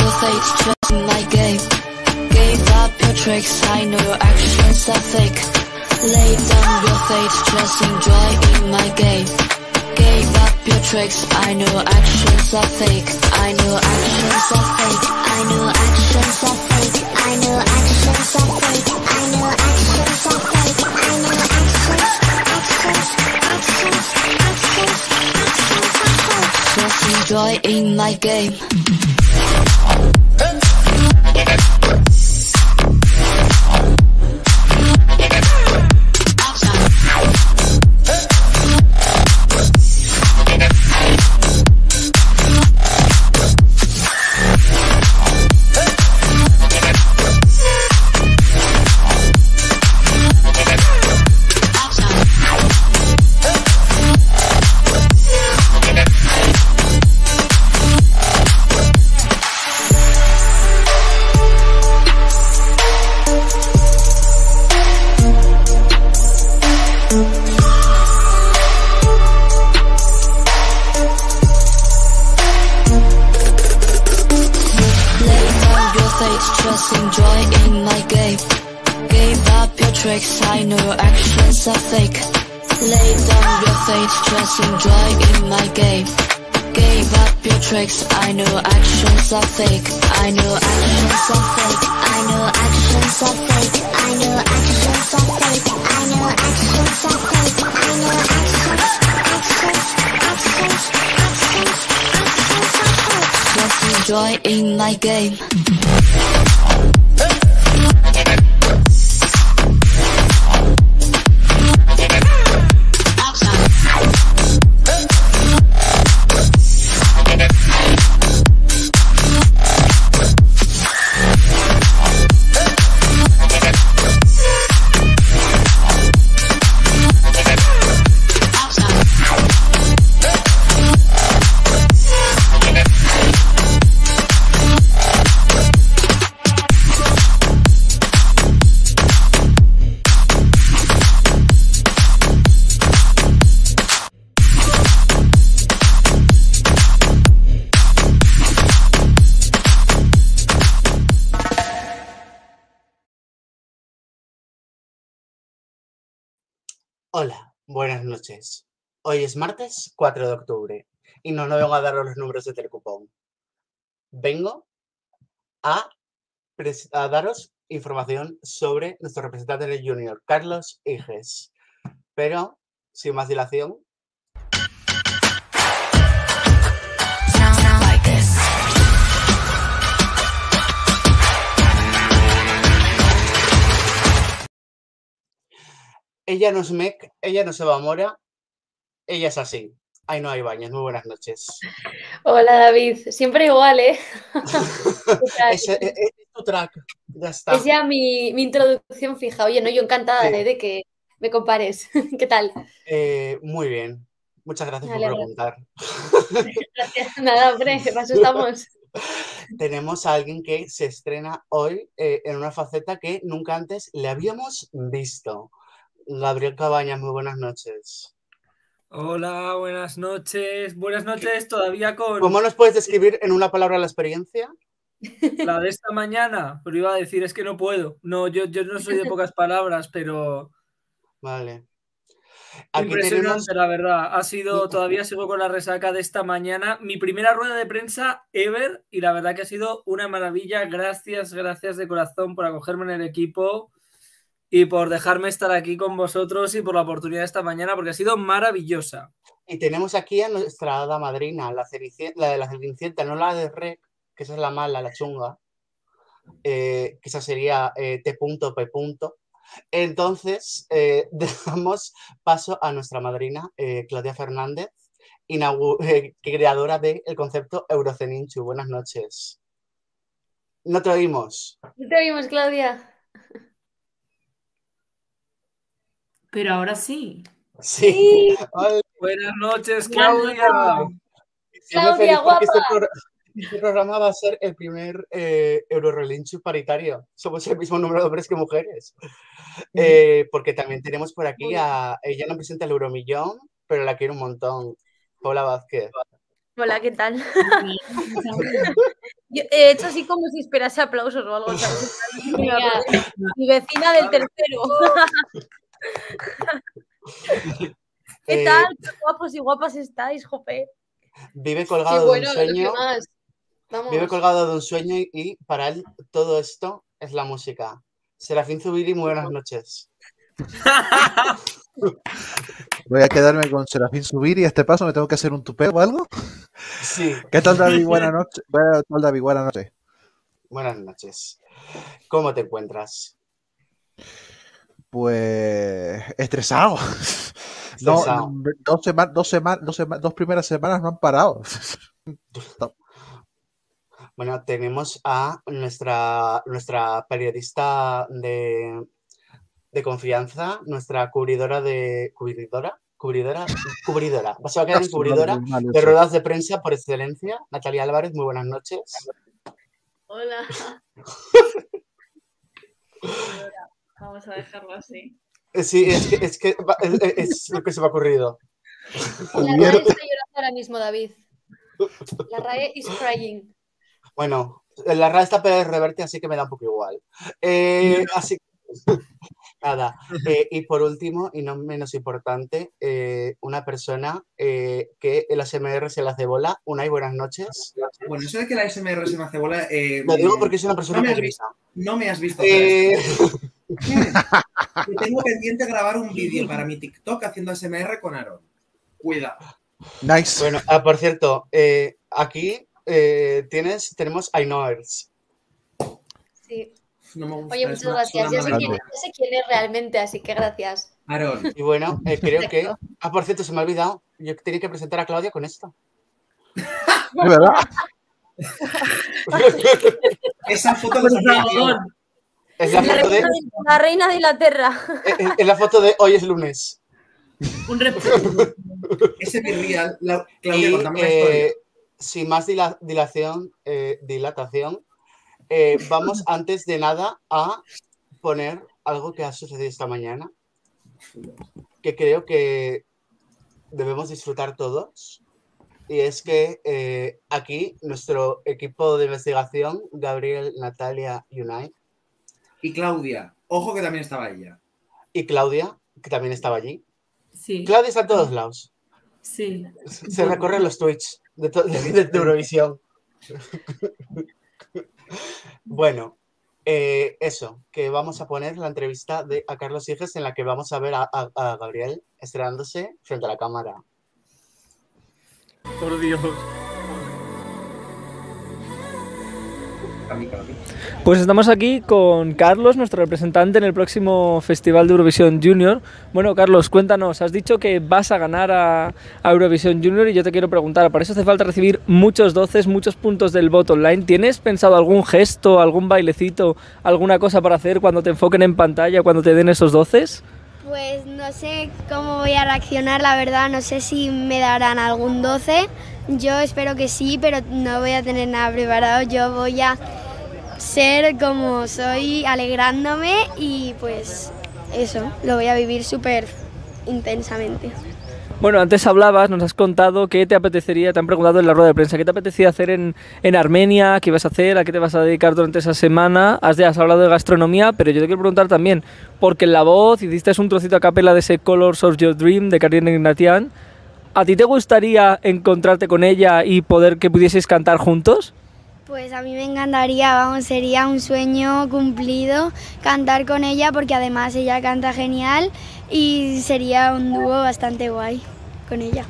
your fate, trust in my game. Gave up your tricks, I know your actions are fake. Lay down your fate, just enjoy in my game. Gave up your tricks, I know actions are fake. I know actions are fake. I know actions are fake. I know actions are fake. I know actions are fake. I know actions, actions, actions, actions, actions are fake. Just enjoy in my game. Fate, just in my game. Gave up your tricks, I know actions are fake. I know actions are fake. I know actions are fake. I know actions are fake. I know actions are fake. I know actions, actions, actions, actions, actions are fake. Just enjoy in my game. Buenas noches. Hoy es martes 4 de octubre y no, no vengo a daros los números de Telecupón. Vengo a, daros información sobre nuestro representante del Junior, Carlos Iges. Pero, sin más dilación, ella no es Mec, ella no se va a Mora, ella es así. Ahí no hay baños. Muy buenas noches. Hola David, siempre igual, ¿eh? Ese- e- e- es tu track, ya está. Es ya mi, mi introducción fija. Oye, no, yo encantada Sí. ¿eh? de que me compares. ¿Qué tal? Eh, muy bien. Muchas gracias por preguntar. Gracias. Nada, hombre, para eso estamos. Tenemos a alguien que se estrena hoy eh, en una faceta que nunca antes le habíamos visto. Gabriel Cabañas, muy buenas noches. Hola, buenas noches. Buenas noches todavía con ¿Cómo nos puedes describir en una palabra la experiencia? la de esta mañana, pero iba a decir, es que no puedo. No, yo, yo no soy de pocas palabras, pero Vale. Aquí impresionante, tenemos la verdad. Ha sido, todavía sigo con la resaca de esta mañana. Mi primera rueda de prensa ever y la verdad que ha sido una maravilla. Gracias, gracias de corazón por acogerme en el equipo y por dejarme estar aquí con vosotros y por la oportunidad de esta mañana porque ha sido maravillosa. Y tenemos aquí a nuestra hada madrina, la, de la Cenicienta, no la de Rec, que esa es la mala, la chunga, eh, que esa sería eh, T.P. Entonces, eh, damos paso a nuestra madrina, eh, Claudia Fernández, eh, creadora del concepto Euroceninchu. Buenas noches. No te oímos. ¿No te oímos, Claudia? Pero ahora sí. Sí. Buenas noches, Claudia. Claudia, este, guapa. este programa va a ser el primer eh, Eurorelinchu paritario. Somos el mismo número de hombres que mujeres. Eh, porque también tenemos por aquí a. Ella no presenta el Euromillón, pero la quiero un montón. Paula Vázquez. Hola, ¿qué tal? Yo he hecho así como si esperase aplausos o algo. Mi vecina del tercero. ¿Qué Eh, tal? Qué guapos y guapas estáis, jope. Vive colgado bueno, de un sueño. Vive colgado de un sueño y, y para él todo esto es la música. Serafín Zubiri, muy buenas noches. Voy a quedarme con Serafín Subir y a este paso me tengo que hacer un tupé o algo. Sí, ¿Qué tal, David? Buenas noches. ¿Qué tal, David? Buenas noches. buenas noches. ¿Cómo te encuentras? Pues estresado. No, dos, sema- dos, sema- dos, sema- dos primeras semanas no han parado. Bueno, tenemos a nuestra, nuestra periodista de, de confianza, nuestra cubridora de. ¿Cubridora? ¿Cubridora? Cubridora. Se va a quedar en cubridora de ruedas de prensa por excelencia. Natalia Álvarez, muy buenas noches. Hola. Vamos a dejarlo así. Eh, Sí, es que, es, que va- es, es lo que se me ha ocurrido. La RAE está llorando ahora mismo, David. La RAE is crying. Bueno, la RAE está PR reverte, así que me da un poco igual. Eh, así nada. Eh, y por último, y no menos importante, eh, una persona eh, que el ASMR se la hace bola. Unai, buenas noches. Bueno, eso de que la SMR se me hace bola. eh, Lo digo porque es una persona no me has pública. No me has visto. Que tengo pendiente grabar un vídeo para mi TikTok haciendo ASMR con Aaron. Cuidado. Nice. bueno, ah, por cierto, eh, aquí eh, tienes, tenemos iKnowers. Sí. No me gusta. Oye, muchas gracias. Ya sé, quién, ya sé quién es realmente, así que gracias. Aaron, Y bueno, eh, creo que. Ah, por cierto, se me ha olvidado. Yo tenía que presentar a Claudia con esto. De verdad. esa foto de. Es la La foto de, reina de, la reina de Inglaterra. es- es la foto de hoy es lunes. Un respeto. ese virreal. La... Claudia, Y contame una historia. eh, sin más dila- dilación, eh, dilatación, eh, vamos antes de nada a poner algo que ha sucedido esta mañana, que creo que debemos disfrutar todos. Y es que eh, aquí nuestro equipo de investigación, Gabriel, Natalia y Unai, Y Claudia, ojo que también estaba ella. y Claudia, que también estaba allí. Sí, Claudia está en todos lados. sí. Se recorren los tweets de, de- de Eurovisión. bueno, eh, eso, que vamos a poner la entrevista de, a Carlos Higes en la que vamos a ver a, a- a Gabriel estrenándose frente a la cámara. Por Dios. Pues estamos aquí con Carlos, nuestro representante en el próximo Festival de Eurovisión Junior. Bueno, Carlos, cuéntanos, has dicho que vas a ganar a, Eurovisión Junior y yo te quiero preguntar, para eso hace falta recibir muchos doces, muchos puntos del voto online. ¿Tienes pensado algún gesto, algún bailecito, alguna cosa para hacer cuando te enfoquen en pantalla, cuando te den esos doces? Pues no sé cómo voy a reaccionar, la verdad, no sé si me darán algún 12. Yo espero que sí, pero no voy a tener nada preparado. Yo voy a ser como soy, alegrándome y pues eso, lo voy a vivir súper intensamente. Bueno, antes hablabas, nos has contado qué te apetecería, te han preguntado en la rueda de prensa, qué te apetecía hacer en, en Armenia, qué ibas a hacer, a qué te vas a dedicar durante esa semana. Has, has hablado de gastronomía, pero yo te quiero preguntar también, porque en la voz hiciste un trocito a capela de ese Colors of Your Dream de Karina Ignatian. ¿A ti te gustaría encontrarte con ella y poder que pudieseis cantar juntos? Pues a mí me encantaría, vamos, sería un sueño cumplido cantar con ella porque además ella canta genial y sería un dúo bastante guay con ella.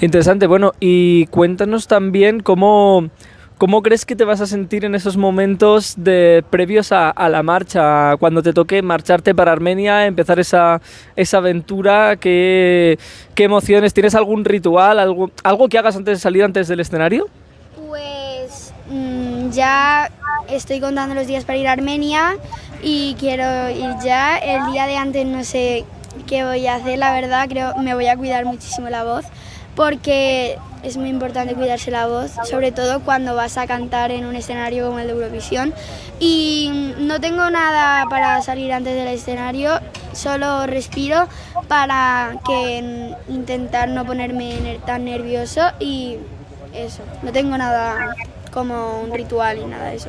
Interesante, bueno, y cuéntanos también cómo, cómo crees que te vas a sentir en esos momentos previos a, la marcha, cuando te toque marcharte para Armenia, empezar esa, aventura, ¿qué, emociones? ¿Tienes algún ritual, algo, algo que hagas antes de salir, antes del escenario? Pues mm, ya estoy contando los días para ir a Armenia y quiero ir ya. El día de antes no sé qué voy a hacer, la verdad, creo me voy a cuidar muchísimo la voz porque es muy importante cuidarse la voz, sobre todo cuando vas a cantar en un escenario como el de Eurovisión. Y no tengo nada para salir antes del escenario, solo respiro para que intentar no ponerme ner- tan nervioso y eso, no tengo nada como un ritual y nada de eso.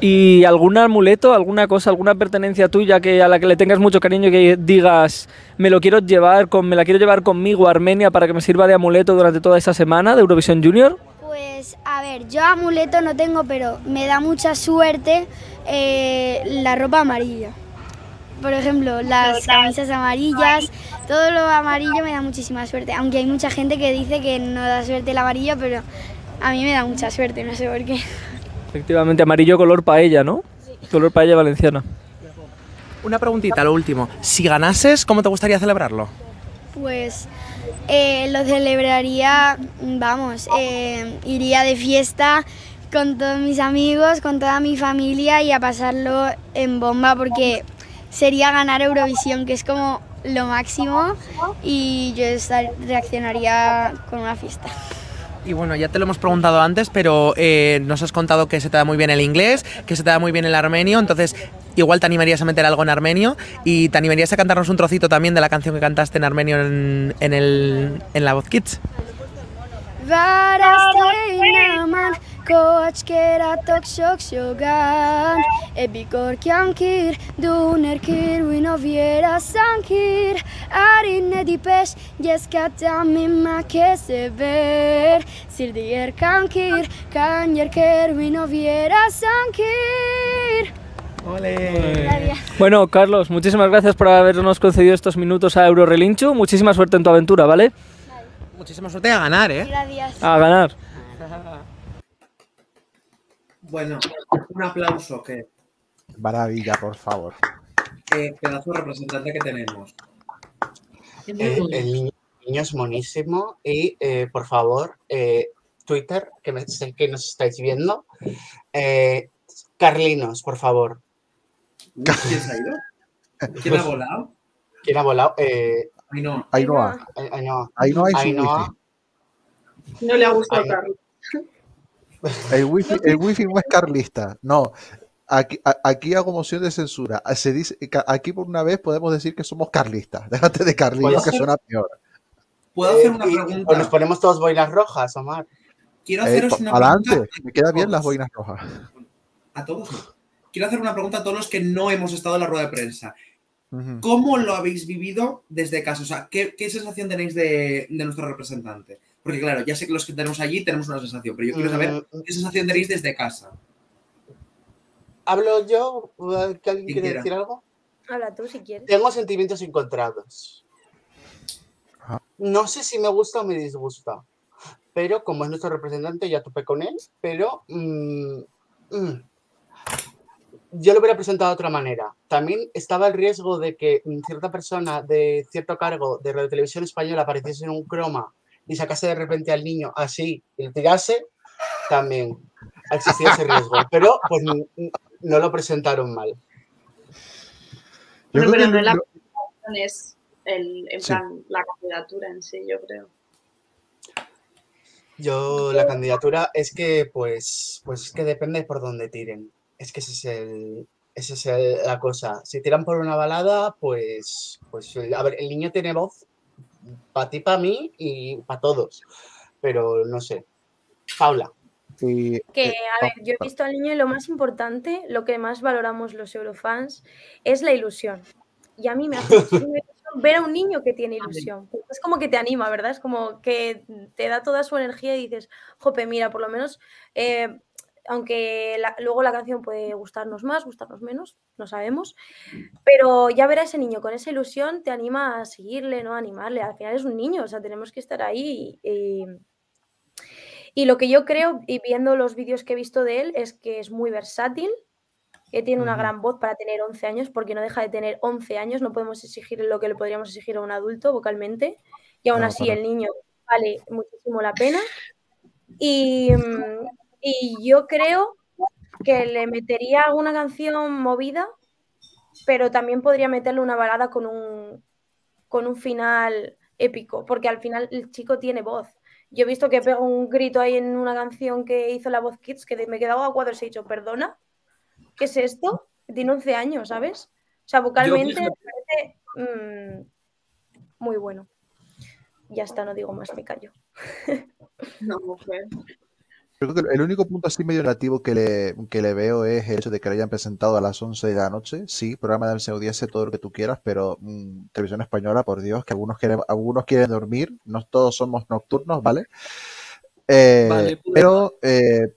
¿Y algún amuleto, alguna cosa, alguna pertenencia tuya que a la que le tengas mucho cariño y que digas, me lo quiero llevar, con, me la quiero llevar conmigo a Armenia para que me sirva de amuleto durante toda esa semana de Eurovisión Junior? Pues a ver, yo amuleto no tengo, pero me da mucha suerte eh, la ropa amarilla. Por ejemplo, las camisas amarillas, todo lo amarillo me da muchísima suerte. Aunque hay mucha gente que dice que no da suerte el amarillo, pero a mí me da mucha suerte, no sé por qué. Efectivamente, amarillo color paella, ¿no? Color paella valenciana. Una preguntita, lo último. Si ganases, ¿cómo te gustaría celebrarlo? Pues eh, lo celebraría, vamos, eh, iría de fiesta con todos mis amigos, con toda mi familia y a pasarlo en bomba porque sería ganar Eurovisión, que es como lo máximo y yo estar- reaccionaría con una fiesta. Y bueno, ya te lo hemos preguntado antes, pero eh, nos has contado que se te da muy bien el inglés, que se te da muy bien el armenio, entonces igual te animarías a meter algo en armenio y te animarías a cantarnos un trocito también de la canción que cantaste en armenio en, en el, en la Voz Kids. Varasteinaman koçkera tokşok şogan Ebikor kyankir duner kir wino viera sankir Arine dipeş geskata mimma kesever Sirdier kankir kanyer ker wino viera sankir Bueno, Carlos, muchísimas gracias por habernos concedido estos minutos a Eurorelinchu. Muchísima suerte en tu aventura, ¿vale? Muchísima suerte a ganar, ¿eh? Gracias. A ganar. Bueno, un aplauso, que Maravilla, por favor. eh, pedazo de representante que tenemos. Eh, el niño, es monísimo y eh, por favor, eh, Twitter, que, me, sé que nos estáis viendo, eh, Carlinos, por favor. ¿Quién se ha ido? ¿Quién ha volado? ¿Quién ha volado? Eh, Ainhoa. Ainhoa. Ai- Ainhoa. Ainhoa Ainhoa. No le ha gustado. Carlos. El wifi, el wifi no es carlista. No. Aquí, a- aquí hago moción de censura. Se dice, aquí por una vez podemos decir que somos carlistas. Déjate de carlistas, ¿Puedo que hacer- suena peor. ¿Puedo hacer Eh, una y- pregunta? O nos ponemos todos boinas rojas, Omar. Quiero Eh, haceros pa- una adelante, pregunta me quedan bien las boinas rojas. a todos. Quiero hacer una pregunta a todos los que no hemos estado en la rueda de prensa. ¿Cómo lo habéis vivido desde casa? O sea, ¿qué, qué sensación tenéis de, de nuestro representante? Porque claro, ya sé que los que tenemos allí tenemos una sensación, pero yo quiero saber Mm, qué sensación tenéis desde casa. ¿Hablo yo? ¿Que alguien quiere quiera. decir algo? Habla tú si quieres. Tengo sentimientos encontrados. Ajá. No sé si me gusta o me disgusta, pero como es nuestro representante, ya topé con él, pero mm, mm, yo lo hubiera presentado de otra manera. También estaba el riesgo de que cierta persona de cierto cargo de Radio Televisión Española apareciese en un croma y sacase de repente al niño así y lo tirase, también existía ese riesgo. Pero pues no lo presentaron mal. Yo pero no es la lo- es el, en Sí. plan, la candidatura en sí, yo creo. Yo, la candidatura es que, pues, pues es que depende por dónde tiren. Es que ese es el, esa es el- la cosa. Si tiran por una balada, pues, pues, a ver, el niño tiene voz para ti, para mí y para todos. Pero no sé. Paula. y- Que, eh, a ver, yo he visto al niño y lo más importante, lo que más valoramos los eurofans, es la ilusión. Y a mí me hace ver a un niño que tiene ilusión. Es como que te anima, ¿verdad? Es como que te da toda su energía y dices, jope, mira, por lo menos, eh, aunque la- luego la canción puede gustarnos más, gustarnos menos, no sabemos, pero ya ver a ese niño con esa ilusión te anima a seguirle, ¿no? A animarle. Al final es un niño, o sea, tenemos que estar ahí y- y lo que yo creo, y viendo los vídeos que he visto de él, es que es muy versátil, que tiene una gran voz para tener 11 años, porque no deja de tener 11 años, no podemos exigir lo que le podríamos exigir a un adulto vocalmente, y aún así el niño vale muchísimo la pena. Y, mm, y yo creo que le metería alguna canción movida, pero también podría meterle una balada con un, con un final épico, porque al final el chico tiene voz. Yo he visto que pega un grito ahí en una canción que hizo la voz Kids que me quedaba a cuadros y he dicho, perdona, ¿qué es esto? Tiene 11 años, ¿sabes? O sea, vocalmente me parece mm, muy bueno. Ya está, no digo más, me callo. No, mujer. Creo que el único punto así medio negativo que le, que le veo es el hecho de que lo hayan presentado a las 11 de la noche. Sí, programa de audiencia, todo lo que tú quieras, pero mm, televisión española, por Dios, que algunos quieren, algunos quieren dormir, no todos somos nocturnos, ¿vale? Eh, Vale, pues- pero, eh,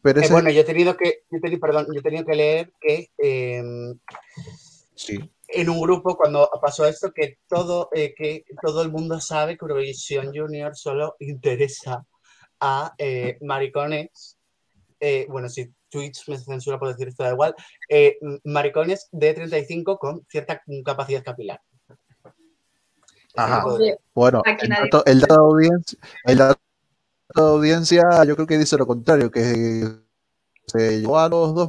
pero Eh, bueno, yo he tenido que, yo he tenido- perdón, yo he tenido que leer que em, sí. en un grupo cuando pasó esto que todo, eh, que todo el mundo sabe que Eurovisión Junior solo interesa a eh, maricones. eh, bueno, si Twitch me censura por decir esto, da igual. eh, maricones de 35 con cierta capacidad capilar. Ajá. Bueno, el dato, el dato de audiencia, el dato de audiencia yo creo que dice lo contrario, que se llegó a los 2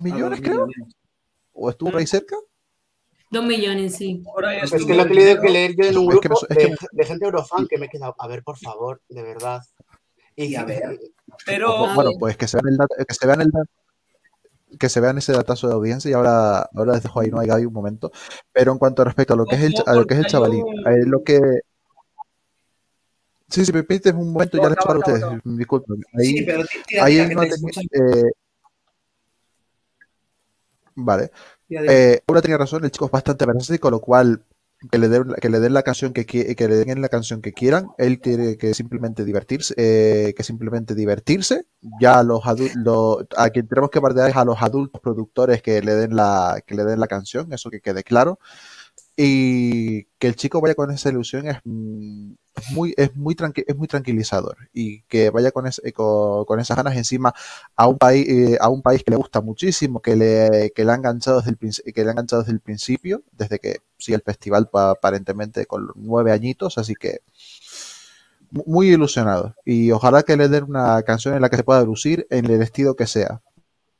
millones, creo, o estuvo ahí cerca. Dos millones, sí. Es que lo he tenido que leer yo en un Es que me grupo su- es que de, de gente eurofan que me he quedado, a ver, por favor, de verdad. Y, a ver. Pero Ojo, bueno, pues que se vean el dat- que se vean el que se vean ese datazo de audiencia y ahora, ahora les dejo ahí no hay Gaby un momento. Pero en cuanto respecto a lo que es el, a lo que es el chavalín, eh, lo que Sí, si me permites un momento, ya les paro a ustedes, disculpen. Ahí, Sí, pero ahí tira, él que no eh, Vale. Eh, tenía razón, el chico es bastante versátil, con lo cual que le den, que le den la canción que, que le den la canción que quieran, él tiene que simplemente divertirse, eh, que simplemente divertirse. Ya los adultos, a quien tenemos que bardear es a los adultos productores que le den la, que le den la canción, eso que quede claro. Y que el chico vaya con esa ilusión es mm, es muy, es muy, es muy tranquilizador. Y que vaya con, con, con esas ganas encima a un país, eh, a un país que le gusta muchísimo, que le, que le ha enganchado desde el, que le ha enganchado desde el principio, desde que sigue el festival pa- aparentemente con nueve añitos, así que mu- muy ilusionado. Y ojalá que le den una canción en la que se pueda lucir en el estilo que sea.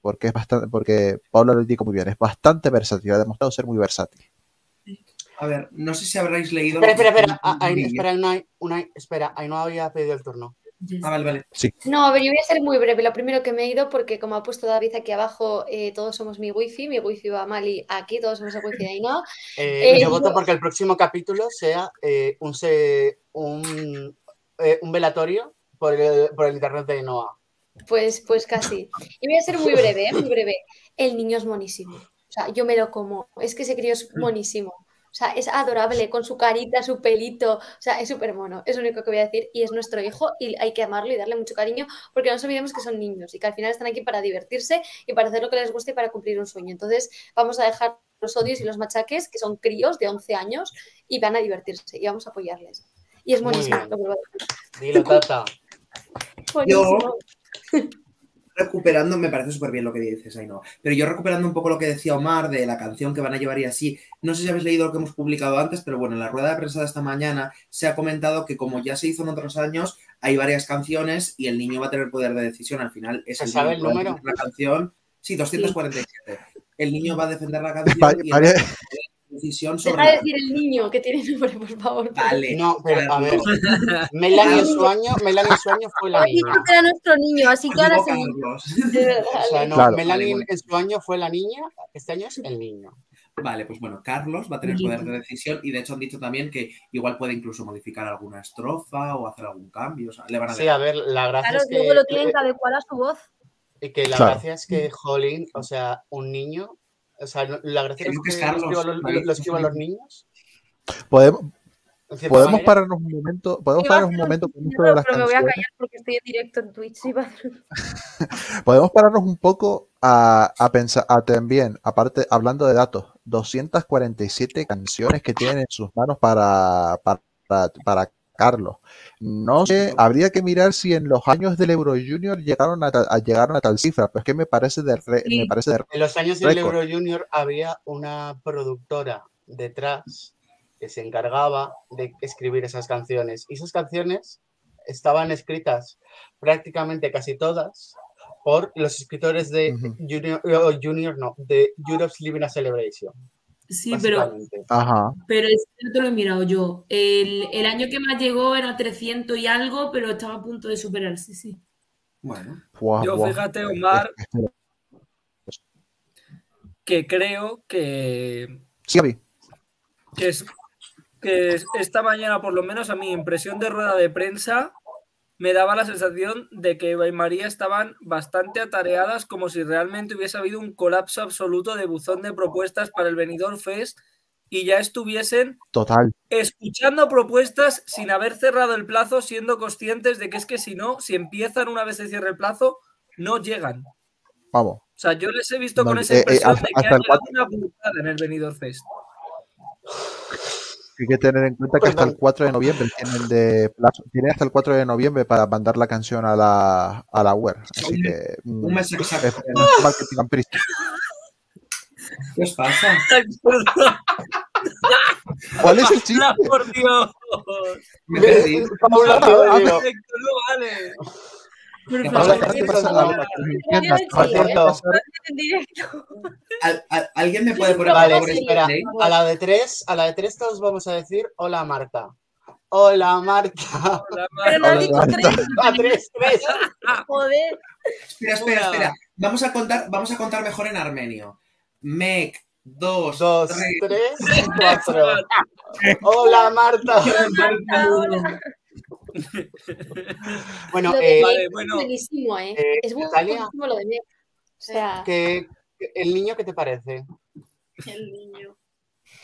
Porque es bastante, porque Paula lo dijo muy bien, es bastante versátil, ha demostrado ser muy versátil. A ver, no sé si habréis leído. Espera, espera, espera. Ah, Ah, ahí- espera, Unai, Unai, espera, ahí no había pedido el turno. Ah, vale, vale. No, a ver, yo voy a ser muy breve. Lo primero que me he ido, porque como ha puesto David aquí abajo, eh, todos somos mi wifi, mi wifi va mal y aquí todos somos el wifi de Ainhoa. Eh, Eh, yo voto yo- porque el próximo capítulo sea eh, un, se- un, eh, un velatorio por el, por el internet de Noah. Pues, pues casi. Y voy a ser muy breve, ¿eh? muy breve. El niño es monísimo. O sea, yo me lo como. Es que ese crío es monísimo. O sea, es adorable con su carita, su pelito. O sea, es súper mono. Es lo único que voy a decir. Y es nuestro hijo y hay que amarlo y darle mucho cariño porque no nos olvidemos que son niños y que al final están aquí para divertirse y para hacer lo que les guste y para cumplir un sueño. Entonces, vamos a dejar los odios y los machaques, que son críos de 11 años y van a divertirse y vamos a apoyarles. Y es decir. Dilo, Tata. Buenísimo. Recuperando, me parece súper bien lo que dices, Ainhoa, pero yo recuperando un poco lo que decía Omar de la canción que van a llevar y así, no sé si habéis leído lo que hemos publicado antes, pero bueno, en la rueda de prensa de esta mañana se ha comentado que como ya se hizo en otros años, hay varias canciones y el niño va a tener poder de decisión, al final es ¿Se el sabe el número? La canción, sí, 247. El niño va a defender la canción Va- y varia- va a tener decisión sobre Deja de decir el niño que tiene nombre, por favor. Vale. No, pero a ver. Melanie en su año, Melanie en su año fue la niña. que era nuestro niño, así que ahora. De verdad. O sea, no, Claro. Melanie Vale, bueno. en su año fue la niña, este año es el niño. Vale, pues bueno, Carlos va a tener poder de decisión y de hecho han dicho también que igual puede incluso modificar alguna estrofa o hacer algún cambio. O sea, le van a Sí, a ver, la gracia Claro, es que, luego lo tienen que adecuar a su voz. y que la Claro. gracia es que Jolín, o sea, un niño, o sea, no- la gracia es que es que Carlos, lo escriban los, lo escriban niños. Podemos, podemos manera. pararnos un momento, podemos pararnos un momento con esto de pero, las pero me voy a canciones. callar porque estoy en directo en Twitch. Iba a- Podemos pararnos un poco a, a pensar, a también, aparte, hablando de datos, 247 canciones que tienen en sus manos para, para, para Carlos. No sé, habría que mirar si en los años del Euro Junior llegaron a, ta- a- llegaron a tal cifra, pero es que me parece de, re- Sí. me parece de En los años del. Euro Junior había una productora detrás que se encargaba de escribir esas canciones. Y esas canciones estaban escritas prácticamente casi todas por los escritores de Ujú. Junior, o Junior no, de Europe's Living a Celebration. Sí, pero. Ajá. pero es que no te lo he mirado yo. El, el año que más llegó era 300 y algo, pero estaba a punto de superar, sí, sí. Bueno, Buah, Yo, buah. fíjate, Omar, que creo que, Sí, Gaby. que, es, que es- esta mañana, por lo menos a mi impresión de rueda de prensa, me daba la sensación de que Eva y María estaban bastante atareadas, como si realmente hubiese habido un colapso absoluto de buzón de propuestas para el Benidorm Fest y ya estuviesen Total. escuchando propuestas sin haber cerrado el plazo, siendo conscientes de que es que si no, si empiezan una vez se cierre el plazo, no llegan. Vamos. O sea, yo les he visto con esa eh, eh, impresión hasta- de que hasta el una burrada en el Benidorm Fest. Hay que tener en cuenta que hasta el 4 de noviembre tienen de plazo, tienen hasta el 4 de noviembre para mandar la canción a la, a la web. Así que mm, Un mes exacto. es tengan prisa. ¿Qué os pasa? ¿Cuál es el chiste? ¡La por Dios! Me perdí. Paula, no vale. Por ¿Qué favor. Paula, ¿qué te pasa? Vale. Para que nos entiendas, Sí, para que cierto. nos entiendas. En directo. ¿Al- al- ¿Alguien me puede poner Vale, por favor, espera. A la de tres, a la de tres todos vamos a decir hola Marta. Hola Marta. Hola, Pero no Mar- has dicho Hola, tres. A tres, tres. Joder. Espera, espera, Hola. espera. Vamos a contar, vamos a contar mejor en armenio. Mec, dos, Dos, tres. tres, cuatro. Hola Marta. Bueno, Lo de eh, Vale, Meg bueno. es buenísimo, ¿eh? eh, es Natalia. buenísimo lo de Meg. O sea, ¿qué- ¿el niño qué te parece? El niño.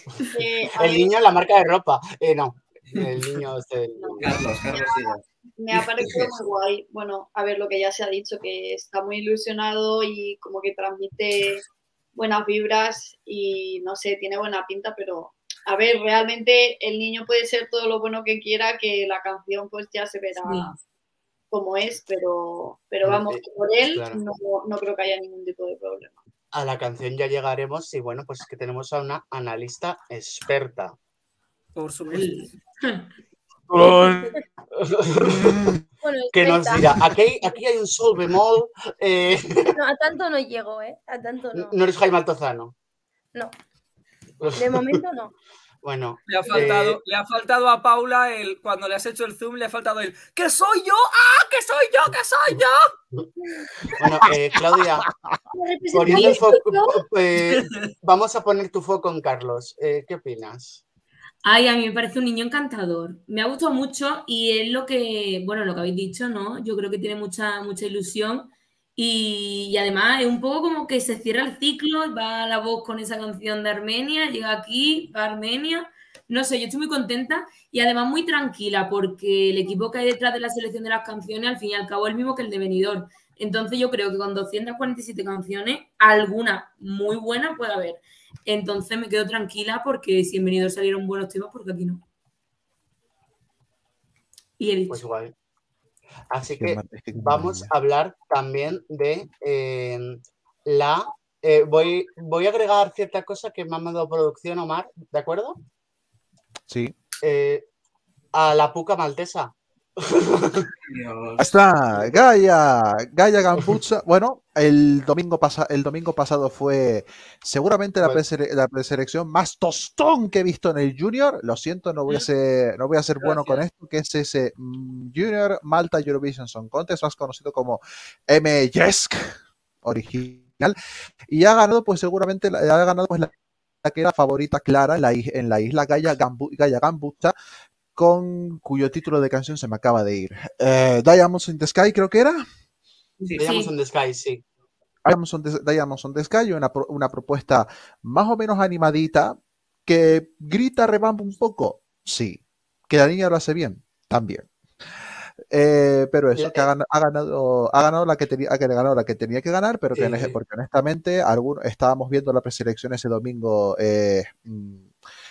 Eh, a El ver, niño, la marca de ropa. Eh, no, el niño. Carlos, Carlos. Me ha parecido muy guay. Bueno, a ver lo que ya se ha dicho, que está muy ilusionado y como que transmite buenas vibras y no sé, tiene buena pinta, pero a ver, realmente el niño puede ser todo lo bueno que quiera, que la canción pues ya se verá Sí. como es, pero, pero vamos, sí, por él claro. no, no creo que haya ningún tipo de problema. A la canción ya llegaremos y bueno, pues es que tenemos a una analista experta. Por supuesto. Bueno, que nos dirá, aquí, aquí hay un sol bemol, eh, No, a tanto no llego, ¿eh? A tanto no. no eres Jaime Altozano. No. De momento no. Bueno, Le ha faltado, Eh, le ha faltado a Paula el cuando le has hecho el zoom, le ha faltado el ¡Que soy yo! ¡Ah! ¡Que soy yo! ¡Que soy yo! bueno eh, Claudia, poniendo el foco- eh, vamos a poner tu foco en Carlos. Eh, ¿Qué opinas? Ay, a mí me parece un niño encantador. Me ha gustado mucho y es lo que, bueno, lo que habéis dicho, ¿no? Yo creo que tiene mucha, mucha ilusión y, y además es un poco como que se cierra el ciclo, va la voz con esa canción de Armenia, llega aquí, va Armenia. No sé, yo estoy muy contenta y además muy tranquila porque el equipo que hay detrás de la selección de las canciones al fin y al cabo es el mismo que el de Benidorm. Entonces yo creo que con 247 canciones, alguna muy buena puede haber. Entonces me quedo tranquila porque si en Benidorm salieron buenos temas, porque aquí no. Y he dicho. Pues igual. Así que vamos a hablar también de eh, la... eh, voy, voy a agregar cierta cosa que me ha mandado producción Omar, ¿de acuerdo? Sí. Eh, a la puca maltesa. Está, Gaia, Gaia Gambucha. Bueno, el domingo, pasa, el domingo pasado fue seguramente la, Bueno. presele- la preselección más tostón que he visto en el Junior. Lo siento, no voy a ser, no voy a ser bueno con esto, que es ese mm, Junior Malta Eurovision Song Contest, más conocido como M. Jesk original. Y ha ganado, pues seguramente, la- ha ganado pues la, la que era favorita clara en la, en la isla Gaia, Gambu- Gaia Gambucha, con cuyo título de canción se me acaba de ir. Eh, Diamonds in the Sky, creo que era. Sí, Veíamos Sí. on the Sky, sí. Diamonds on the, Diamonds on the Sky, una, pro- una propuesta más o menos animadita que grita, rebamba un poco. Sí. Que la niña lo hace bien, también. Eh, pero eso, La- que ha, gana- ha ganado, ha ganado la que tenía, que ha ganado la que tenía que ganar, pero que Sí. porque honestamente algunos, estábamos viendo la preselección ese domingo eh, mm,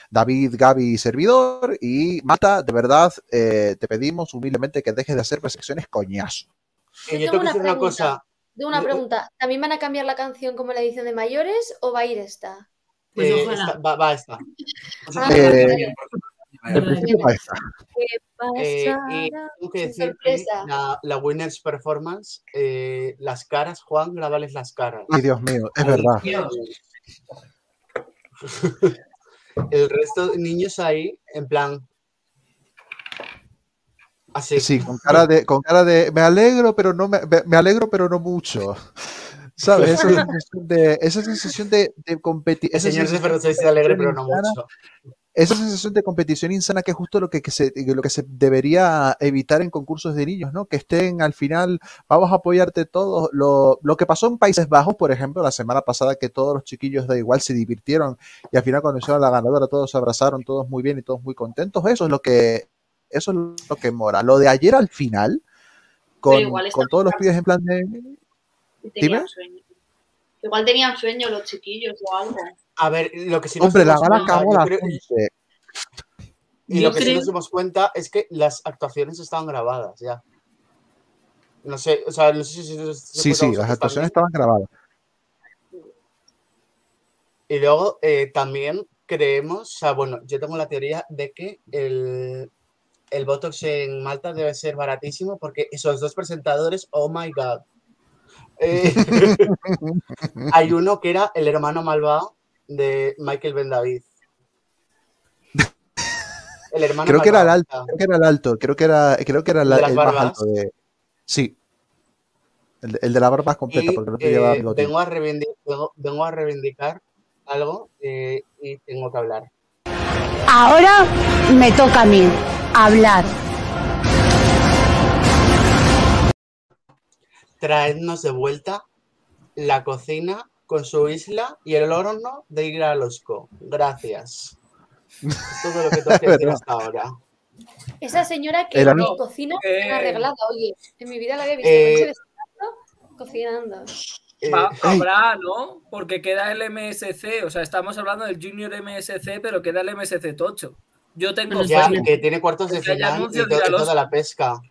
David, Gaby y servidor y Mata, de verdad, eh, te pedimos humildemente que dejes de hacer preselecciones coñazo. Eh, Yo yo tengo una pregunta. cosa. Tengo una Yo- pregunta. ¿También van a cambiar la canción como la edición de mayores o va a ir esta? Pues eh, esta- va, va esta. Ah, Eh, vale. De principio para esta. ¿Qué Eh, y tengo que decir que la, la Winners Performance, eh, las caras, Juan, grábales las caras. Ay, Dios mío, es Ay, verdad. Dios. El resto de niños ahí, en plan. Así. Sí, con cara de, con cara de me alegro, pero no me, me- alegro, pero no mucho. ¿Sabes? Esa sensación de, esa sensación de, de competir. El señor de se alegre, pero no mucho. Esa sensación de competición insana que es justo lo que, que se, lo que se debería evitar en concursos de niños, ¿no? Que estén al final, vamos a apoyarte todos. Lo, lo que pasó en Países Bajos, por ejemplo, la semana pasada, que todos los chiquillos da igual se divirtieron y al final cuando hicieron la ganadora todos se abrazaron, todos muy bien y todos muy contentos. Eso es lo que, eso es lo que mora. Lo de ayer al final, con, con todos los pibes en plan de... Tenían sueño. Igual tenían sueño los chiquillos o algo. A ver, lo que sí nos Hombre, la dimos gala cuenta, acabó a las creo- 11. Y Yo lo que sí creo- nos dimos cuenta es que las actuaciones estaban grabadas ya. No sé, o sea, no sé si... si- Sí, sí, las actuaciones estaban grabadas. Y luego eh, también creemos, o sea, bueno, yo tengo la teoría de que el, el Botox en Malta debe ser baratísimo porque esos dos presentadores, oh my god. Eh, hay uno que era el hermano malvado de Michael Ben David. El hermano Creo que era el alto, creo que era el alto, creo que era, creo que era el, ¿De las el más alto de. Sí. El, de- el de la barba más completa, Y porque el otro llevaba eh, bigote. vengo, a reivindicar, vengo, vengo a reivindicar algo eh, y tengo que hablar. Ahora me toca a mí hablar. traednos de vuelta la cocina con su isla y el horno de ir a Losco. Gracias. Todo lo que tengo que decir hasta ahora. Esa señora que no. cocina Eh. bien arreglada, oye, en mi vida la había visto. Eh. cocinando. Eh, habrá, ¿no? Porque queda el MSC, o sea, estamos hablando del Junior MSC, pero queda el MSC Tocho. Yo tengo ya, que tiene cuartos de final y, to- y toda la pesca.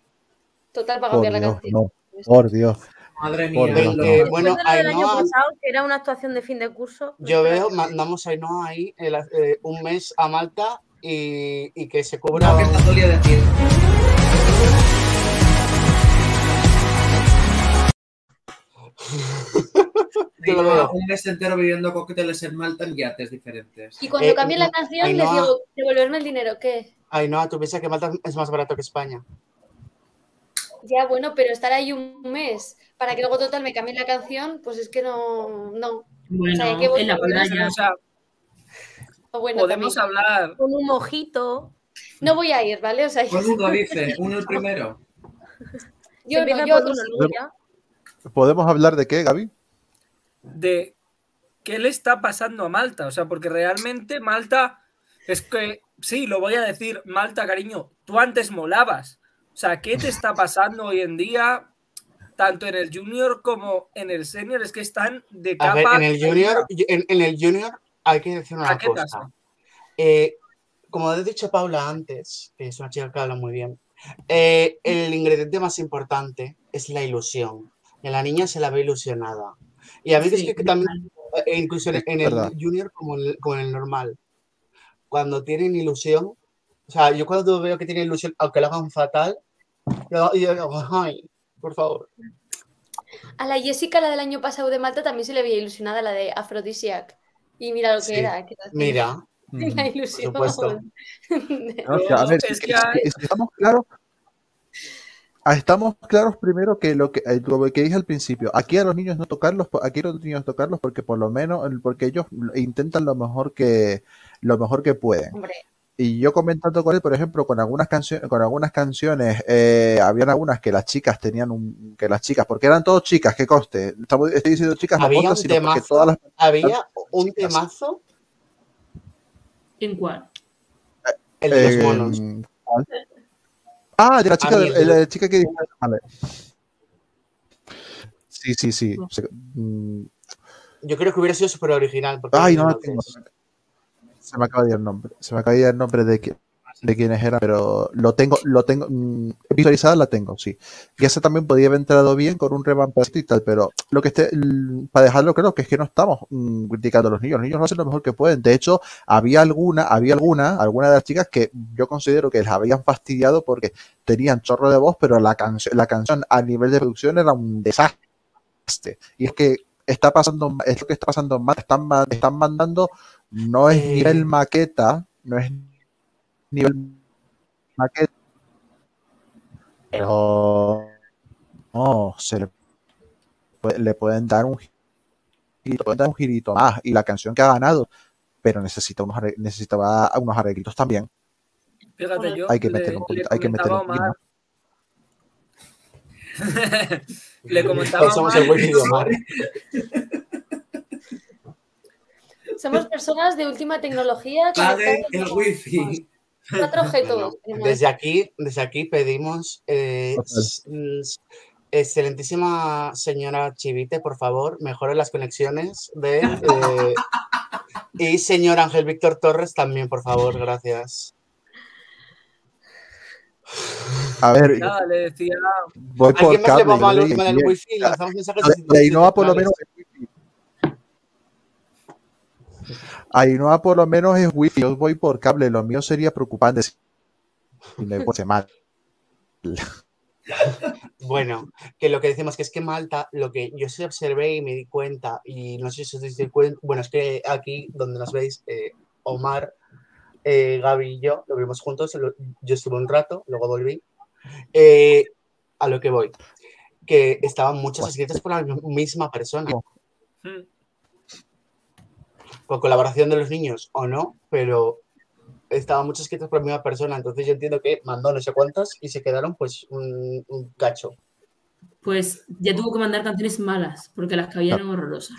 Total, para cambiar la canción. no. Por Dios. Madre Por mía. Eh, bueno, de lo del año Ainhoa, pasado, que era una actuación de fin de curso. pues yo veo, mandamos a Ainhoa ahí el- eh, un mes a Malta y, y que se cubra. Solía decir. Yo lo veo. Un mes entero viviendo cócteles en Malta en yates diferentes. Y cuando Eh, cambien la canción, les digo, devolverme el dinero, ¿qué? Ainhoa, tú piensas que Malta es más barato que España. Ya, bueno, pero estar ahí un mes para que luego total me cambien la canción, pues es que no, no. Bueno, O sea, que en la playa. O sea, O bueno, podemos también. hablar. Con un mojito. No voy a ir, ¿vale? O sea, Con uno dice, uno el primero. yo no, yo uno, ya. ¿Podemos hablar de qué, Gaby? de qué le está pasando a Malta. O sea, porque realmente Malta es que, sí, lo voy a decir, Malta, cariño, tú antes molabas. O sea, ¿qué te está pasando hoy en día? Tanto en el junior como en el senior, es que están de A capa. ver, en el junior, en, en el junior hay que decir una ¿A qué cosa. pasa? Eh, como he dicho Paula antes, que es una chica que habla muy bien, eh, el ingrediente más importante es la ilusión. Y a la niña se la ve ilusionada. Y a mí es Sí, que también, eh, incluso en, en el junior como en el, como en el normal, cuando tienen ilusión, o sea, yo cuando veo que tienen ilusión, aunque lo hagan fatal, ay, por favor. A la Jessica, la del año pasado de Malta, también se le veía ilusionada, la de Aphrodisiac. Y mira lo que Sí, era. Mira, La ilusión. supuesto. No, o sea, a ver, Es si- que si- hay- si estamos claros. ah, Estamos claros primero que lo que, eh, lo que dije al principio, aquí a los niños no tocarlos, aquí a los niños tocarlos porque por lo menos, porque ellos intentan lo mejor que, lo mejor que pueden. Hombre, Y yo comentando con él, por ejemplo, con algunas canciones, con algunas canciones, eh, habían algunas que las chicas tenían un, que las chicas, porque eran todas chicas, que coste, estamos, estoy diciendo chicas no Había postas, un sino temazo. todas las Había un Chicas. temazo, ¿En cuál? el de los monos. Ah, de la chica, de, el de- la chica que dice, vale. Sí, sí, sí. Se- mm, Yo creo que hubiera sido súper original. porque Ay, no la minotes. tengo. Se me acaba de ir el nombre. Se me acaba de ir el nombre de, qui- de quiénes eran, pero lo tengo, lo tengo, mm, visualizada la tengo, sí. Y esa también podría haber entrado bien con un revamp y tal, pero lo que esté, para dejarlo claro, que es que no estamos mm, criticando a los niños, los niños lo hacen lo mejor que pueden. De hecho, había alguna, había alguna, alguna de las chicas que yo considero que les habían fastidiado porque tenían chorro de voz, pero la canción, la canción a nivel de producción era un desastre. Y es que está pasando, es lo que está pasando más, están, están mandando, no es Eh. nivel maqueta, no es nivel maqueta, pero no, se le, le pueden dar un girito, pueden dar un girito más, y la canción que ha ganado pero necesita unos, necesitaba unos arreglitos también. Fíjate, yo Hay que le- meterlo un le poquito, hay que meterlo Omar- le comentaba a Somos Omar el wifi de Omar. Somos personas de última tecnología. Pague conectadas el con- wifi. 4G No, no. todos. tenemos. Desde aquí, desde aquí pedimos, eh, s- excelentísima señora Chivite, por favor, mejore las conexiones de... eh, y señor Ángel Víctor Torres también, por favor, gracias. A ver, Nada, le decía. voy ¿A por quién más le cable. va mal le mal el wifi? Lanzamos mensajes Ainhoa por lo menos. Ainhoa por lo menos es wifi, yo voy por cable, lo mío sería preocupante si me fuese mal. Bueno, que lo que decimos que es que Malta, lo que yo sí observé y me di cuenta, y no sé si os dais cuenta, bueno, es que aquí donde nos veis, eh, Omar, eh, Gaby y yo, lo vimos juntos, lo- yo estuve un rato, luego volví, eh, a lo que voy, que estaban muchas escritas por la misma persona, "Hmm, con colaboración de los niños o no, pero estaban muchas escritas por la misma persona, entonces yo entiendo que mandó no sé cuántas y se quedaron pues un, un cacho. Pues ya tuvo que mandar canciones malas, porque las que había eran horrorosas.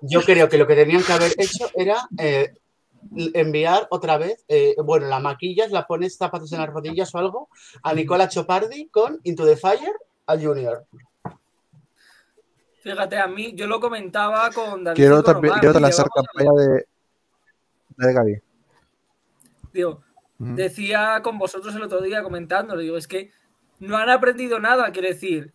Yo creo que lo que tenían que haber hecho era eh, enviar otra vez, eh, bueno, la maquillas, la pones zapatos en las rodillas o algo, a Nicola Chopardi con Into the Fire al Junior. Fíjate, a mí, yo lo comentaba con David. y Quiero, también, quiero lanzar campaña de, de Gaby. Digo, Ujú. decía con vosotros el otro día comentándolo, digo, es que no han aprendido nada, quiere decir,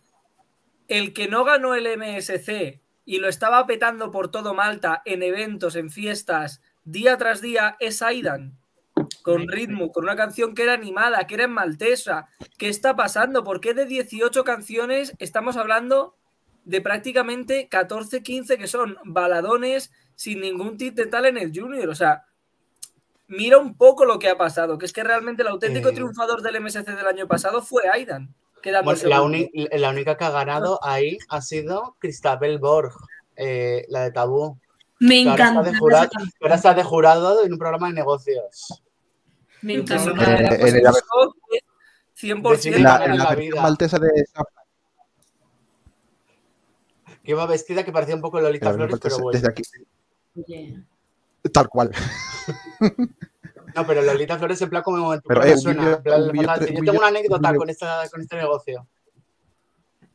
el que no ganó el MSC y lo estaba petando por todo Malta en eventos, en fiestas, día tras día, es Aidan. Con ritmo, con una canción que era animada, que era en maltesa. ¿Qué está pasando? ¿Por qué de 18 canciones estamos hablando de prácticamente 14, 15 que son baladones sin ningún tinte tal en el Junior? O sea, mira un poco lo que ha pasado, que es que realmente el auténtico Eh. triunfador del MSC del año pasado fue Aidan. Bueno, la, única que ha ganado ahí ha sido Cristabel Borg, eh, la de Tabú. Me que ahora está encanta. de jurado- que ahora está de jurado en un programa de negocios. Me encanta. Eh, en la- shock, 100%. En La, en la vida. maltesa de San Que iba vestida que parecía un poco Lolita Flores, pero bueno. desde aquí. Tal cual. No, pero Lolita Flores en plan como en tu Pero, eh, suena, en plan, Yo tengo una un anécdota con, esta, con este negocio.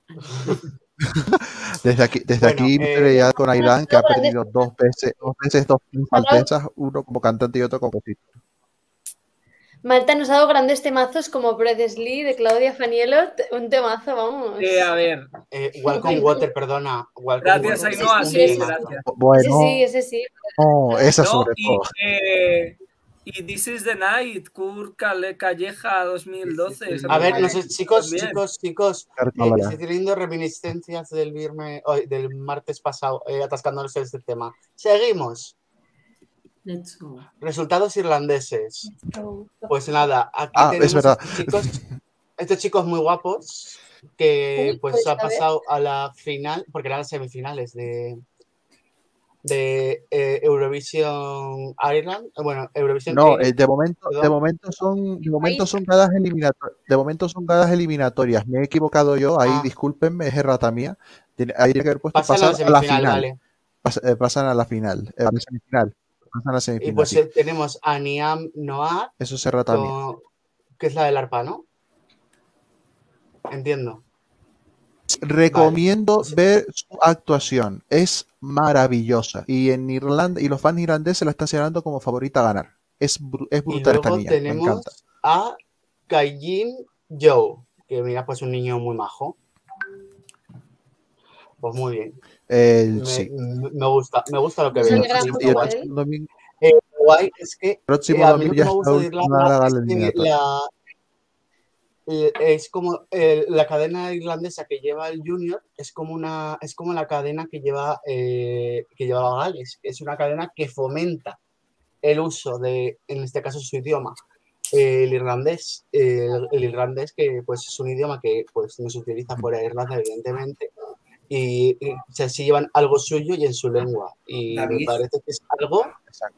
Desde aquí, desde Bueno, aquí eh, con Aidan, que ha perdido dos veces, dos veces dos maltesas, uno como cantante y otro como compositor. Malta nos ha dado grandes temazos como Breathless Lee de Claudia Faniello. Un temazo, vamos. Eh, a ver, Eh, Welcome Water, perdona. Welcome gracias. Ainhoa, sí, sí, sí, sí. gracias. Bueno, Ese sí, ese sí. no, esa No, sobre y, todo. eh, y This is the Night, Kurt Calleja 2012. esa A ver, no sé, chicos, También. chicos, chicos. Eh, estoy teniendo reminiscencias del, viernes, hoy, del martes pasado, eh, atascándonos en este tema. Seguimos. let's go. Resultados irlandeses. Pues nada, aquí Ah, tenemos es verdad. estos chicos, estos chicos muy guapos que Uy, pues pues, ha a pasado a la final, porque eran las semifinales de, de eh, Eurovision Ireland. Bueno, Eurovision No, eh, de momento, de Perdón. momento son, de momento son gadas eliminatorias. De momento son gadas eliminatorias. Me he equivocado yo, ahí Ah. discúlpenme, es errata mía. Ahí tiene que haber puesto pasan a pasar la a la semifinal, final. vale. Pas- eh, pasan a la final, eh, a la semifinal. Pasan a la Y semifinal. pues sí. eh, tenemos a Niam Noah, Eso es errata mía. que es la del arpa, ¿no? Entiendo. Recomiendo Vale. ver su actuación. Es maravillosa. Y en Irlanda, y los fans irlandeses la están señalando como favorita a ganar. Es, bru- es Y brutal esta luego niña. Me tenemos encanta. a Kaijin Joe, que mira, pues un niño muy majo. Pues muy bien. El- Me, sí. me- me gusta, me gusta lo que veo. domingo, Eh, guay es que el próximo eh, a mí lo que me gusta de Irlanda es que la, eh, es como eh, la cadena irlandesa que lleva el Junior es como una es como la cadena que lleva eh, que lleva Gales es una cadena que fomenta el uso de en este caso su idioma eh, el irlandés el, el irlandés que pues es un idioma que pues no se utiliza fuera de Irlanda evidentemente y, y se así llevan algo suyo y en su lengua. Y me David. parece que es algo,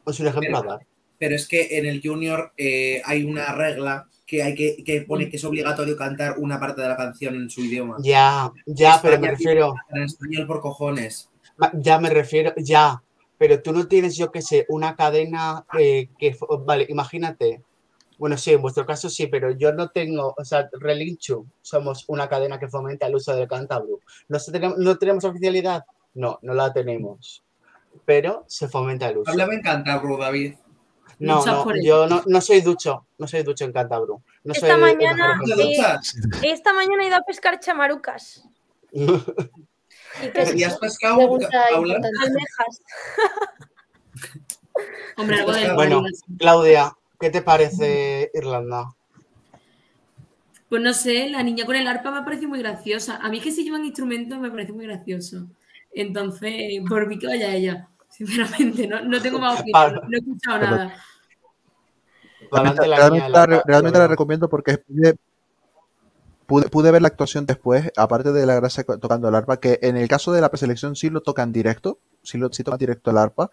es un ejemplo a Pero- dar. Pero es que en el junior eh, hay una regla que hay que, que pone que es obligatorio cantar una parte de la canción en su idioma. Ya, ya, pero me España refiero, En español por cojones. ya me refiero, ya, pero tú no tienes, yo qué sé, una cadena eh, que, vale, imagínate, bueno, sí, en vuestro caso sí, pero yo no tengo, o sea, Relinchu, somos una cadena que fomenta el uso del cántabro. ¿No, tenemos, ¿No tenemos oficialidad? No, no la tenemos, pero se fomenta el uso. Hablaba en cántabro, David. No, por yo no, no soy ducho, no soy ducho en. No soy Esta mañana, mejor ¿Te eh, esta he ido a pescar chamarucas ¿Y qué es ¿Y has eso? pescado, almejas. Hombre, algo de Bueno, Claudia, ¿qué te parece Irlanda? Pues no sé, la niña con el arpa me parece muy graciosa. A mí que si llevan instrumentos me parece muy gracioso. Entonces, por mí que vaya ella. Sinceramente, no, no tengo más opinión, no, he escuchado Pero- nada. La realmente la, la- realmente la la- recomiendo porque pude, pude, pude ver la actuación después, aparte de la gracia tocando el arpa, que en el caso de la preselección sí lo tocan directo, sí, lo, sí tocan directo el arpa.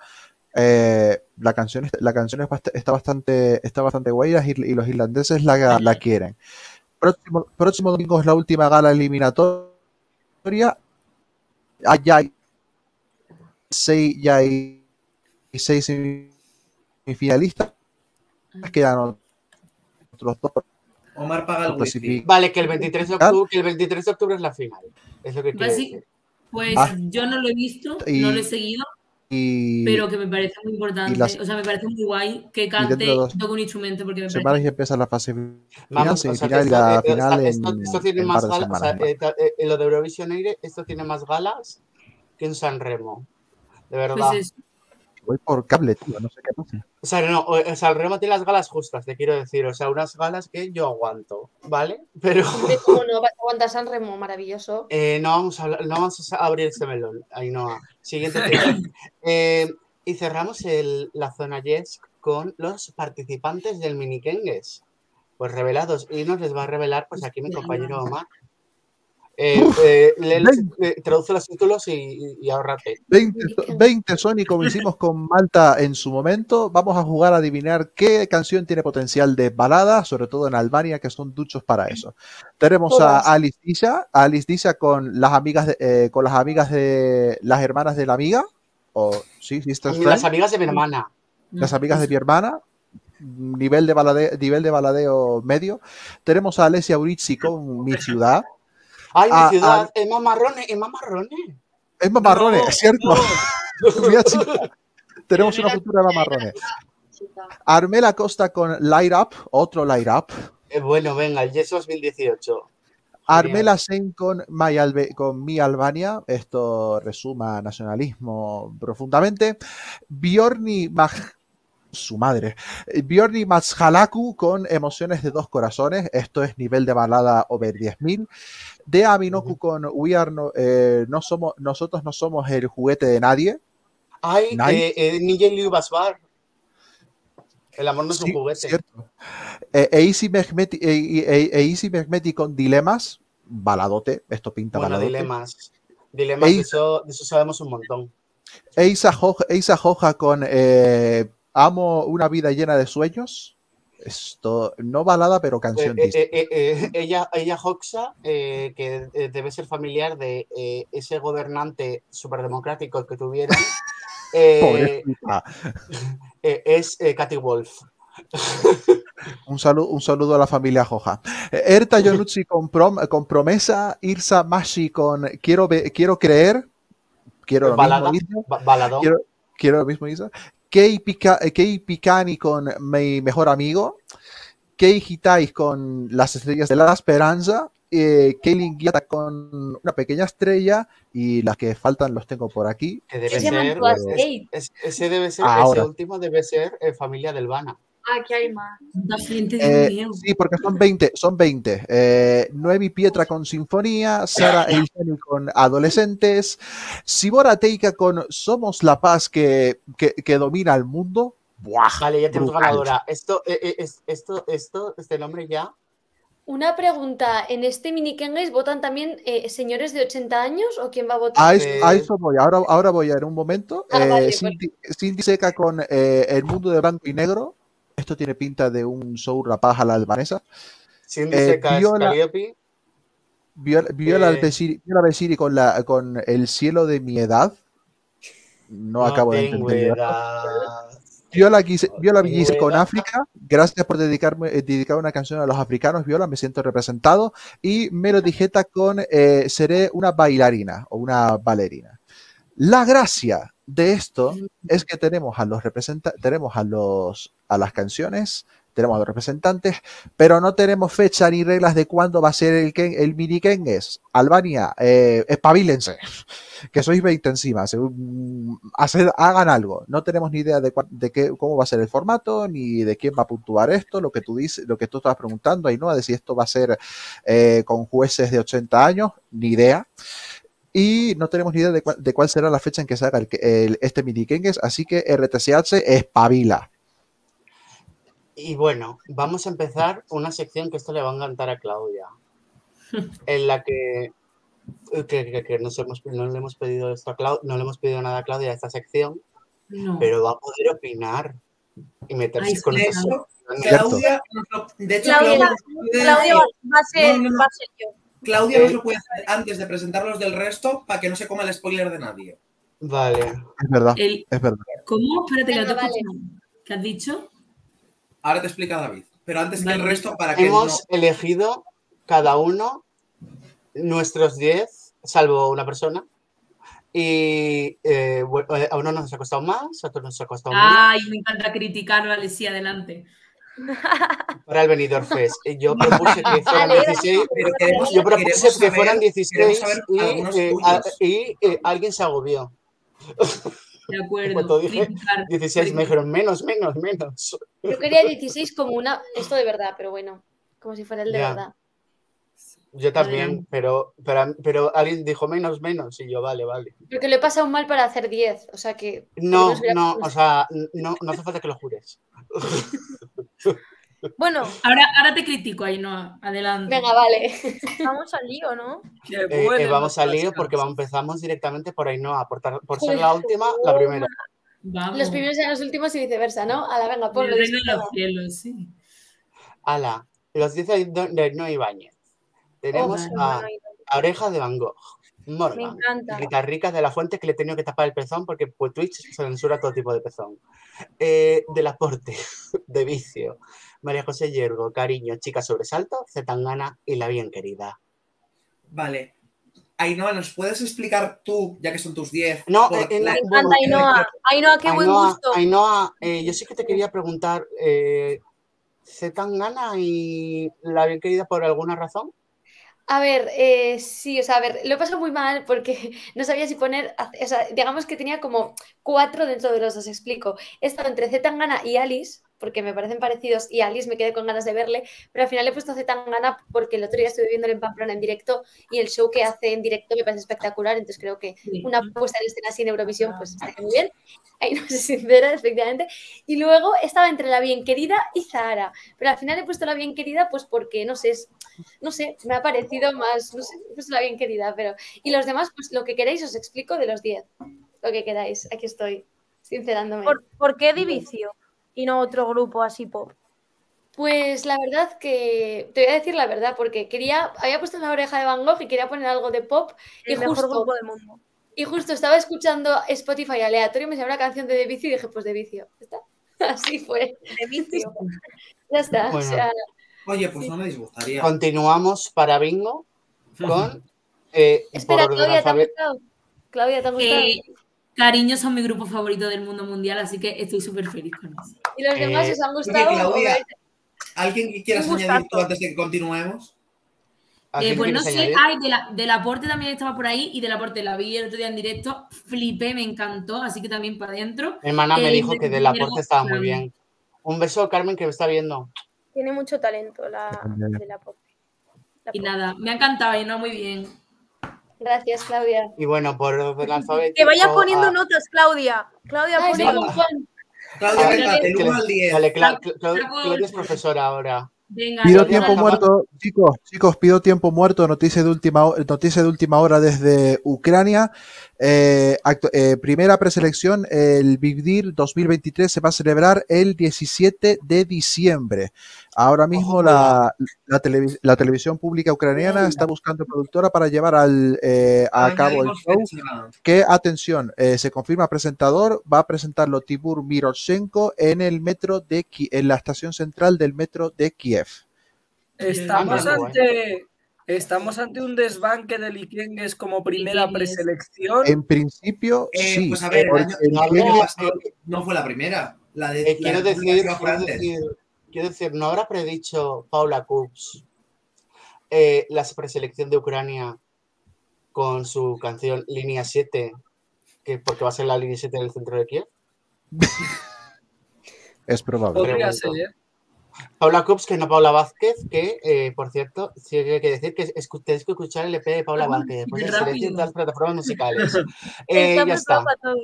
Eh, la canción, la canción es bast- está, bastante, está bastante guay y, los irlandeses la, la quieren. Próximo, próximo domingo es la última gala eliminatoria. Allá hay seis, ya hay seis semifinalistas. Quedan otros dos. Omar paga el wifi. Vale, que el 23 de octubre, que el 23 de octubre es la final. Es lo que quiero Basi- decir. Pues Ah. yo no lo he visto, Y- no lo he seguido, Y, pero que me parece muy importante. las- o sea, me parece muy guay que cante y toque un instrumento porque me parece. empieza la fase final, Vamos, o sea, semifinal y esto, la eh, o sea, final en, esto, esto tiene en más galas, o sea, eh, ta- eh, lo de Eurovision Aire, esto tiene más galas que un San Remo. De verdad. Pues es- Voy por cable, tío, no sé qué pasa. O sea, no, o o sea, el Remo tiene las galas justas, te quiero decir. O sea, unas galas que yo aguanto, ¿vale? Pero ¿Cómo no vas a aguantar San Remo? Maravilloso. eh, no, vamos a hablar- no vamos a abrir este melón. Ahí no. Siguiente tema. Eh, y cerramos el- la zona Yes con los participantes del minikengues. Pues revelados. Y nos les va a revelar, pues aquí mi compañero Omar. Eh, eh, eh, traduce los títulos y, y, y ahórrate. 20, so- 20 Sony, como hicimos con Malta en su momento, vamos a jugar a adivinar qué canción tiene potencial de balada, sobre todo en Albania, que son duchos para eso. Tenemos Todas. a Alice Disha, a Alice Disha con las amigas de, eh, con las amigas de las hermanas de la amiga, o sí, las amigas de mi hermana. las amigas de mi hermana, nivel de baladeo, nivel de baladeo medio. Tenemos a Alessia Urizzi con Mi Ciudad. ¡Ay, mi Ah, ciudad! ah. ¡Emma Marrone! ¡Emma Marrone! Es Mamarrone, es cierto. Chica, Tenemos una Mira, futura Mamarrone. chica. Armela Costa con Light Up, otro Light Up. Eh, bueno, venga, el Yes 2018. Armela Sen con, My Albe- con Mi Albania. Esto resuma nacionalismo profundamente. Bjorni Mag su madre. Bjorni Mazhalaku con Emociones de dos corazones. Esto es nivel de balada over 10.000. De Aminoku con We Are no, eh, no somos, Nosotros no somos el juguete de nadie. ¡Ay, eh, eh, Liu Basbar! El amor no es Sí, un juguete. cierto. Eh, Easy Mehmeti, eh, eh, eh, Easy Mehmeti con Dilemas. Baladote. Esto pinta Bueno, baladote. dilemas. Dilemas, de eso, de eso sabemos un montón. Eisa Hoja, Eisa Hoja con eh, Amo una vida llena de sueños. Esto, no balada, pero Eh, canción eh, eh, eh, eh, ella, ella Hoxa, que debe ser familiar de ese gobernante superdemocrático que tuvieron, es Katy Wolf. Un saludo, un saludo a la familia Joja. Erta Yonutsi con, prom- con promesa. Irsa Mashi con quiero, quiero creer. Quiero lo Balada, mismo, ba-. Quiero, quiero lo mismo, Isa. Kei, Pika- eh, Kei Pikani con mi mejor amigo. Kei Hitai con las estrellas de la esperanza. Eh, Kaylin Guiata con una pequeña estrella. Y las que faltan los tengo por aquí. que debe ser, ese debe ser, Ahora. ese último debe ser eh, familia del Vana. Aquí hay más. Eh, sí, porque son 20, son 20. Eh, Noemi Pietra con Sinfonía, Sara Eilani con Adolescentes, Sibora Teika con Somos la Paz que, que, que domina el mundo. Buah, Vale, ya tenemos brutal. ganadora. Esto, eh, eh, es- esto, esto, este nombre ya Una pregunta, ¿en este mini Kengues votan también eh, señores de 80 años o quién va a A votar? eso, a eso voy. Ahora, ahora voy a ir un momento. Ah, Eh, vale, Cindy, Cindy Seca con eh, El mundo de blanco y negro. Esto tiene pinta de un show rapaz a la albanesa. Eh, Viola-. Viola, Viola, Eh. Viola Besiri con, la, con El cielo de mi edad. No, No acabo de entender. Viola, Guise- Viola Villis con. África. Gracias por dedicarme, eh, dedicar una canción a los africanos, Viola. Me siento representado. Y Melody Jetta con eh, Seré una bailarina o una bailarina. La gracia de esto es que tenemos a los representa tenemos a los a las canciones, tenemos a los representantes, pero no tenemos fecha ni reglas de cuándo va a ser el, Ken- el mini Kengues. Albania, eh, espabilense, que sois 20 encima, se- mm, hacer- hagan algo. No tenemos ni idea de, cuán- de qué, cómo va a ser el formato, ni de quién va a puntuar esto, lo que tú dices, lo que tú estabas preguntando, Ainhoa, de si esto va a ser eh, con jueces de 80 años, ni idea. Y no tenemos ni idea de, cuál- de cuál será la fecha en que se haga el, el- este mini Kengues, así que RTCH espabila. Y bueno, vamos a empezar una sección que esto le va a encantar a Claudia, en la que, que, que- que nos hemos- no le hemos pedido esto a Clau- no le hemos pedido nada a Claudia a esta sección, No. pero va a poder opinar y meterse Ay, con Eso, opiniones. Claudia, de hecho, Claudia, Claudia, va a ser, No, no, no. va a ser yo. Claudia Eh. nos lo puede hacer antes de presentarlos del resto para que no se coma el spoiler de nadie. Vale. Es verdad, El- es verdad. ¿Cómo? Espérate, que no vale. ¿Qué has dicho? Ahora te explica David. Pero antes que Vale. el resto, para que Hemos no. elegido cada uno nuestros 10, salvo una persona. Y eh, bueno, a uno nos ha costado más, a otro nos ha costado menos. Ay, me encanta criticar, vale, sí, adelante. Para el Benidorm Fest. Y Yo propuse que fueran Vale, 16. Pero queremos, Yo propuse queremos que saber- fueran queremos 16 saber y, eh, a- y, eh, alguien se agobió. De acuerdo. dije criticar. 16 me dijeron menos, menos, menos. Yo quería 16 como una, esto de verdad, pero bueno, como si fuera el de Ya. verdad. Yo también, pero, pero, pero alguien dijo menos, menos. Y yo, vale, vale. Porque lo he pasado mal para hacer 10, o sea que... No, no, o sea, no, no hace falta que lo jures. Bueno, Ahora, ahora te critico, Ainhoa. Adelante. Venga, vale. vamos al lío, ¿no? Eh, eh, vamos al lío porque vamos- empezamos directamente por Ainhoa, por, tar- por ser la última, la primera. Vamos. Los primeros eran los últimos y viceversa, ¿no? A la venga, El ponlo. reino de dispara. los cielos, sí. Ala, los 10 de de Ainhoa Ibáñez. Tenemos Oh, a, a Oreja de Van Gogh, Me Morgan, encanta. Rita Rica de la Fuente, que le he tenido que tapar el pezón porque pues, Twitch censura todo tipo de pezón. Eh, del aporte, de vicio. María José Yergo, Cariño, Chica Sobresalto, Zetangana y La Bien Querida. Vale. Ainhoa, ¿nos puedes explicar tú, ya que son tus 10? No, eh, eh, la- Me encanta, Ainhoa. Ainhoa, qué buen gusto. Ainhoa, eh, yo sí que te quería preguntar, eh, ¿Zetangana y La Bien Querida por alguna razón? A ver, eh, sí, o sea, a ver, lo he pasado muy mal porque no sabía si poner, o sea, digamos que tenía como cuatro dentro de los dos, explico. He estado entre Zetangana y Alice, porque me parecen parecidos, y Alice me quedé con ganas de verle, pero al final he puesto Zetangana porque el otro día estuve viéndolo en Pamplona en directo y el show que hace en directo me parece espectacular, entonces creo que una puesta en escena así en Eurovisión, pues está muy bien. Ahí no sé sincera, efectivamente. Y luego estaba entre la bien querida y Zahara. Pero al final he puesto la bien querida, pues porque no sé, es- no sé, me ha parecido más, no sé, he puesto la bien querida, pero. Y los demás, pues lo que queráis os explico de los 10. Lo que queráis, aquí estoy, sincerándome. ¿Por, por qué Divicio y no otro grupo así pop? Pues la verdad que te voy a decir la verdad, porque quería, había puesto la oreja de Van Gogh y quería poner algo de pop y mejor justo, grupo del mundo. y justo estaba escuchando Spotify aleatorio y me salió una canción de De Vicio y dije, pues De Vicio, está. Así fue, De vicio. ya está. o Bueno. sea, Oye, pues no me disgustaría. Continuamos para Bingo con... eh, espera, Claudia, ¿te ha gustado? Claudia, ¿te ha gustado? Eh, Cariño son mi grupo favorito del mundo mundial, así que estoy súper feliz con eso. ¿Y los demás eh, os han gustado? Claudia, ¿O- ¿alguien que quieras añadir tú antes de que continuemos? ¿Alguien Eh, pues no sé, ay, de la, del aporte también estaba por ahí y del aporte la vi el otro día en directo, flipé, me encantó, así que también para adentro. Mi hermana me Eh, dijo de que del aporte estaba muy bien. Un beso, Carmen, que me está viendo. Tiene mucho talento la También. de la Y nada, me ha encantado y no muy bien. Gracias, Claudia. Y bueno, por orden alfabético... Que vayas poniendo a- notas, Claudia. Claudia, Ay, pon sí. Claudia, venga, del le- 1 al 10. Vale, Cla- Saco- Cla- saco Claudia es el- profesora ahora. Venga, Pido tiempo muerto, chicos, chicos, pido tiempo muerto, noticia de última, noticia de última hora desde Ucrania. Eh, eh, primera preselección, el Big Deal 2023 se va a celebrar el 17 de diciembre. Ahora mismo la, la, televi- la televisión pública ucraniana está buscando productora para llevar al, eh, a cabo el show. Que, atención, eh, se confirma presentador, va a presentarlo Tibur Miroshenko en el metro de Ki- en la estación central del metro de Kiev. Estamos ante, estamos ante un desbanque de Likengues como primera preselección. En principio, Eh, sí. pues a ver, el porque año, el el no, fue la primera. La de Eh, la quiero, de decir, quiero, decir, ¿no habrá predicho Paula Coops eh, la preselección de Ucrania con su canción Línea 7? Que porque va a ser la línea 7 del centro de Kiev. es probable. Podría pregunto. ser. ¿eh? Paula Coops, que no Paula Vázquez, que eh, por cierto, sí que hay que decir que es- tenéis que escuchar el EP de Paula Ah, Vázquez, después en todas las plataformas musicales. Eh, ya está. todo.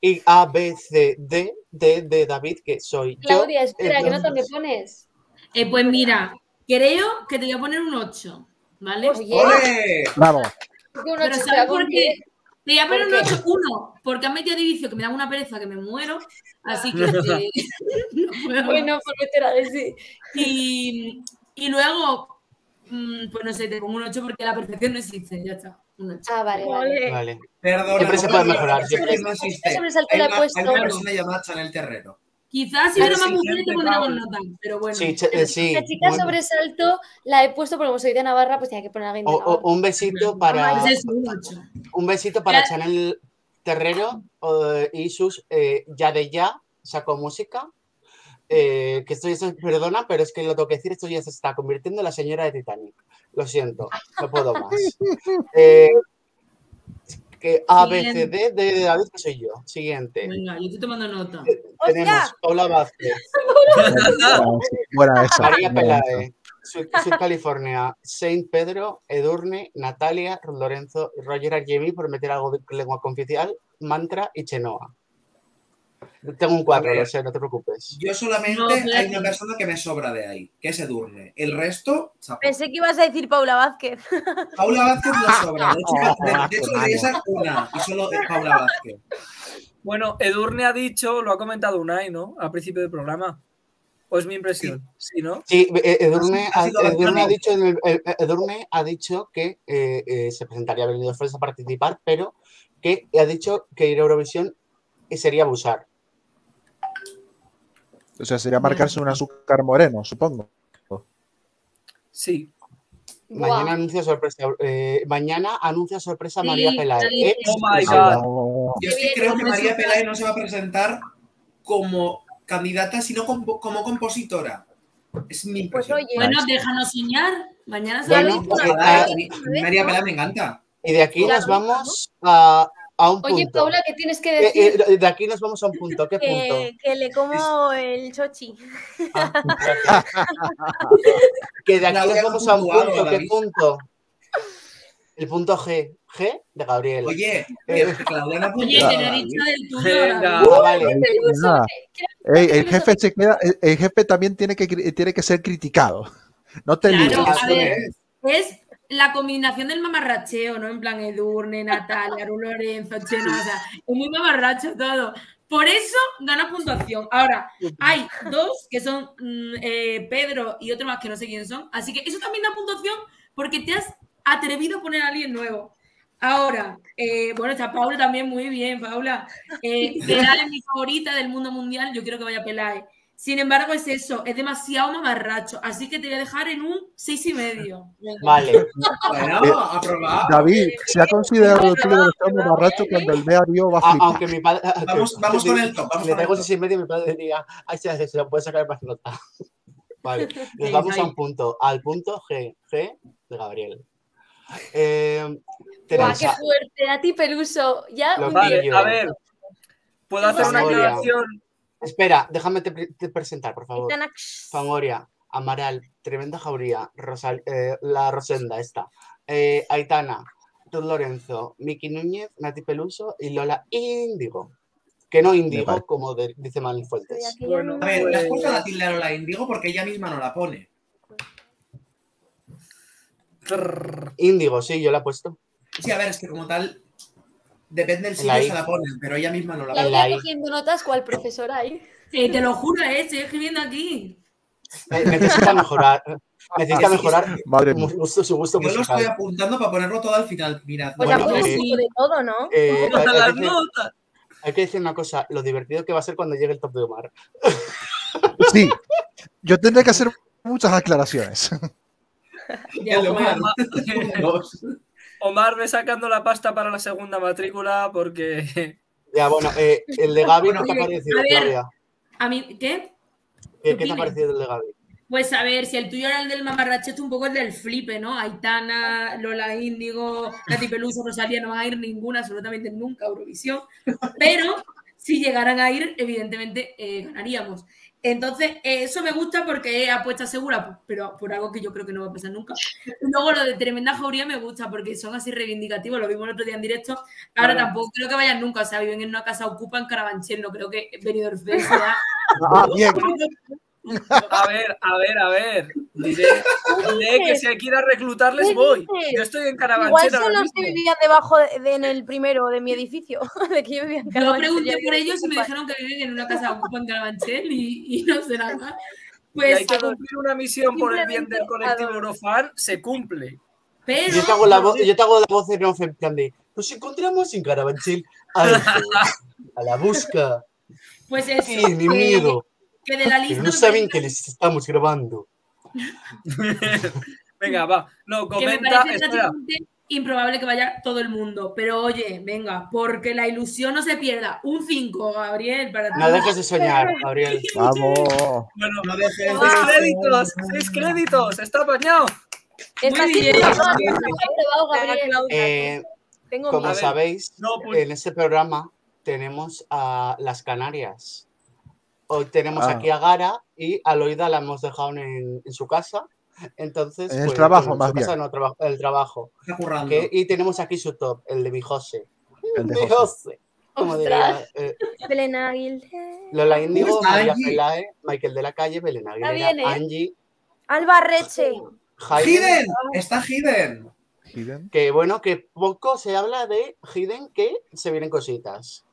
Y A, B, C, D, D de David, que soy yo. Claudia, espera, ¿qué nota me pones? Eh, pues mira, creo que te voy a poner un 8, ¿vale? Oye. Vamos. Pero ¿sabes ¿con por qué? Te voy a poner ¿Por un qué? 8, uno, porque han metido a Divicio que me da una pereza que me muero, así que eh, no. Bueno, por meter a sí. Y, y luego, mm, pues no sé, te pongo un 8 porque la perfección no existe, ya está, un 8. Ah, vale, vale. Ole. Vale. Perdona, Siempre se puede mejorar, siempre. no existe. Sobresalto Hay una, puesto. hay una persona llamada Chanel Terrero. Quizás si hubiera más mujeres te pondríamos nota, pero bueno. Sí, ch- eh, sí. La chica bueno. sobresalto la he puesto porque como soy de Navarra, pues tenía que poner a alguien de O- Navarra. o- un besito para un 8. un besito para Ya- Chanel Terrero eh, y sus eh, ya de ya sacó música. eh, que esto ya se perdona, pero es que lo tengo que decir, esto ya se está convirtiendo en la señora de Titanic. Lo siento, no puedo más. Eh, que A, B, C, D, D de David, que soy yo. Siguiente. Venga, yo estoy tomando nota. Tenemos Paula Vázquez, Buena esa. María Sur, Sur California, Saint Pedro, Edurne, Natalia, Lorenzo, Roger Argemi, por meter algo de lengua confidencial, Mantra y Chenoa. Tengo un cuadro, A ver. lo sé, no te preocupes. Yo solamente No, hay una persona que me sobra de ahí, que es Edurne. El resto, chapo. Pensé que ibas a decir Paula Vázquez. Paula Vázquez no sobra. De hecho, de, de hecho debería ser una, y solo de Paula Vázquez. Bueno, Edurne ha dicho, lo ha comentado Unai, ¿no? Al principio del programa. ¿O es mi impresión? Sí, ¿no? Sí, eh, Edurne, Ha Edurne ha dicho, en el- eh, Edurne ha dicho que eh, eh, se presentaría a Benidorm Fest a participar, pero que ha dicho que ir a Eurovisión sería abusar. O sea, sería marcarse un azúcar moreno, supongo. Sí. Mañana anuncia sorpresa. eh, mañana anuncia sorpresa Sí, María ya ex dice. Oh my. God. No. Yo es que bien, creo que María sí. Pelae no se va a presentar como candidata, sino como, como compositora. Es mi Pues oye, Bueno, déjanos soñar. Mañana se Bueno, pues, vez, a vez, María. Pelae me encanta. Y de aquí nos vamos a, a un punto. Oye, Paula, ¿qué tienes que Eh, decir? eh, de aquí nos vamos a un punto. ¿Qué punto? que, que le como el chochi. Ah, que de aquí nos vamos a un punto. ¿Qué punto? El punto G. G de Gabriel. Oye, Claudia ha Oye, te lo he dicho del tuyo. Vale. Ey, el jefe se queda, el, el jefe también tiene que, tiene que ser criticado. No te Claro, líes. a Eso ver. es. La combinación del mamarracheo, ¿no? En plan Edurne, Natalia, Ru Lorenzo, Cheno, o sea, es muy mamarracho todo. Por eso gana puntuación. Ahora, hay dos que son mm, eh, Pedro y otro más que no sé quién son. Así que eso también da puntuación porque te has atrevido a poner a alguien nuevo. Ahora, eh, bueno, está Paula también muy bien, Paula. Eh, es mi favorita del mundo mundial, yo quiero que vaya Pelae. Sin embargo, es eso, es demasiado mamarracho. Así que te voy a dejar en un seis y medio. Vale. Bueno, Eh, aprobado. David, se ha considerado el club del estado borracho cuando el vea vio va a flipar. aunque mi padre. Vamos- vamos con el top, vamos Le traigo seis y medio y mi padre diría, ay, se, se lo puede sacar más nota. Vale, nos vamos a un punto, al punto G, G de Gabriel. Eh, Buah, qué fuerte. A ti, Peluso. Ya un Vale, a ver. ¿Puedo hacer una aclaración? Espera, déjame te, pre- te presentar, por favor. Fangoria, Amaral, Tremenda Jauría, Rosal, eh, la Rosenda, esta, eh, Aitana, Ruth Lorenzo, Miki Núñez, Nati Peluso y Lola Índigo. Que no índigo, como de- dice Manuel Fuentes. Bueno, A ver, ¿le has pues- puesto la tilde a la Indigo? Porque ella misma no la pone. Índigo, sí, yo la he puesto. Sí, a ver, es que como tal, depende del la sitio se la ponen, pero ella misma no la pone. la cogiendo notas cual profesora ahí. Eh, te lo juro, eh, estoy escribiendo aquí. Eh, Necesita mejorar. Necesita Sí, sí, mejorar Madre gusto- su gusto Yo lo estoy apuntando para ponerlo todo al final. Mirad. Pues Bueno, eh, poco de todo, ¿no? Eh, hay, Todas hay las que hay que decir una cosa, lo divertido que va a ser cuando llegue el top de Omar. Sí, yo tendré que hacer muchas aclaraciones. Ya, El Omar. Omar ve sacando la pasta para la segunda matrícula porque Ya, bueno, eh, el de Gaby, Bueno, ¿qué te ha parecido, a ver, Claudia? A mí, ¿qué? ¿Qué, qué te ha parecido el de Gaby? Pues a ver, si el tuyo era el del mamarrachete, un poco el del flipe, ¿no? Aitana, Lola Índigo, Nati Peluso, Rosalía, no van a ir ninguna, absolutamente nunca a Eurovisión. Pero si llegaran a ir, evidentemente eh, ganaríamos. Entonces, eso me gusta porque es apuesta segura, pero por algo que yo creo que no va a pasar nunca. Luego lo de Tremenda Jauría me gusta porque son así reivindicativos, lo vimos el otro día en directo. Ahora Claro. tampoco creo que vayan nunca, o sea, viven en una casa ocupa en Carabanchel, no creo que Benidorm sea Ah, bien. A ver, a ver, a ver. Diré, diré que si hay que ir a reclutarles ¿Qué voy. Yo estoy en Igual Carabanchel son ahora los que vivían debajo de, de- en el primero de mi edificio. de que yo vivía en Yo Carabanchel, pregunté por ellos y me dijeron que viven en una casa en Carabanchel y, y no sé nada. Y Pues, hay que cumplir una misión por el bien del colectivo. Eurofan, se cumple. pero Yo te hago la, voz, yo te hago la voz en off en plan de nos encontramos en Carabanchel Alto, a la busca. pues eso, Tienen que, miedo, que de la lista no me saben que les estamos grabando. Venga, va. No, que me comenta. parece Espera. prácticamente improbable que vaya todo el mundo. Pero oye, venga, porque la ilusión no se pierda. Un 5, Gabriel, para ti. No dejes de soñar, Gabriel. Vamos. Bueno, No dejes de seis créditos, seis créditos, está apañado. Muy bien. que. Eh, como sabéis, No, pues- en este programa tenemos a las Canarias. Hoy tenemos Ah. aquí a Gara y a Loida la hemos dejado en, en su casa. Entonces, En el pues, trabajo, más su casa bien. no, traba- el trabajo. Que- y tenemos aquí su top, el de mi José. El de Mi José. Como diría, eh, Belén Aguilera. Lola Índigo, María? Pelae, Michael de la Calle, Belén Aguilera, bien, ¿eh? Angie, Alba Reche. ¡Hidden! ¡Está! Hidden. Que bueno, que poco se habla de Hidden, que se vienen cositas.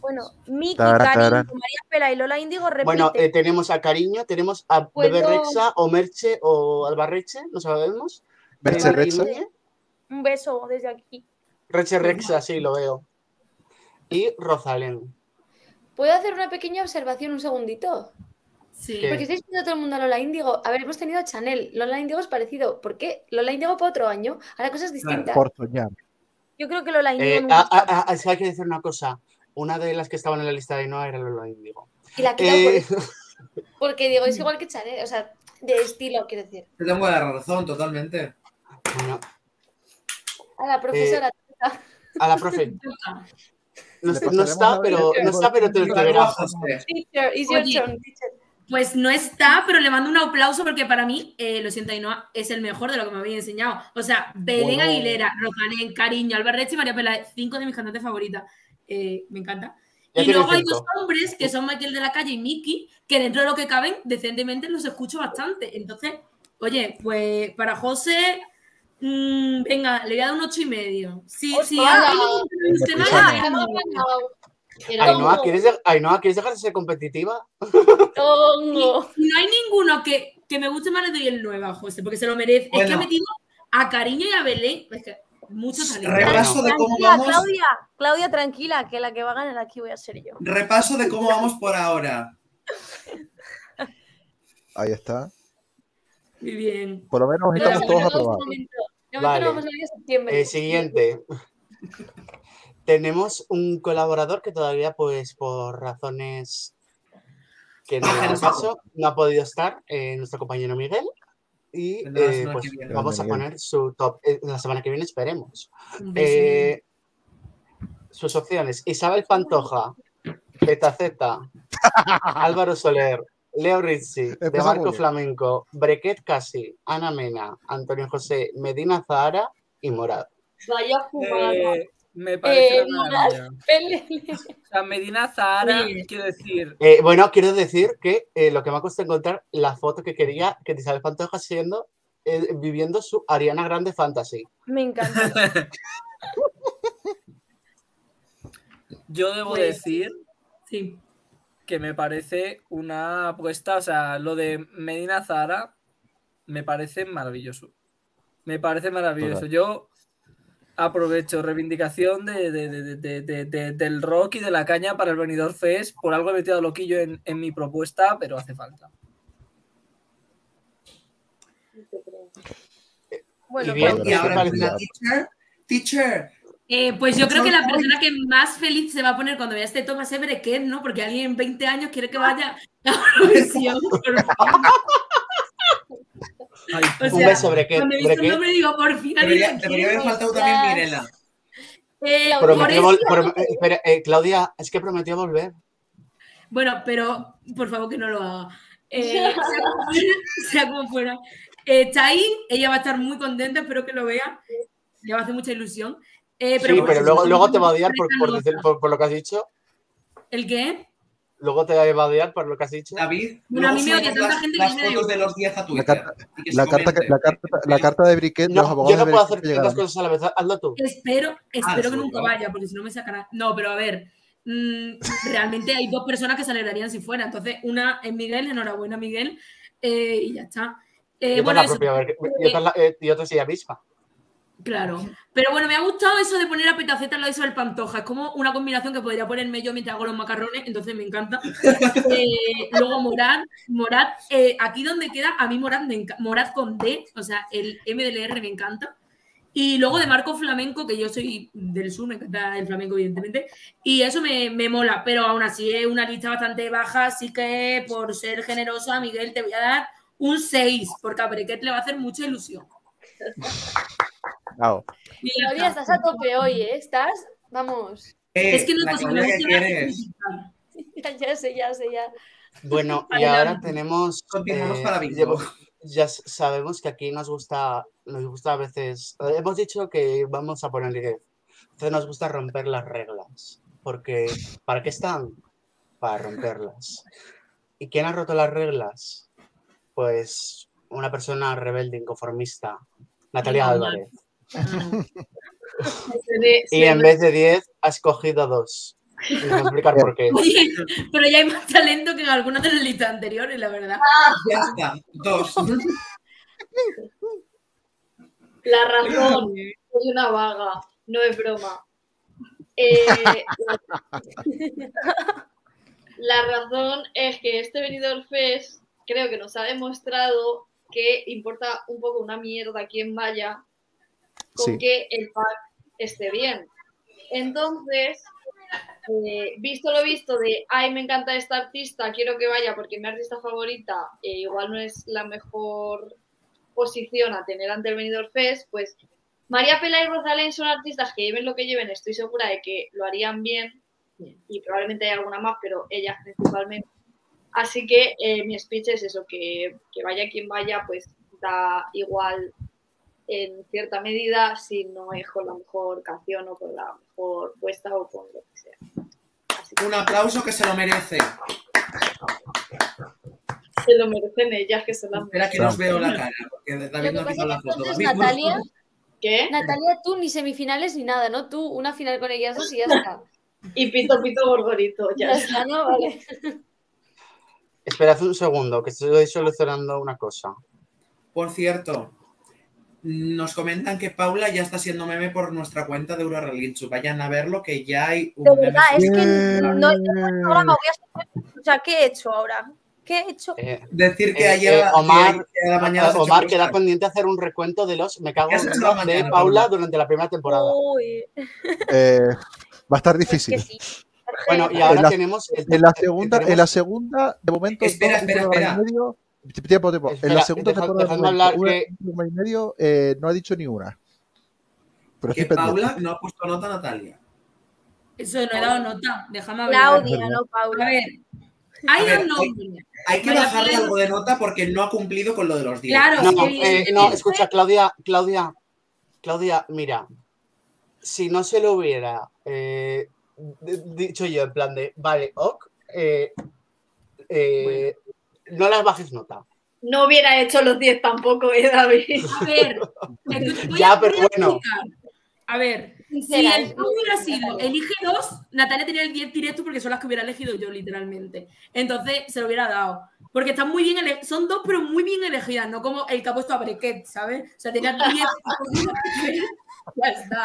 Bueno, Miki, Cariño. María Pela y Lola Índigo repiten. Bueno, eh, tenemos a Cariño, tenemos a Puedo- Bebe Rexa, o Merche, o Albarreche, no sabemos. Merche Eh, Rexa. Un beso desde aquí. Reche Rexa, sí, lo veo. Y Rosalén. ¿Puedo hacer una pequeña observación un segundito? Sí. ¿Qué? Porque estáis viendo todo el mundo a Lola Índigo. A ver, hemos tenido a Chanel. Lola Índigo es parecido. ¿Por qué? Lola Índigo para otro año. Ahora cosas distintas. Por soñar. Yo creo que Lola Índigo Eh, nunca ah, ah, está- ah, que hay que decir una cosa. Una de las que estaban en la lista de no era Lola Índigo. Y la quitado por Eh, eso. Porque digo, es igual que Chanel. O sea, de estilo, quiero decir. Te tengo la razón, totalmente. bueno, A la profesora. a la profe. No, está, pero, no está, pero te lo te verás. Teacher, it's your Oye. turn, teacher. Pues no está, pero le mando un aplauso porque para mí, eh, lo siento, Ainhoa, es el mejor de lo que me había enseñado. O sea, Belén Bueno. Aguilera, Rosalén, Cariño, Albert Reche y María Pela, cinco de mis cantantes favoritas. Eh, me encanta. Ya y luego hay dos hombres que son Michael de la Calle y Miki, que dentro de lo que caben, decentemente los escucho bastante. Entonces, oye, pues para José, mm, venga, le voy a dar un ocho y medio. Sí, sí. Ainhoa, ¿quieres, ¿quieres dejar de ser competitiva? Tongo. Y no hay ninguno que, que me guste más, le doy el 9 a José, porque se lo merece. Es que Bueno. ha metido a Cariño y a Belén. Es que mucho talento. Repaso de cómo Tranquila, vamos. Claudia. Claudia, tranquila, que la que va a ganar aquí voy a ser yo. Repaso de cómo vamos por ahora. Ahí está. Muy bien. Por lo menos estamos no, todos aprobados. Vale. no. Eh, siguiente. Tenemos un colaborador que todavía, pues, por razones que no el caso, no ha podido estar, eh, nuestro compañero Miguel. Y eh, pues vamos a poner su top eh, la semana que viene, esperemos. Eh, sus opciones: Isabel Pantoja, Petaceta, Álvaro Soler, Leo Rizzi, De Marco. Flamenco, Brequet Casi, Ana Mena, Antonio José, Medina Zahara y Morad. Vaya fumada. Me parece Eh, una. O sea, Medina Zahara, Sí. quiero decir, Eh, bueno, quiero decir que eh, lo que me ha costado encontrar la foto que quería que Isabel Pantoja siendo eh, viviendo su Ariana Grande Fantasy. Me encanta. yo debo Pues- decir Sí. que me parece una apuesta, o sea, lo de Medina Zahara me parece maravilloso. Me parece maravilloso. Total. Yo aprovecho reivindicación de, de- de- de- de- de- del rock y de la caña para el Benidorm Fest. Por algo he metido a loquillo en, en mi propuesta, pero hace falta. Bueno, Y bien, pues, Y ahora vale. teacher, teacher. Eh, pues yo creo que la persona que más feliz se va a poner cuando vea este top va a ser Brequet, ¿no? Porque alguien en 20 años quiere que vaya a Eurovisión. Ay, O Un sea, beso, Brequet. Cuando he visto el nombre digo, por fin alguien Debería, haber faltado también Mirela. Eh, por Prometió eso- vol- prom- eh, espera, eh, Claudia, es que prometió volver. Bueno, pero por favor que no lo haga. Eh, sea como fuera, sea como fuera. Eh, Chai, ella va a estar muy contenta, espero que lo vea. Le va a hacer mucha ilusión. Eh, sí, pero luego, luego te va a odiar por, por, por- por lo que has dicho. ¿El qué? Luego te va a odiar por lo que has dicho. David, Bueno, a mí me odia tanta las, gente que las viene de fotos de los 10 a carta- que se La carta, que- la, carta, la carta de Briquet, los No, abogados yo no puedo hacer tantas cosas a la vez. Hazlo tú. Espero, espero que nunca vaya, porque si no me sacará. No, pero a ver, mm, realmente hay dos personas que se alegrarían si fuera. Entonces, una es Miguel, enhorabuena Miguel, eh, y ya está. Eh, y otra bueno, la eso, propia, Bre- y otra la- eh, y otra es ella misma. Claro. Pero bueno, me ha gustado eso de poner a Petaceta al lado de Isabel Pantoja. Es como una combinación que podría ponerme yo mientras hago los macarrones, entonces me encanta. Eh, luego Morat, Morat, eh, aquí donde queda, a mí Morat, me Morat con D, o sea, el MDLR me encanta. Y luego de Marco Flamenco, que yo soy del sur, me encanta el flamenco, evidentemente. Y eso me, me mola, pero aún así es una lista bastante baja, así que por ser generosa, Miguel, te voy a dar un 6, porque a Brequet le va a hacer mucha ilusión. Claudia, está. estás a tope hoy, ¿eh? Estás, vamos. Eh, Es que no es Ya, ya sé, ya sé, ya. Bueno, y ahora tenemos. Continuamos eh, para bingo. ya sabemos que aquí nos gusta, nos gusta a veces. eh, Hemos dicho que vamos a poner 10. Entonces nos gusta romper las reglas. Porque, ¿para qué están? Para romperlas. ¿Y quién ha roto las reglas? Pues una persona rebelde, inconformista, Natalia Álvarez. Y en ve- vez de 10, ha escogido dos. Y os voy a explicar por qué. Oye, pero ya hay más talento que en algunas de las listas anteriores, la verdad. Ya está, dos. La razón, soy una vaga, no es broma. Eh, la, la razón es que este Benidorm Fest creo que nos ha demostrado que importa un poco una mierda quién vaya con Sí. que el pack esté bien. Entonces, eh, visto lo visto de, ay, me encanta esta artista, quiero que vaya porque mi artista favorita, eh, igual no es la mejor posición a tener ante el Benidorm Fest, pues María Pela y Rosalén son artistas que lleven lo que lleven, estoy segura de que lo harían bien y probablemente hay alguna más, pero ellas principalmente. Así que eh, mi speech es eso, que, que vaya quien vaya, pues da igual en cierta medida si no es con la mejor canción o con la mejor puesta o con lo que sea. Así que Un aplauso que se lo merece. se lo merecen ellas, que son las Espera que nos veo la cara, porque David no que ha quitado la foto. Natalia, ¿Qué? Natalia, tú ni semifinales ni nada, ¿no? Tú una final con ellas dos y ya está. Y pito, pito, gorgorito, ya Ya está. está, ¿no? Vale. Esperad un segundo, que estoy solucionando una cosa. Por cierto, nos comentan que Paula ya está siendo meme por nuestra cuenta de Eurorelinchu. Vayan a verlo, que ya hay un De meme. es que no, ahora me voy a O sea, ¿qué he hecho ahora? ¿Qué he hecho? Eh, Decir que eh, ayer eh, Omar, que a la mañana Omar queda pendiente de hacer un recuento de los Me cago ¿Qué has en de mañana, Paula durante la primera temporada. Uy, Eh, va a estar difícil. que sí. Bueno, y En ahora la- tenemos. el- En la segunda, tenemos- en la segunda, de momento, Espera, espera, espera. medio- tiempo, tiempo. en la segunda deja- temporada, de hablar una, que- una y medio, eh, no ha dicho ni una. Pero Que pendiente. Paula no ha puesto nota a Natalia. Eso no he dado nota, déjame hablar. Claudia, no A Paula. ver, hay A ver, hay-. Hay que María bajarle algo de nota porque no ha cumplido con lo de los 10. Claro, No, sí, eh, sí, no, escucha, Claudia, Claudia, Claudia, mira. si no se lo hubiera eh, dicho yo en plan de, vale, ok, eh, eh, no las bajes nota. No hubiera hecho los 10 tampoco, ¿eh, David? A ver, Ya, a- pero bueno. A ver, si el hubiera sido elige dos, Natalia tenía el 10 directo porque son las que hubiera elegido yo, literalmente. Entonces se lo hubiera dado. Porque están muy bien elegidas. Son dos, pero muy bien elegidas, no como el que ha puesto a Brequet, ¿sabes? O sea, tenía 10. ya está.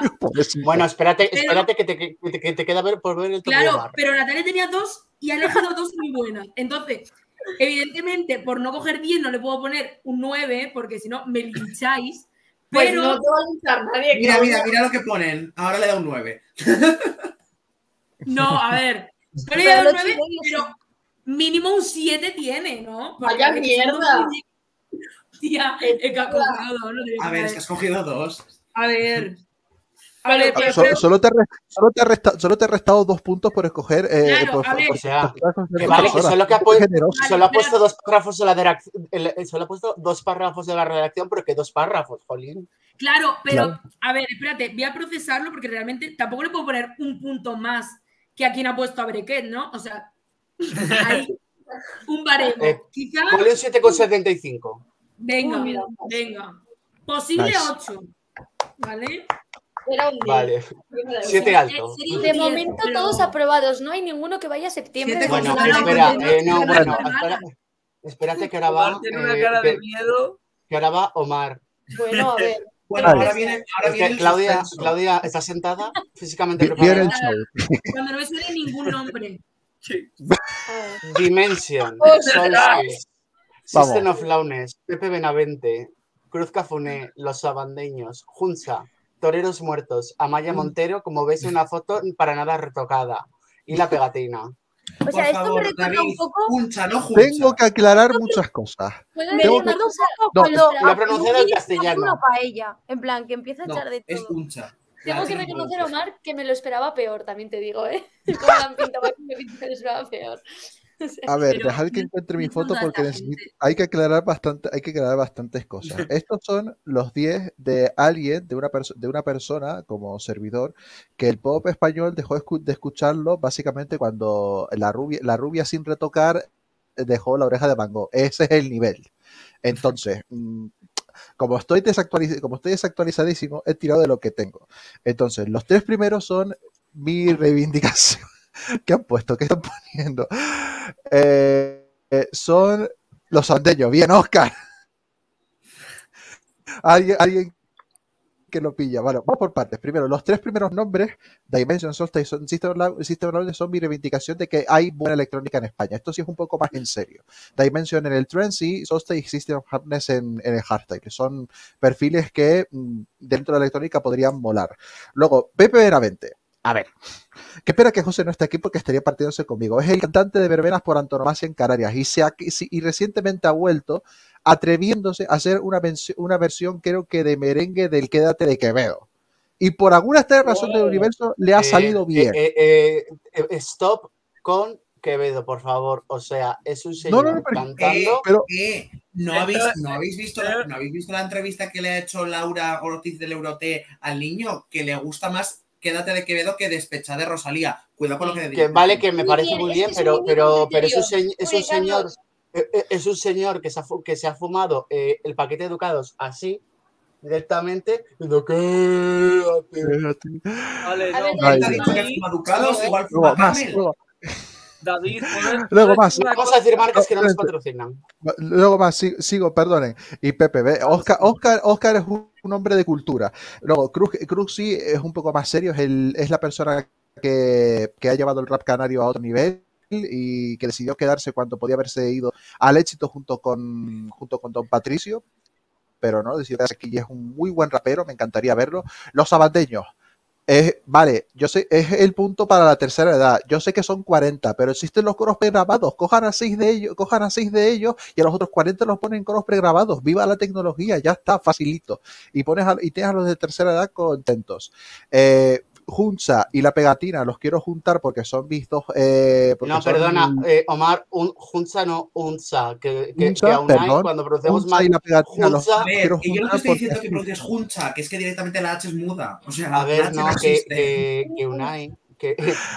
Bueno, espérate, Pero- espérate que te, que te- que te queda ver por ver el top de Claro, pero Natalia tenía dos y ha elegido dos muy buenas. Entonces, evidentemente, por no coger 10 no le puedo poner un 9, porque si no me lincháis. Pues Pero no te va a luchar nadie. Mira, Claudia. mira, mira lo que ponen. Ahora le da un 9. no, a ver. Yo le Pero voy a dar los un 9, chilenos pero mínimo un 7 tiene, ¿no? Porque Vaya que mierda. Tía, es que ha cogido dos, no A ver, es que has cogido dos. A ver. A ver, pero, So- pero- solo, te solo, te he resta- solo te he restado dos puntos por escoger. eh, Claro, por, a ver. por- O sea, por- vale, que solo, que ha puesto, generoso. solo ha puesto dos párrafos de la redacción, el- solo ha puesto dos párrafos de la redacción, pero que dos párrafos, jolín. Claro, pero Claro. a ver, espérate, voy a procesarlo porque realmente tampoco le puedo poner un punto más que a quien ha puesto a Brequet, ¿no? O sea, hay un baremo. Eh, Quizá, Ponle un 7,75. venga, Uy, mira. venga. Posible Nice. 8, ¿vale? Era un 10. Vale, Yo me da siete igual. alto. Sería un De 10, momento todos aprobados, no hay ninguno que vaya a septiembre. De Bueno, espera, eh, no, Bueno. espera, espérate que ahora va, Omar tiene una eh, cara de que, miedo. que ahora va Omar. Bueno, a ver. Bueno, Vale. ahora viene, ahora viene el Claudia. Claudia está sentada, físicamente preparada. show. Cuando no me suene ningún nombre. Sí. Dimension. Solstice. System of Launes, Pepe Benavente, Cruz Cafuné, Los Sabandeños, Junza, Toreros Muertos, Amaya Montero, como veis en una foto para nada retocada, y la pegatina. O Por sea, esto favor, me recuerda David, un poco. Juncha, no juncha. Tengo que aclarar muchas cosas. ¿Puedo Me Tengo poco No, cuando lo he pronunciado en castellano. paella, en plan, que empieza a No, echar de es todo. Uncha. Tengo que reconocer, no. Omar, que me lo esperaba peor, también te digo, ¿eh? Como la me me lo esperaba peor. A ver, Pero dejad que encuentre mi foto porque necesito- hay que aclarar bastante, hay que aclarar bastantes cosas. Estos son los 10 de alguien, de una, de una persona como servidor, que el pop español dejó de escucharlo básicamente cuando la rubia, la rubia sin retocar eh, dejó la oreja de mango. Ese es el nivel. Entonces, mm, como estoy, desactualiz- como estoy desactualizadísimo, he tirado de lo que tengo. Entonces, los tres primeros son mi reivindicación. ¿Qué han puesto? ¿Qué están poniendo? Eh, eh, son los andeños. Bien, Oscar. ¿Alguien, alguien que lo pilla. Bueno, vamos por partes. Primero, los tres primeros nombres, Dimension, Solstice, son- System Love- System son mi reivindicación de que hay buena electrónica en España. Esto sí es un poco más en serio. Dimension en el trance y Solstice y System of Happiness en, en el hardstyle. Son perfiles que mm, dentro de la electrónica podrían molar. Luego, Pepe Benavente. A ver, qué pena que José no esté aquí porque estaría partiéndose conmigo. Es el cantante de verbenas por antonomasia en Canarias y, se ha- y recientemente ha vuelto atreviéndose a hacer una, una versión, creo que de merengue del Quédate de Quevedo. Y por alguna extraña razón del universo le ha Eh, salido bien. eh, eh, eh, stop con Quevedo, por favor. O sea, es un señor no, no, pero- cantando. pero- Eh, ¿no, habéis, no, habéis visto la, ¿No habéis visto la entrevista que le ha hecho Laura Ortiz del Euroté al niño? Que le gusta más Quédate de Quevedo que Despecha de Rosalía. Cuidado con lo que que dices. vale, que me Muy parece bien, muy es bien, pero, pero, pero es un, criterio. se- es Oye, un señor, eh, eh, es un señor que se ha, que se ha fumado eh, el paquete de educados así, directamente, diciendo que Vale, A ver, no. Ay, ¿Te ha dicho que David, Luego más, Camel. luego, David, ¿puedes- Luego puedes más. decir una Vamos cosa? a decir marcas que no nos patrocinan. luego más, si- sigo, perdonen. Y Pepe, ve, Oscar, Oscar, Oscar es un, un hombre de cultura. Luego, Cruz, Cruz sí es un poco más serio, es, el, es la persona que, que ha llevado el rap canario a otro nivel y que decidió quedarse cuando podía haberse ido al éxito junto con, junto con Don Patricio, pero no, decidió quedarse aquí y es un muy buen rapero, me encantaría verlo. Los sabandeños, vale, yo sé, es el punto para la tercera edad. Yo sé que son 40, pero existen los coros pregrabados. Cojan a seis de ellos, cojan a seis de ellos y a los otros 40 los ponen coros pregrabados. Viva la tecnología, ya está, facilito. Y pones a- y tienes a los de tercera edad contentos. Eh, Junza y la pegatina los quiero juntar porque son mis dos. eh, porque No, son- perdona, eh, Omar, un, no Unza, que, que, aún hay cuando pronunciamos mal. y la pegatina los ver, quiero que yo no te estoy porque diciendo que pronuncies juncha, que es que directamente la H es muda. O sea, a ver, no, que, que, que Unai, que,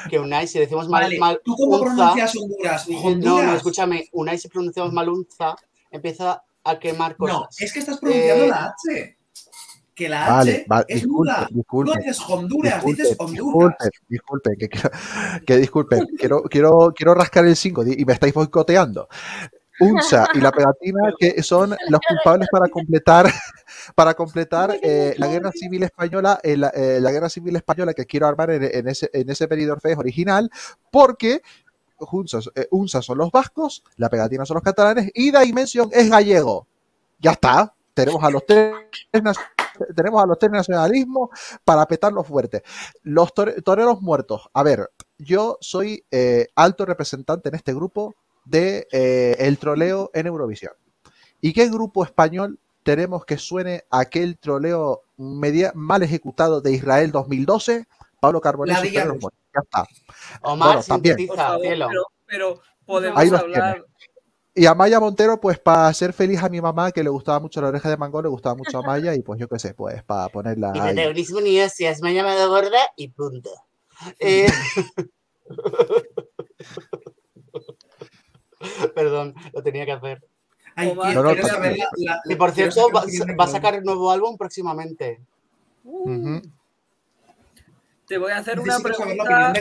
que Unai, si decimos mal, Vale, mal ¿tú cómo pronuncias Honduras? no, no, escúchame, Unai, si pronunciamos mal Unza, empieza a quemar cosas. No, es que estás pronunciando Eh, la H. Que la Vale, H vale, es disculpe, disculpe. No dices Honduras, dices Disculpe, Honduras. disculpe, disculpe, que, quiero- que disculpe, quiero, quiero, quiero rascar el 5 y me estáis boicoteando. Unsa y la pegatina que son los culpables para completar para completar eh, la guerra civil española eh, la, eh, la guerra civil española que quiero armar en, en ese en ese periodo Orfeos original porque Unsa, eh, Unsa son los vascos la pegatina son los catalanes y la dimensión es gallego ya está tenemos a los tres nac- tenemos a los tres nacionalismos para petarlos fuerte los tore- toreros muertos a ver yo soy eh, alto representante en este grupo de eh, el troleo en Eurovisión. ¿Y qué grupo español tenemos que suene aquel troleo media- mal ejecutado de Israel 2012? Pablo Carbonell. Ya está. Omar, Bueno, también. pero, pero podemos Ahí hablar. Y a Maya Montero, pues para hacer feliz a mi mamá, que le gustaba mucho la oreja de mango, le gustaba mucho a Maya, y pues yo qué sé, pues para ponerla Y ahí. de terrorismo ni hostias, me ha llamado gorda y punto. Eh, Perdón, lo tenía que hacer. Ay, Omar, quiero, No, no, quiero tranquilo. saber la, la- Y por cierto, va, a sacar un nuevo álbum próximamente. Te voy a hacer una pregunta.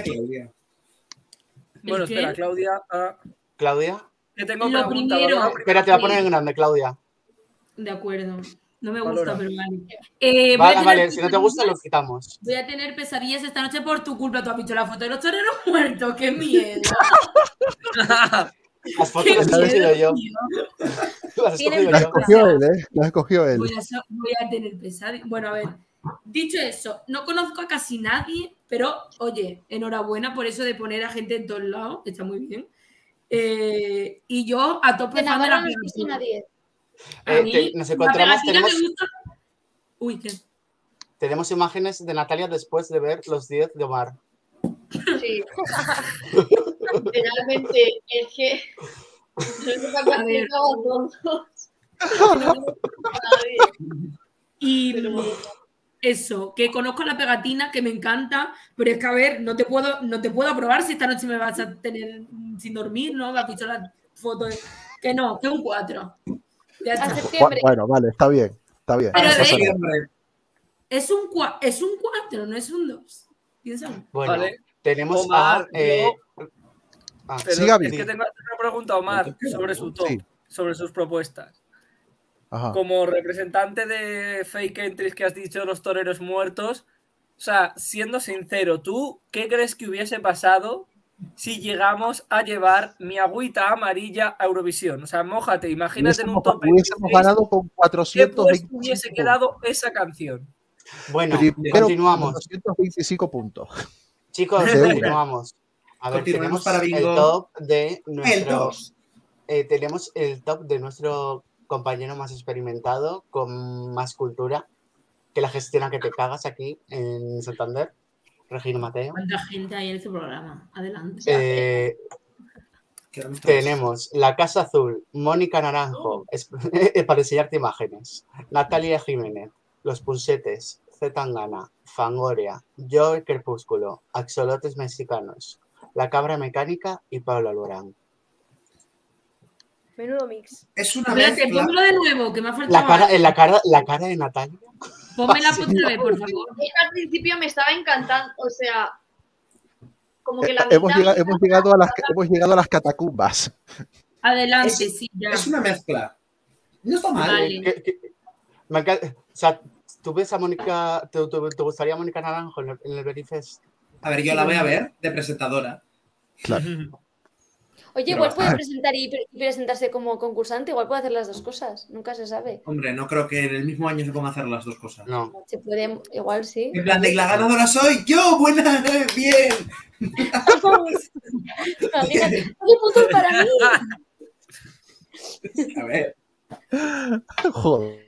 Bueno, ¿El espera, Claudia. ah, Claudia. Que tengo Lo pregunta, primero- Espera, te voy a poner en grande, Claudia. De acuerdo. No me gusta, Valora. pero vale. Eh, Vale, tener vale, si no te gusta, lo quitamos. voy a tener pesadillas esta noche por tu culpa. Tú has visto la foto de los toreros muertos. ¡Qué miedo! Las fotos ¡Qué las he escogido yo. Las yo. escogió él, ¿eh? La escogió él. Voy a, so- voy a tener pesadillas. Bueno, a ver. Dicho eso, no conozco a casi nadie, pero oye, enhorabuena por eso de poner a gente en todos lados. Está muy bien. Eh, y yo a tope De fan de la pegatina. nadie. A Eh, mí, te- nos la encontramos, pegatina tenemos, me gusta. Uy, ¿qué? tenemos imágenes de Natalia después de ver los 10 de Omar. Sí. Realmente es que. No A a. Y. eso, que conozco la pegatina, que me encanta, pero es que a ver, no te puedo, no te puedo aprobar si esta noche me vas a tener sin dormir, ¿no? Me has visto la foto de- Que no, que un 4. Ya A está. Bu- septiembre. Bueno, vale, está bien. Está bien. Pero de-. Es un 4, es un 4, no es un 2. Piénsalo. Bueno, Vale. tenemos Omar, a. eh, ah, Pero es que tengo una pregunta Omar sobre su top, Sí. sobre sus propuestas. Ajá. Como representante de fake entries que has dicho los toreros muertos, o sea, siendo sincero, ¿tú qué crees que hubiese pasado si llegamos a llevar mi agüita amarilla a Eurovisión? O sea, mójate, imagínate en un top hubiésemos 26, ganado con ¿qué 425 puesto hubiese quedado esa canción? bueno, Primero, continuamos. 225 puntos. Chicos, continuamos. A ver, Continuemos tenemos para el bingo. top de El nuestro. 2. eh, tenemos el top de nuestro compañero más experimentado, con más cultura, que la gestiona que te cagas aquí en Santander, Regino Mateo. ¿Cuánta gente hay en este programa? Adelante. Eh, tenemos la Casa Azul, Mónica Naranjo, es- para enseñarte imágenes, Natalia Jiménez, Los Pulsetes, Zetangana, Fangoria, Yo el Crepúsculo, Axolotes Mexicanos, La Cabra Mecánica y Pablo Alborán. Menudo mix. Es una Espérate, mezcla. pónmelo de nuevo, que me ha La faltado. cara, algo. en la cara, la cara de Natalia. Ponme la foto otra vez, por favor. Al principio me estaba encantando, o sea, como que la Eh, hemos, llegado, hemos, llegado a las, hemos llegado a las catacumbas. Adelante, Es- sí, ya. Es una mezcla. No está mal. Vale. Que- que- me encanta- o sea, ¿tú ves a Mónica, te, te- te gustaría Mónica Naranjo en el, en el Verifest? A ver, yo la voy a ver de presentadora. Claro. Oye, igual puede presentar y, pre- y presentarse como concursante, igual puede hacer las dos cosas, nunca se sabe. Hombre, no creo que en el mismo año se ponga a hacer las dos cosas. No. Se puede, igual sí. En plan de la ganadora soy yo, buena, eh, bien. Imagínate, ¡Oye, puntos para mí! A ver, Joder.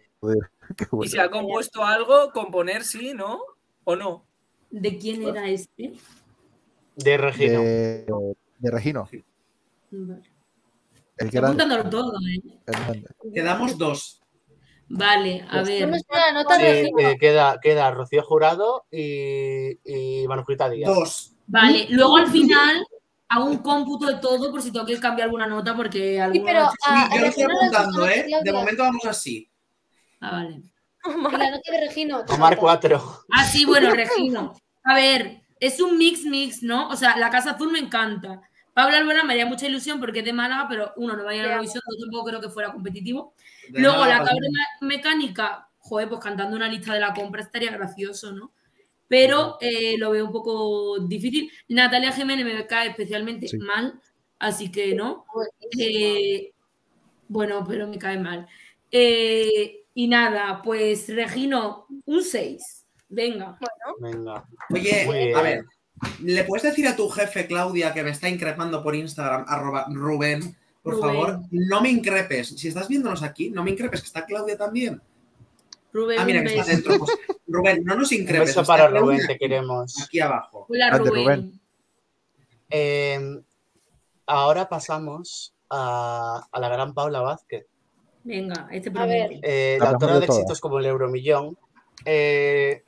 Qué Y bueno. si ha compuesto algo, componer sí, ¿no? ¿O no? ¿De quién era este? De Regino. De, de Regino. Vale. El que Estoy era apuntándolo todo, ¿eh? el- Quedamos dos. Vale, a ver. Nota Sí, de Regino. eh, queda, queda Rocío Jurado y, y Manujita Díaz. Dos. Vale, luego al final hago un cómputo de todo por si tengo que cambiar alguna nota porque alguna pero, noche- ah, Yo lo estoy apuntando, ¿eh? De momento vamos así. Ah, vale. Y la nota de Regino. tu Omar nota. 4. Ah, sí, bueno, Regino. A ver, es un mix mix, ¿no? O sea, la Casa Azul me encanta. Pablo Alborán me haría mucha ilusión porque es de Málaga, pero uno no vaya a la. Eurovisión, yo tampoco creo que fuera competitivo. De Luego, nada, la cabra me- mecánica, joder, pues cantando una lista de la compra estaría gracioso, ¿no? Pero eh, lo veo un poco difícil. Natalia Jiménez me cae especialmente Sí. mal, así que no. Eh, bueno, pero me cae mal. Eh, y nada, pues Regino, un 6. Venga. Venga. Oye, a ver, ¿le puedes decir a tu jefe, Claudia, que me está increpando por Instagram, arroba Rubén, por Rubén. favor, no me increpes? Si estás viéndonos aquí, no me increpes, que está Claudia también. Rubén, Ah, mira, un que está dentro. Pues, Rubén, no nos Un increpes. beso está para Claudia Rubén, te queremos. Aquí abajo. Hola, Rubén. Rubén. Eh, ahora pasamos a, a la gran Paula Vázquez, Venga, este ver. eh, La autora de éxitos como el Euromillón. Eh,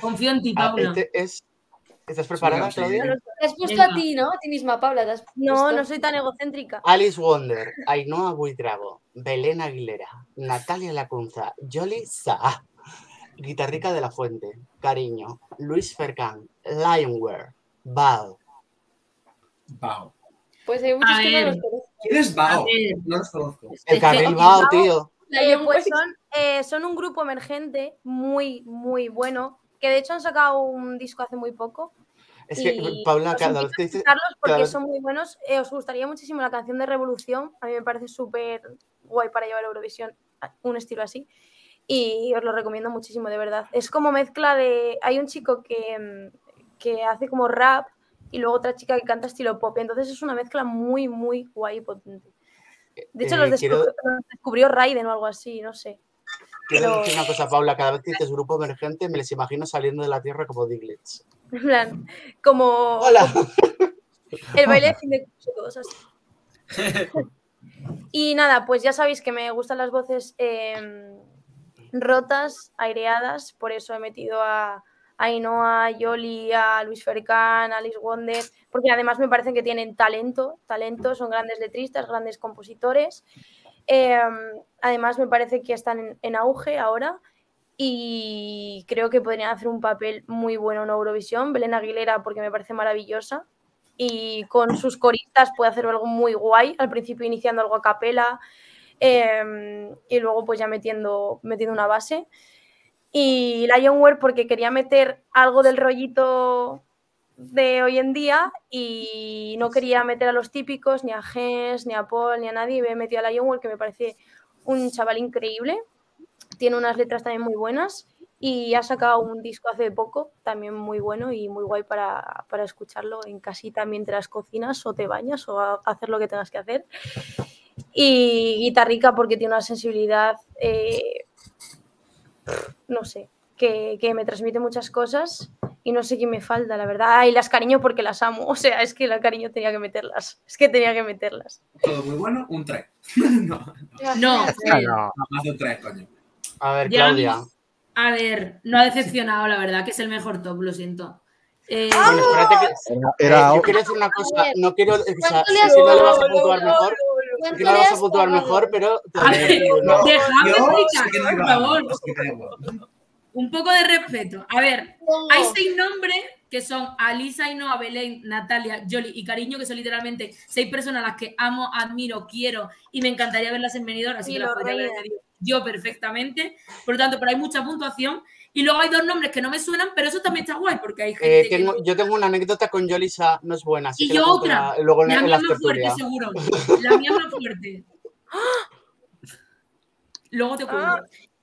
Confío en ti, ah, Paula. este es, ¿Estás preparada, sí. Claudia? Te has puesto Venga. a ti, ¿no? A ti misma, Paula. te has No, no soy tan egocéntrica. Alice Wonder, Ainhoa Buitrago, Belén Aguilera, Natalia Lacunza, Jolly Saah, Guitarrica de la Fuente, Cariño, Luis Fercán, Lionware, Bao. Bao. Pues hay muchos A que no los conozco. ¿Quién es Bao? No los conozco. El carril Bao, Bao- tío. Pues son, eh, son un grupo emergente muy, muy bueno, que de hecho han sacado un disco hace muy poco. Es que, Paula, cada vez dices... porque vez- son muy buenos. Eh, os gustaría muchísimo la canción de Revolución. A mí me parece súper guay para llevar a Eurovisión, un estilo así. Y os lo recomiendo muchísimo, de verdad. Es como mezcla de... Hay un chico que, mm, que hace como rap y luego otra chica que canta estilo pop. Entonces es una mezcla muy, muy guay y potente. De hecho, Eh, los, descu- quiero- los descubrió Raiden o algo así, no sé. Quiero decir una cosa, Paula, cada vez que dices grupo emergente me les imagino saliendo de la tierra como Diglets. En plan, como ¡Hola! el baile de fin de curso, y nada, pues ya sabéis que me gustan las voces eh, rotas, aireadas, por eso he metido a, a Ainhoa, a Yoli, a Luis Fercán, a Alice Wonder, porque además me parecen que tienen talento, talento, son grandes letristas, grandes compositores. Eh, además me parece que están en, auge ahora y creo que podrían hacer un papel muy bueno en Eurovisión. Belén Aguilera porque me parece maravillosa y con sus coristas puede hacer algo muy guay, al principio iniciando algo a capela eh, y luego pues ya metiendo, metiendo una base. Y Lionware porque quería meter algo del rollito de hoy en día y no quería meter a los típicos, ni a Gens, ni a Paul, ni a nadie, me he metido a Lionware que me parece un chaval increíble, tiene unas letras también muy buenas y ha sacado un disco hace poco, también muy bueno y muy guay para, para escucharlo en casita mientras cocinas o te bañas o hacer lo que tengas que hacer. Y guitarrica porque tiene una sensibilidad, eh, no sé, que, que me transmite muchas cosas y no sé qué me falta, la verdad. Ah, y las cariño porque las amo, o sea, es que la cariño tenía que meterlas, es que tenía que meterlas. Todo muy bueno, un 3. no, No, Ah, no. no, más de un 3, coño. A ver, Ya, Claudia. a ver, no ha decepcionado, la verdad, que es el mejor top, lo siento. Eh, Bueno, espérate que... Era, eh, era- yo quiero decir una cosa, no quiero... O sea, ¿cuánto le sé has que no le vas a puntuar mejor, ¿Cuánto que no le vas a puntuar mejor, pero... Yo explicar, por favor. Que. Un poco de respeto. A ver, hay seis nombres que son Alisa, Ainhoa, Belén, Natalia, Jolly y Cariño, que son literalmente seis personas a las que amo, admiro, quiero y me encantaría verlas en venidor, así Y que las podría haber yo perfectamente. Por lo tanto, pero hay mucha puntuación. Y luego hay dos nombres que no me suenan, pero eso también está guay, porque hay gente Eh, que tengo- no- yo tengo una anécdota con Yolisa, no es buena, así Y que yo otra. la- luego en, La en mía la es más fuerte, seguro. La mía es más fuerte. Luego te cuento. Ah,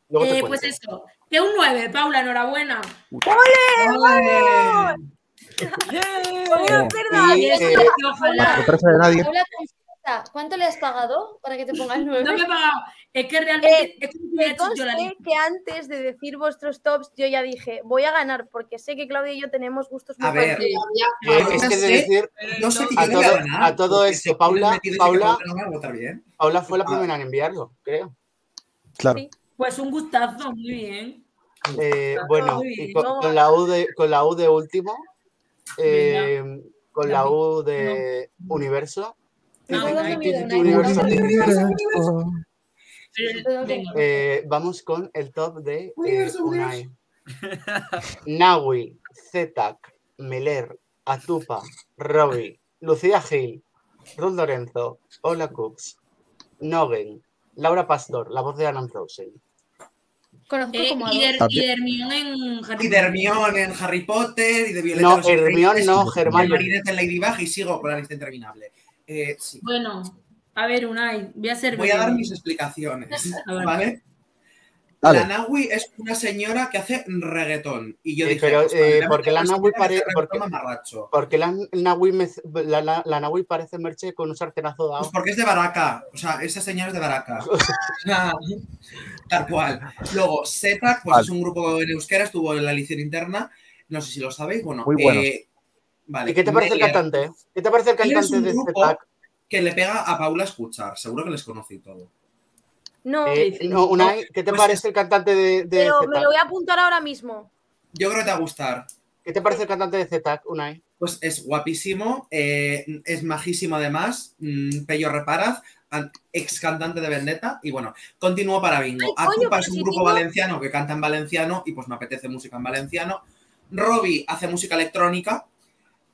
Luego te Eh, pues eso. Que un 9, Paula, enhorabuena. ¡Ole! De con ¿Cuánto le has pagado para que te pongas nueve? No me he pagado. Es que realmente Eh, Me conste que antes de decir vuestros tops, yo ya dije, voy a ganar, porque sé que Claudia y yo tenemos gustos muy parecidos. Eh, es que de decir, No sé a todo, ganar, a todo esto, Paula, Paula, Paula no me va a votar bien. Paula fue la Ah. primera en enviarlo, creo. Claro. Sí. Pues un gustazo, muy bien. Eh, bueno, muy y con, con la U de, con la U de último, eh, con la U de universo, No, ¿Todo no, dónde no, mide? Titi ¿Una Universo, eh, vamos con el top de eh, Universo, Unai. Nawi, Zetak, Meler, Atupa, Robbie, Lucía Gil, Ruth Lorenzo, Ola Cooks, Nogen, Laura Pastor, la voz de Anna Frozen. Conozco Eh, como a y, de, y de Hermione en Harry Y de Hermione en Harry Potter y de Violeta No, en los Secretos, Hermione no, y de Hermione. Marinette en Ladybug y sigo con la lista interminable. Eh, sí. Bueno, a ver, Unai, voy a ser Voy a dar mis explicaciones. ¿vale? Dale. La Nawi es una señora que hace reggaetón. Y yo Eh, dije, pero, pues, eh, porque la una Nawi señora que hace pare- reggaetón porque- mamarracho. Porque la me- la, la, parece merche con un sartenazo de Pues porque es de Baraca. O sea, esa señora es de Baraca. Tal cual. Luego, Zetak, pues Vale. es un grupo en euskera, estuvo en la liceo interna. No sé si lo sabéis. Bueno, Muy buenos. eh, vale. ¿Y qué te parece el cantante? ¿Qué te parece el cantante un de grupo Zetak? que le pega a Paula a escuchar. Seguro que les conoce y todo. No, Eh, no, Unai, ¿qué te Pues- parece el cantante de, de pero me lo voy a apuntar ahora mismo. Yo creo que te va a gustar. ¿Qué te parece el cantante de Zetak, Unai? Pues es guapísimo, eh, es majísimo además, mm, Pello Reparaz, an- ex cantante de Vendetta, y bueno, continúo para Bingo. Acupa es un si grupo tengo- valenciano que canta en valenciano y pues me apetece música en valenciano. Robbie hace música electrónica.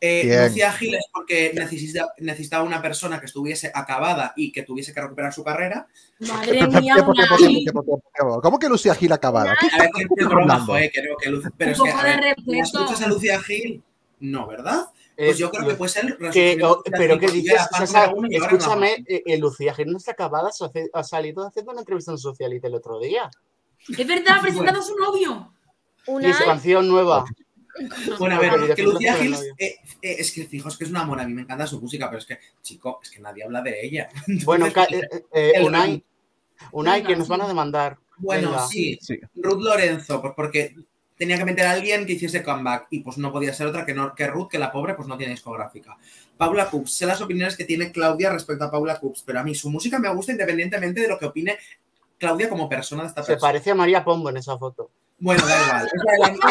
Eh, Bien. Lucía Gil es porque necesita- necesitaba una persona que estuviese acabada y que tuviese que recuperar su carrera. Madre mía, ¿Por qué, qué, qué, qué, qué, qué? ¿Cómo que Lucía Gil acabada? ¿Qué A ver, que es broma, joder, creo que Lu- pero Un es que, a ver, ¿la respeto. escuchas a Lucía Gil? No, ¿verdad? Pues Eh, yo creo que puede ser que- oh, Lucía pero ¿qué porque dices? escúchame, eh, eh, Lucía Gil no está acabada, ha salido haciendo una entrevista en Socialite el otro día. Es verdad, presentando a su novio. Una, Y su canción nueva. Bueno, a ver, ya que que Lucía no se Gil lo eh, eh, es que fijaos que es un amor, a mí me encanta su música, pero es que, chico, es que nadie habla de ella. Bueno, Entonces, eh, eh, Unai, que nos van a demandar. bueno, venga. sí, Sí. Ruth Lorenzo, pues porque tenía que meter a alguien que hiciese comeback y pues no podía ser otra que, no, que Ruth, que la pobre pues no tiene discográfica. Paula Coops, sé las opiniones que tiene Claudia respecto a Paula Coops, pero a mí su música me gusta independientemente de lo que opine Claudia como persona de esta Se persona. parece a María Pombo en esa foto. Bueno, da igual.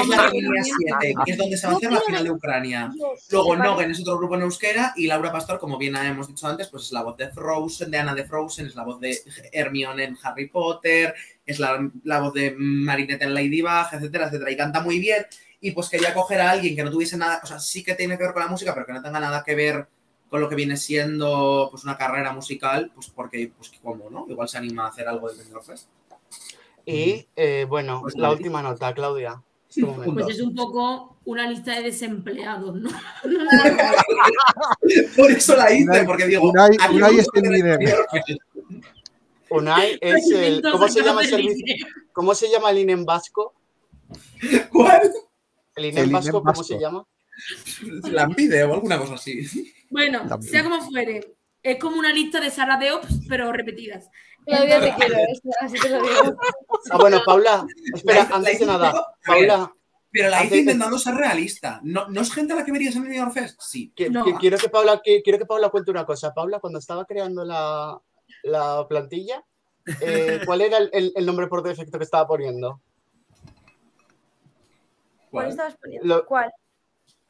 Es la, línea 7, que es donde se va a hacer la final de Ucrania. Luego Nogen es otro grupo en euskera y Laura Pastor, como bien hemos dicho antes, pues es la voz de Frozen, de Anna de Frozen, es la voz de Hermione en Harry Potter, es la, la voz de Marinette en Ladybug, etcétera, etcétera. Y canta muy bien. Y pues quería coger a alguien que no tuviese nada, o sea, sí que tiene que ver con la música, pero que no tenga nada que ver con lo que viene siendo pues una carrera musical, pues porque, pues como, ¿no? Igual se anima a hacer algo de Fest. Y eh, bueno, Pues la última nota, Claudia. Pues es un poco una lista de desempleados, ¿no? Por eso la hice, porque digo, Unai- ¿a qué Unai es el de líder. Unai es el. ¿Cómo se llama el servicio? ¿Cómo se llama el INEM vasco? ¿Cuál? ¿El El INEM INEM vasco cómo se llama? La pide o alguna cosa así. Bueno, También. sea como fuere, es como una lista de Sara de Ops, pero repetidas. Claudia, te quiero, eso, así te lo digo. Ah, bueno, Paula, espera, La- la antes de nada, Paula, Pero la hice intentando ser realista. ¿No, ¿No es gente a la que verías en Benidorm Fest? Sí. que- No. que- quiero que Paula, que- quiero que Paula cuente una cosa. Paula, cuando estaba creando la, la plantilla, eh, ¿cuál era el, el- el nombre por defecto que estaba poniendo? ¿Cuál ¿Cuál? estabas poniendo? Lo- ¿Cuál?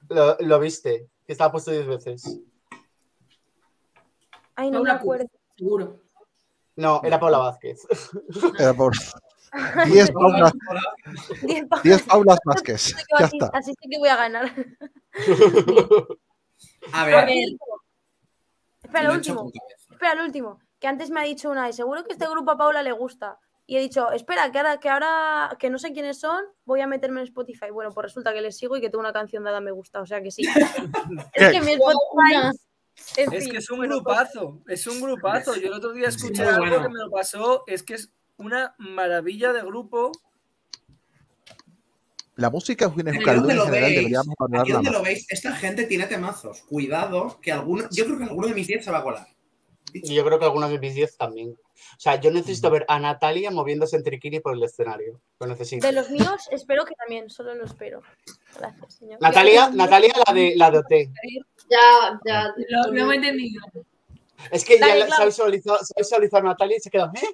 Lo, lo viste, que estaba puesto 10 veces. Ay, no me Paula Coops, acuerdo. seguro. No, era Paula Vázquez. Era por 10 Paulas, Diez pa- 10 Paulas Vázquez. Así Ya sí- está. Así sí que voy a ganar. A A ver. Espera, lo último. Espera, el último. Que antes me ha dicho una y seguro que este grupo a Paula le gusta. Y he dicho, espera, que ahora, que ahora que no sé quiénes son, voy a meterme en Spotify. Bueno, pues resulta que les sigo y que tengo una canción dada me gusta, o sea que sí. es que mi Spotify. En Es fin, que es un grupazo, es un grupazo. Yo el otro día escuché algo bueno. que me lo pasó, es que es una maravilla de grupo. La música Euskaldun donde en general veis, deberíamos aquí donde lo veis, esta gente tiene temazos. Cuidado, que alguno, yo creo que alguno de mis 10 se va a colar. Y yo creo que algunos de mis 10 también. O sea, yo necesito ver a Natalia moviéndose en triquini por el escenario. Lo necesito. De los míos, espero que también, solo lo espero. Gracias, señor. Natalia, Natalia la de la de OT. Ya, ya. Lo, lo hemos entendido. Es que Dale, ya Clau. se ha visualizado, se ha visualizado a Natalia y se queda, ¿eh?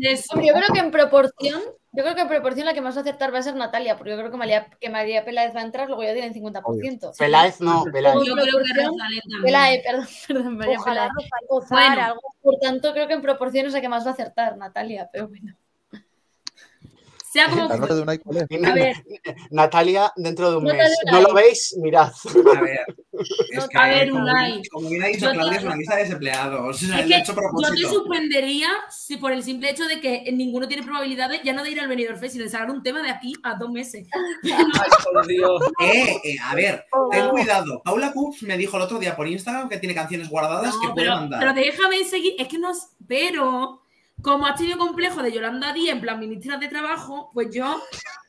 Eso. Hombre, yo creo que en proporción, yo creo que en proporción la que más va a acertar va a ser Natalia, porque yo creo que María, que María Peláez va a entrar, luego ya tiene el 50%. Peláez no, Peláez. Yo creo que proporción, Rosalén también. Peláez, perdón, perdón, María Ojalá Peláez. Rosalén gozar Bueno. algo. Por tanto, creo que en proporción es la que más va a acertar, Natalia, pero bueno. Sea como La nota de Unai, ¿cuál es? Y A ver, Natalia dentro de un Natalia mes. Unai. ¿No lo veis? Mirad. A ver, es que, A ver, como, Unai. como bien ha dicho Yo Claudia, te- es una lista de desempleados. Es que yo te suspendería si por el simple hecho de que ninguno tiene probabilidades ya no de ir al Benidorm Fest, sino de sacar un tema de aquí a dos meses. Ay, por Dios. Eh, eh, a ver, Oh. ten cuidado. Paula Coops me dijo el otro día por Instagram que tiene canciones guardadas que puede pero, mandar. pero déjame seguir. Es que no. Pero, como has tenido complejo de Yolanda Díaz en plan ministra de Trabajo, pues yo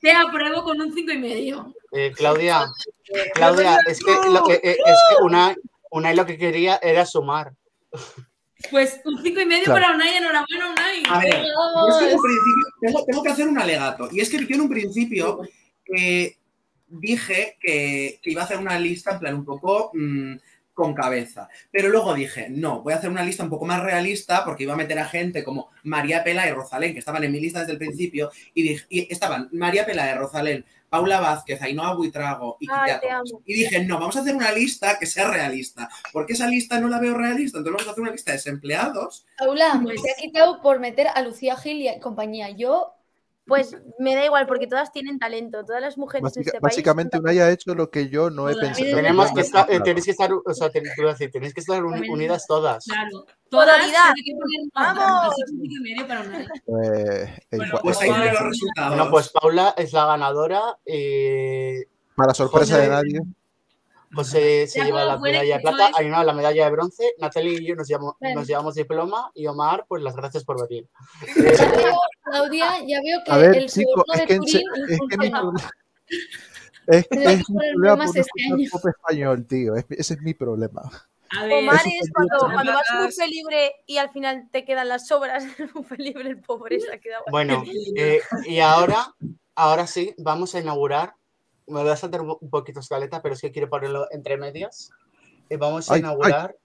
te apruebo con un cinco y medio. Eh, Claudia, Claudia, es que, lo que, eh, es que una, una lo que quería era sumar. Pues un cinco y medio Claro. para Unai, enhorabuena, Unai. A ver, yo es que en un principio tengo, tengo que hacer un alegato. Y es que yo en un principio eh, dije que, que iba a hacer una lista en plan un poco mm, con cabeza. Pero luego dije, no, voy a hacer una lista un poco más realista porque iba a meter a gente como María Pela y Rosalén, que estaban en mi lista desde el principio, y, dije, y estaban María Pela y Rosalén, Paula Vázquez, Ainhoa Buitrago y amo. Y dije, no, vamos a hacer una lista que sea realista, porque esa lista no la veo realista, entonces vamos a hacer una lista de desempleados Paula, Pues- te ha quitado por meter a Lucía Gil y compañía. Yo, Pues me da igual, porque todas tienen talento. Todas las mujeres de Básica- este país. básicamente Unai ha hecho lo que yo no he Todas. pensado. Tenemos que estar, eh, tenéis que estar, o sea, te- te iba a decir, tenéis que estar unidas todas. Claro. Todas que poner ¡Vamos! Pues, en Bueno, cua- Pues ahí tienen los resultados. Bueno, pues Paula es la ganadora. eh, para sorpresa José- de nadie. José se Ya lleva la medalla de plata, Ainhoa la medalla de bronce, Natalia y yo nos llevamos, nos llevamos diploma y Omar, pues las gracias por venir. ya veo, Claudia, ya veo que ver, el soborno es de que, se- Turín es que mi problema. Es que Tenemos es mi poner problema bromas por no este escuchar año. pop español, tío. Es- ese es mi problema. A ver, Omar es cuando, vas a un buffet libre y al final te quedan las sobras del buffet libre, el pobre se ha quedado. Bueno, eh, y ahora, ahora sí, vamos a inaugurar. Me voy a saltar un poquito escaleta, pero es que quiero ponerlo entre medias. Eh, vamos a Ay, inaugurar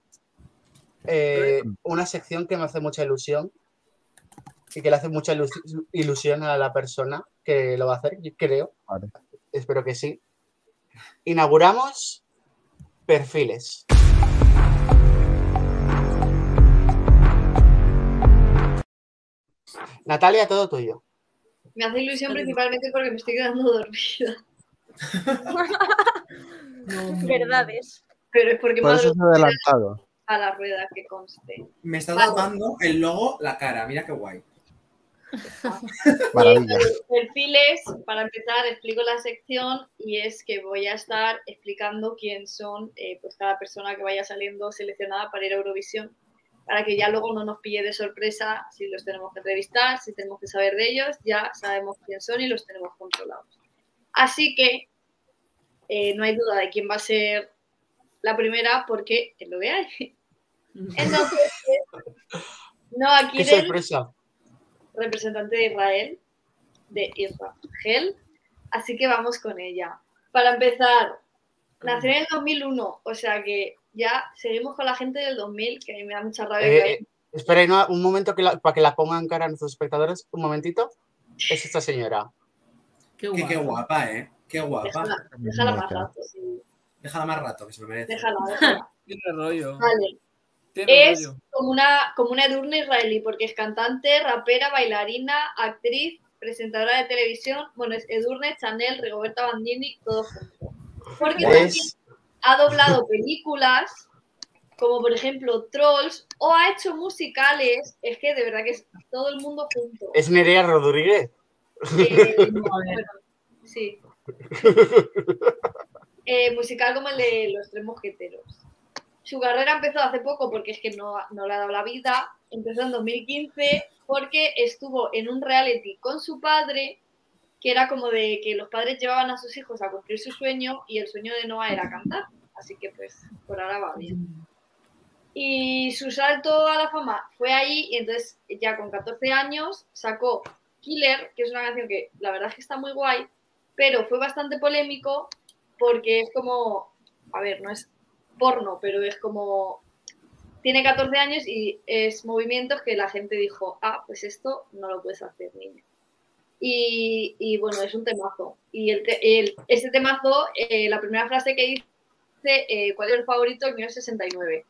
eh, una sección que me hace mucha ilusión y que le hace mucha ilu- ilusión a la persona que lo va a hacer, creo. Vale. Espero que sí. Inauguramos perfiles. Natalia, todo tuyo. Me hace ilusión principalmente porque me estoy quedando dormida. Verdades. Pero es porque Por me ha eso ha adelantado. a la rueda que conste. Me está tapando el logo la cara, mira qué guay. Maravilla. Perfiles, para empezar, explico la sección y es que voy a estar explicando quién son eh, pues cada persona que vaya saliendo seleccionada para ir a Eurovisión, para que ya luego no nos pille de sorpresa si los tenemos que entrevistar, si tenemos que saber de ellos, ya sabemos quién son y los tenemos controlados. Así que eh, no hay duda de quién va a ser la primera porque es lo que hay. Entonces, no, aquí representante de Israel, de Israel, así que vamos con ella. Para empezar, nació en el 2001, o sea que ya seguimos con la gente del 2000, que a mí me da mucha rabia. Eh, eh, espera, un momento que la- para que la pongan cara a nuestros espectadores. Un momentito. Es esta señora. Qué Qué, qué guapo. guapa, ¿eh? Qué guapa. déjala, déjala más rato, sí. Déjala más rato, que se lo merece. Déjala, déjala. Tiene rollo. Vale. Tiene Es rollo. como una, como una Edurne israelí, porque es cantante, rapera, bailarina, actriz, presentadora de televisión. Bueno, es Edurne, Chanel, Rigoberta Bandini, todo junto. Porque también ha doblado películas, como por ejemplo Trolls, o ha hecho musicales. Es que de verdad que es todo el mundo junto. es Nerea Rodríguez. Eh, bueno, sí. Eh, musical como el de Los Tres Mosqueteros. Su carrera empezó hace poco porque es que no, no le ha dado la vida. Empezó en 2015 porque estuvo en un reality con su padre, que era como de que los padres llevaban a sus hijos a cumplir su sueño y el sueño de Noah era cantar. Así que pues por ahora va bien. Y su salto a la fama fue ahí y entonces ya con 14 años sacó Killer, que es una canción que la verdad es que está muy guay, pero fue bastante polémico porque es como, a ver, no es porno, pero es como, tiene 14 años y es movimientos que la gente dijo, ah, pues esto no lo puedes hacer, niño. Y, y bueno, es un temazo. Y el, temazo, eh, la primera frase que dice, eh, ¿cuál es el favorito? El mío es 69.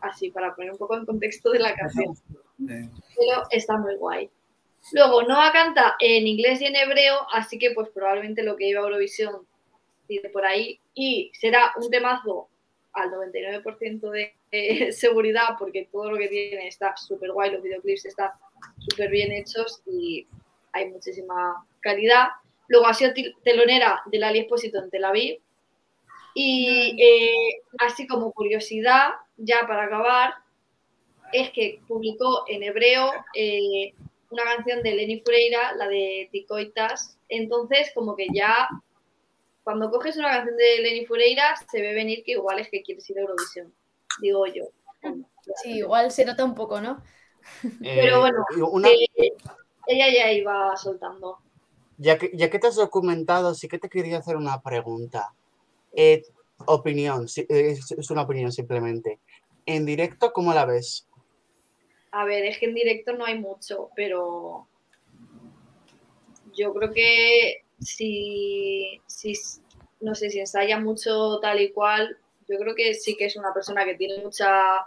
Así, para poner un poco en contexto de la canción pero está muy guay. Luego, Noah canta en inglés y en hebreo, así que pues probablemente lo que lleva Eurovisión dice por ahí y será un temazo al 99% de eh, seguridad porque todo lo que tiene está súper guay, los videoclips están súper bien hechos y hay muchísima calidad. Luego ha sido telonera del Ali Espósito en Tel Aviv y eh, así como curiosidad, ya para acabar, es que publicó en hebreo eh, una canción de Lenny Freira, la de Ticoitas. Entonces, como que ya, cuando coges una canción de Lenny Freira, se ve venir que igual es que quieres ir a Eurovisión, digo yo. Sí, igual se nota un poco, ¿no? Pero Eh, bueno, y una- eh, ella ya iba soltando. Ya que, ya que te has documentado, sí que te quería hacer una pregunta. Eh, opinión, es una opinión simplemente. En directo, ¿cómo la ves? A ver, es que en directo no hay mucho, pero yo creo que si, si no sé, si ensaya mucho tal y cual, yo creo que sí que es una persona que tiene mucha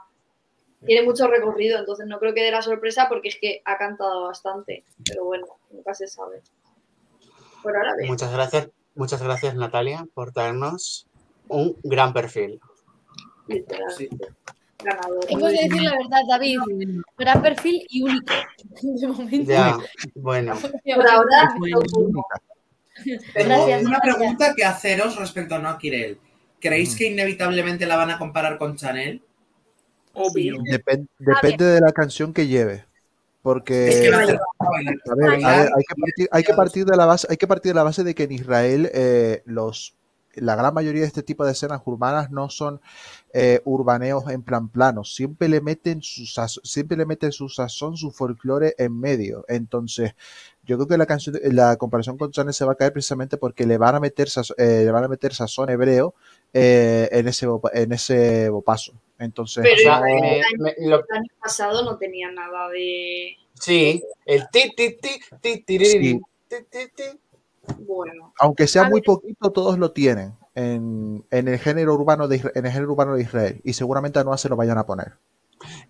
tiene mucho recorrido, entonces no creo que dé la sorpresa porque es que ha cantado bastante, pero bueno, nunca se sabe. Por ahora bien. Muchas gracias, muchas gracias Natalia por traernos un gran perfil. literal. Ganador. Hemos de decir la verdad, David. Gran perfil y único. De momento. Ya, bueno. Por ahora, Tengo Gracias, una gracias. pregunta que haceros respecto a Noa Kirel. ¿Creéis que inevitablemente la van a comparar con Chanel? Obvio. Depen- depende de la canción que lleve. Porque Es que va a a ver, a ver, hay que partir, hay que partir de la base, hay que partir de la base de que en Israel eh, los la gran mayoría de este tipo de escenas urbanas no son eh, urbaneos en plan plano, siempre le meten su siempre le meten su sazón, su folclore en medio. Entonces, yo creo que la canción, la comparación con Chanel se va a caer precisamente porque le van a meter eh, le van a meter sazón hebreo eh, en ese en ese bopazo. Entonces, Pero O sea, el, me- año, me- lo- el año pasado no tenía nada de. sí, el ti, ti, ti, ti, tiriri, Sí. ti, ti, ti. Bueno, aunque sea muy poquito, todos lo tienen en, en el género urbano de en el género urbano de Israel y seguramente a Noah se lo vayan a poner.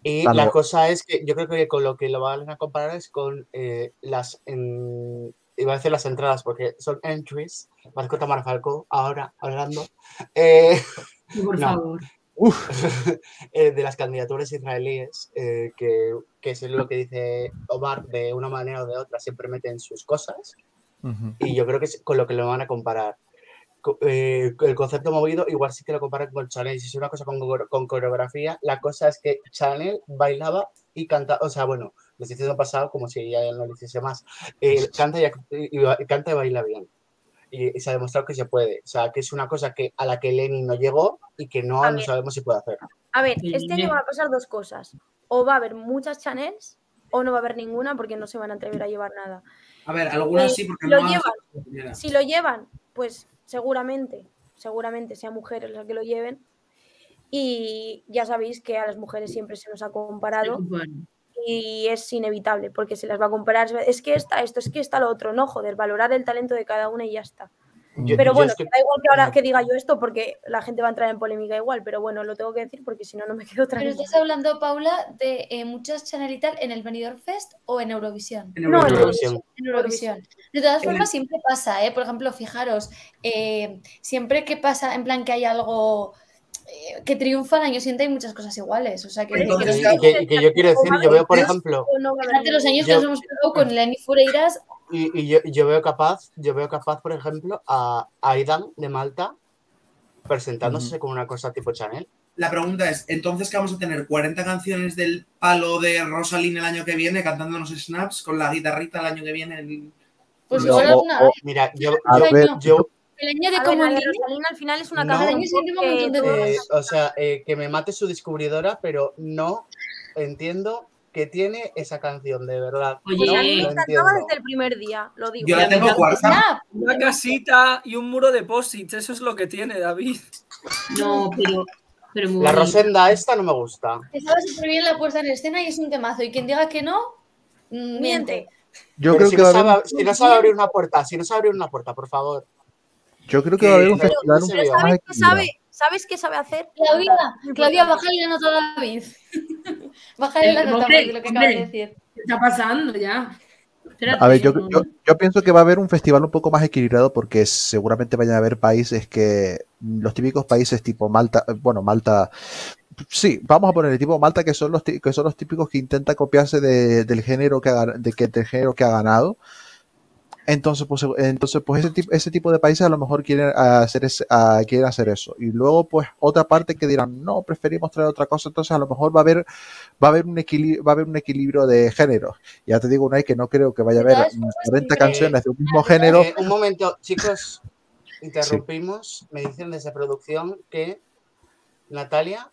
Y la cosa es que yo creo que con lo que lo van a comparar es con eh, las, en- iba a decir las entradas porque son entries, Marco Tamara Falco, ahora hablando, eh, Por No. favor. eh, de las candidaturas israelíes, eh, que, que es lo que dice Omar, de una manera o de otra, siempre meten sus cosas y yo creo que es con lo que lo van a comparar. Co- eh, el concepto movido igual sí que lo comparan con Chanel, si es una cosa con, core- con coreografía, la cosa es que Chanel bailaba y canta, o sea, bueno, lo hice en pasado como si ella no lo hiciese más, Eh, canta, y, y ba- canta y baila bien. Y, y se ha demostrado que se puede, o sea, que es una cosa que a la que Lenny no llegó y que no, no sabemos si puede hacer. A ver, este año van a pasar dos cosas. O va a haber muchas Chanels o no va a haber ninguna porque no se van a atrever a llevar nada. A ver, algunas Eh, sí, porque lo Noa- llevan. Si lo llevan, pues seguramente, seguramente sean mujeres las que lo lleven. Y ya sabéis que a las mujeres siempre se nos ha comparado Bueno, y es inevitable porque se las va a comparar. Es que está esto, es que está lo otro. No, joder, valorar el talento de cada una y ya está. Yo- Pero bueno, es que- da igual que ahora que diga yo esto porque la gente va a entrar en polémica igual, pero bueno, lo tengo que decir porque si no, no me quedo Pero tranquila. estás hablando, Paula, de eh, muchas Chanel y tal en el Benidorm Fest o en Eurovisión. En No, en Eurovisión. En Eurovisión. De todas el- formas, siempre pasa, ¿eh? Por ejemplo, fijaros, eh, siempre que pasa, en plan que hay algo eh, que triunfa al año siguiente hay muchas cosas iguales. O sea, que, Entonces, que yo quiero decir, yo veo, por ejemplo, fíjate los años que nos hemos pegado con Lenny Fureiras, y, y yo, veo capaz, yo veo capaz, por ejemplo, a Aidan de Malta presentándose con una cosa tipo Chanel. La pregunta es, entonces que vamos a tener 40 canciones del palo de Rosalind el año que viene, cantándonos snaps con la guitarrita el año que viene. en- pues No, igual alguna vez. Mira, yo, A yo, ver, yo, El año de ver, como Rosalina al final es una No. montón de que- Eh, o sea, eh, que me mate su descubridora, pero no entiendo que tiene esa canción, de verdad. Oye, no a mí me encantaba desde el primer día, lo digo. Yo la tengo cuarta. Una casita y un muro de posits, eso es lo que tiene David. No, pero, pero muy La. Rosenda esta no me gusta. Estaba súper bien la puesta en escena y es un temazo. Y quien diga que no, mm, miente. Yo Pero creo si, que no va a haber, sabe, si no sabe abrir una puerta, si no sabe abrir una puerta, por favor. yo creo que va a haber un festival un pero poco más ¿Sabes qué equilibrado. sabe? ¿Sabes qué sabe hacer? Claudia, Claudia, bájale la nota a David. bájale la nota hombre, por lo que acaba de decir. ¿Qué está pasando ya? Espérate, A ver, yo, yo, yo pienso que va a haber un festival un poco más equilibrado porque seguramente vayan a haber países que los típicos países tipo Malta, eh, bueno, Malta, sí, vamos a poner el tipo Malta que son los que son los típicos que intentan copiarse de- del género que ha, de que del género que ha ganado. Entonces, pues, entonces, pues ese tipo, ese tipo de países a lo mejor quieren hacer, ese- ah, quieren hacer eso. Y luego, pues, otra parte que dirán, no, preferimos traer otra cosa. Entonces, a lo mejor va a haber, va a haber un equilibrio, va a haber un equilibrio de géneros. Ya te digo, Unai, que no creo que vaya a haber todas formas, 40 sí, canciones de un mismo género. Eh, un momento, chicos, interrumpimos. Me dicen desde producción que Natalia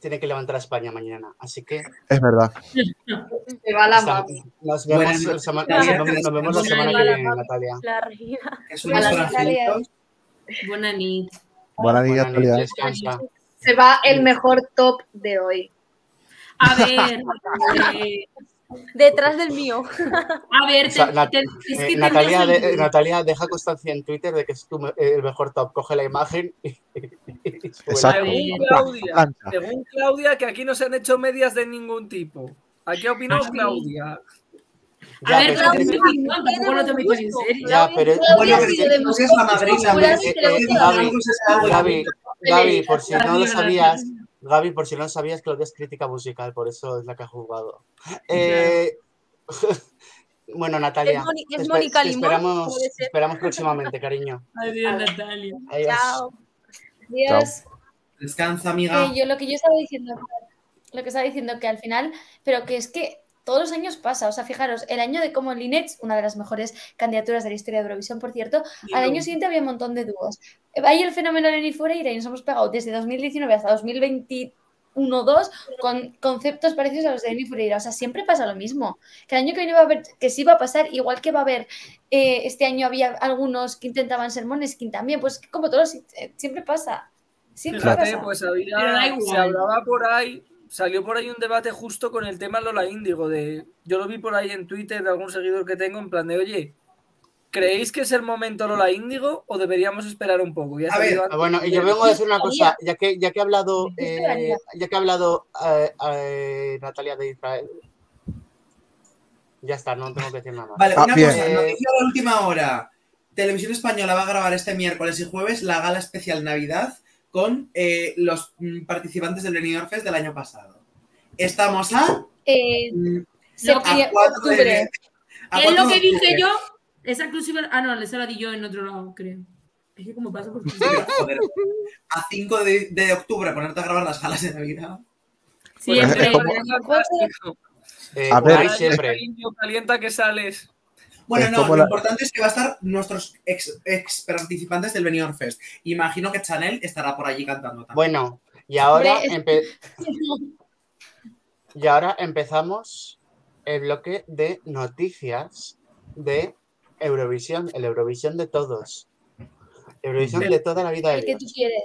tiene que levantar a España mañana. Así que Es verdad. Se va la map. nos vemos, Buenas el sema- noches. nos vemos- nos vemos la semana que viene, Natalia. La reina. Es. Buena nit. Buena nit, Natalia. descansa. Se va el mejor top de hoy. A ver, eh, Detrás del mío. a ver, O sea, te- Nat- te- es Eh, Natalia, de- Natalia deja constancia en Twitter de que es tu el mejor top. Coge la imagen y, y suele. Exacto. Según. Claudia, según Claudia, que aquí no se han hecho medias de ningún tipo. ¿A qué opinó Ah, sí. Claudia? Ya, A ver, pero Claudia, no, tampoco no te metas en serio. ya, pero bueno, es la madrina. Gaby, por si no lo sabías, Gaby, por si no lo sabías, Claudia es crítica musical, por eso es la que ha jugado. Eh, bueno, Natalia, Es es Mónica Limón, esperamos, esperamos próximamente, cariño. Adiós, Natalia. Adiós. Chao. Dios. Descansa, amiga. Yo lo que yo estaba diciendo, lo que estaba diciendo que al final, pero que es que todos los años pasa, o sea, fijaros, el año de como Linets, una de las mejores candidaturas de la historia de Eurovisión, por cierto, al año siguiente había un montón de dúos. Hay el fenómeno Lenny Fureira y nos hemos pegado desde 2019 hasta 2021-2 con conceptos parecidos a los de Lenny Fureira, o sea, siempre pasa lo mismo. Que el año que viene va a haber, que sí va a pasar, igual que va a haber, eh, este año había algunos que intentaban ser Moneskin también, pues como todos, eh, siempre pasa. Siempre Fíjate, pasa. pues había, igual. se hablaba por ahí, salió por ahí un debate justo con el tema Lola Índigo, de, yo lo vi por ahí en Twitter de algún seguidor que tengo, en plan de, oye, ¿creéis que es el momento Lola Índigo o deberíamos esperar un poco? Ya A ver, Bueno, yo vengo a decir una cosa, ya que, ya que ha hablado, eh, ya que ha hablado eh, eh, Natalia de Israel, ya está, no tengo que decir nada más. Vale, Ah, una cosa, noticia de última hora. Televisión Española va a grabar este miércoles y jueves la gala especial Navidad con eh, los mm, participantes del Benidorm Fest del año pasado. Estamos a, Eh, mm, septiembre, a 4 de. A Es lo 4 que dije yo. Esa exclusiva. Ah, no, esa la di yo en otro lado, creo. Es que como pasa por Joder. A 5 de, de octubre ponerte a grabar las galas de Navidad. Pues Siempre. Es como- es fantástico. Eh, A ver, siempre. calienta que sales. Bueno, no, lo la- importante es que va a estar nuestros ex, ex participantes del Benidorm Fest. Imagino que Chanel estará por allí cantando también. Bueno, y ahora, empe- y ahora empezamos el bloque de noticias de Eurovisión, el Eurovisión de todos. Eurovisión de toda la vida de El que tú quieres.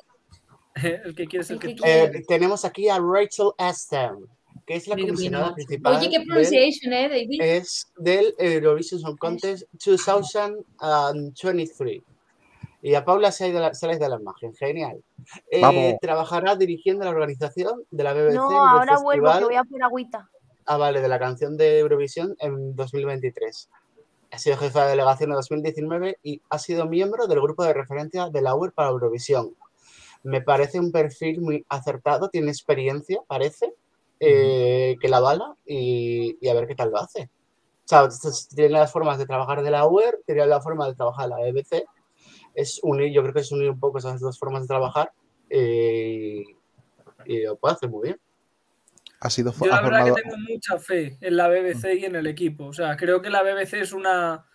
El que quieres, el El que que tú quieres. Eh, tenemos aquí a Rachel Aston, que es la Mira, comisionada principal Oye, qué del, pronunciation, ¿eh, David? es del Eurovision Song Contest 2023. Y a Paula se ha ido la, ido la imagen, genial. Eh, Vamos. trabajará dirigiendo la organización de la BBC No, ahora vuelvo, que voy a por agüita. Ah, vale, de la canción de Eurovisión en 2023. Ha sido jefa de delegación en 2019 y ha sido miembro del grupo de referencia de la UER para Eurovisión. Me parece un perfil muy acertado, tiene experiencia, parece, eh, que la bala y, y a ver qué tal lo hace. O sea, tiene las formas de trabajar de la UER, tiene la forma de trabajar de la BBC. Es unir, yo creo que es unir un poco esas dos formas de trabajar eh, y lo puede hacer muy bien. Ha sido Yo la ha verdad formado- que tengo mucha fe en la BBC y en el equipo. O sea, creo que la BBC es una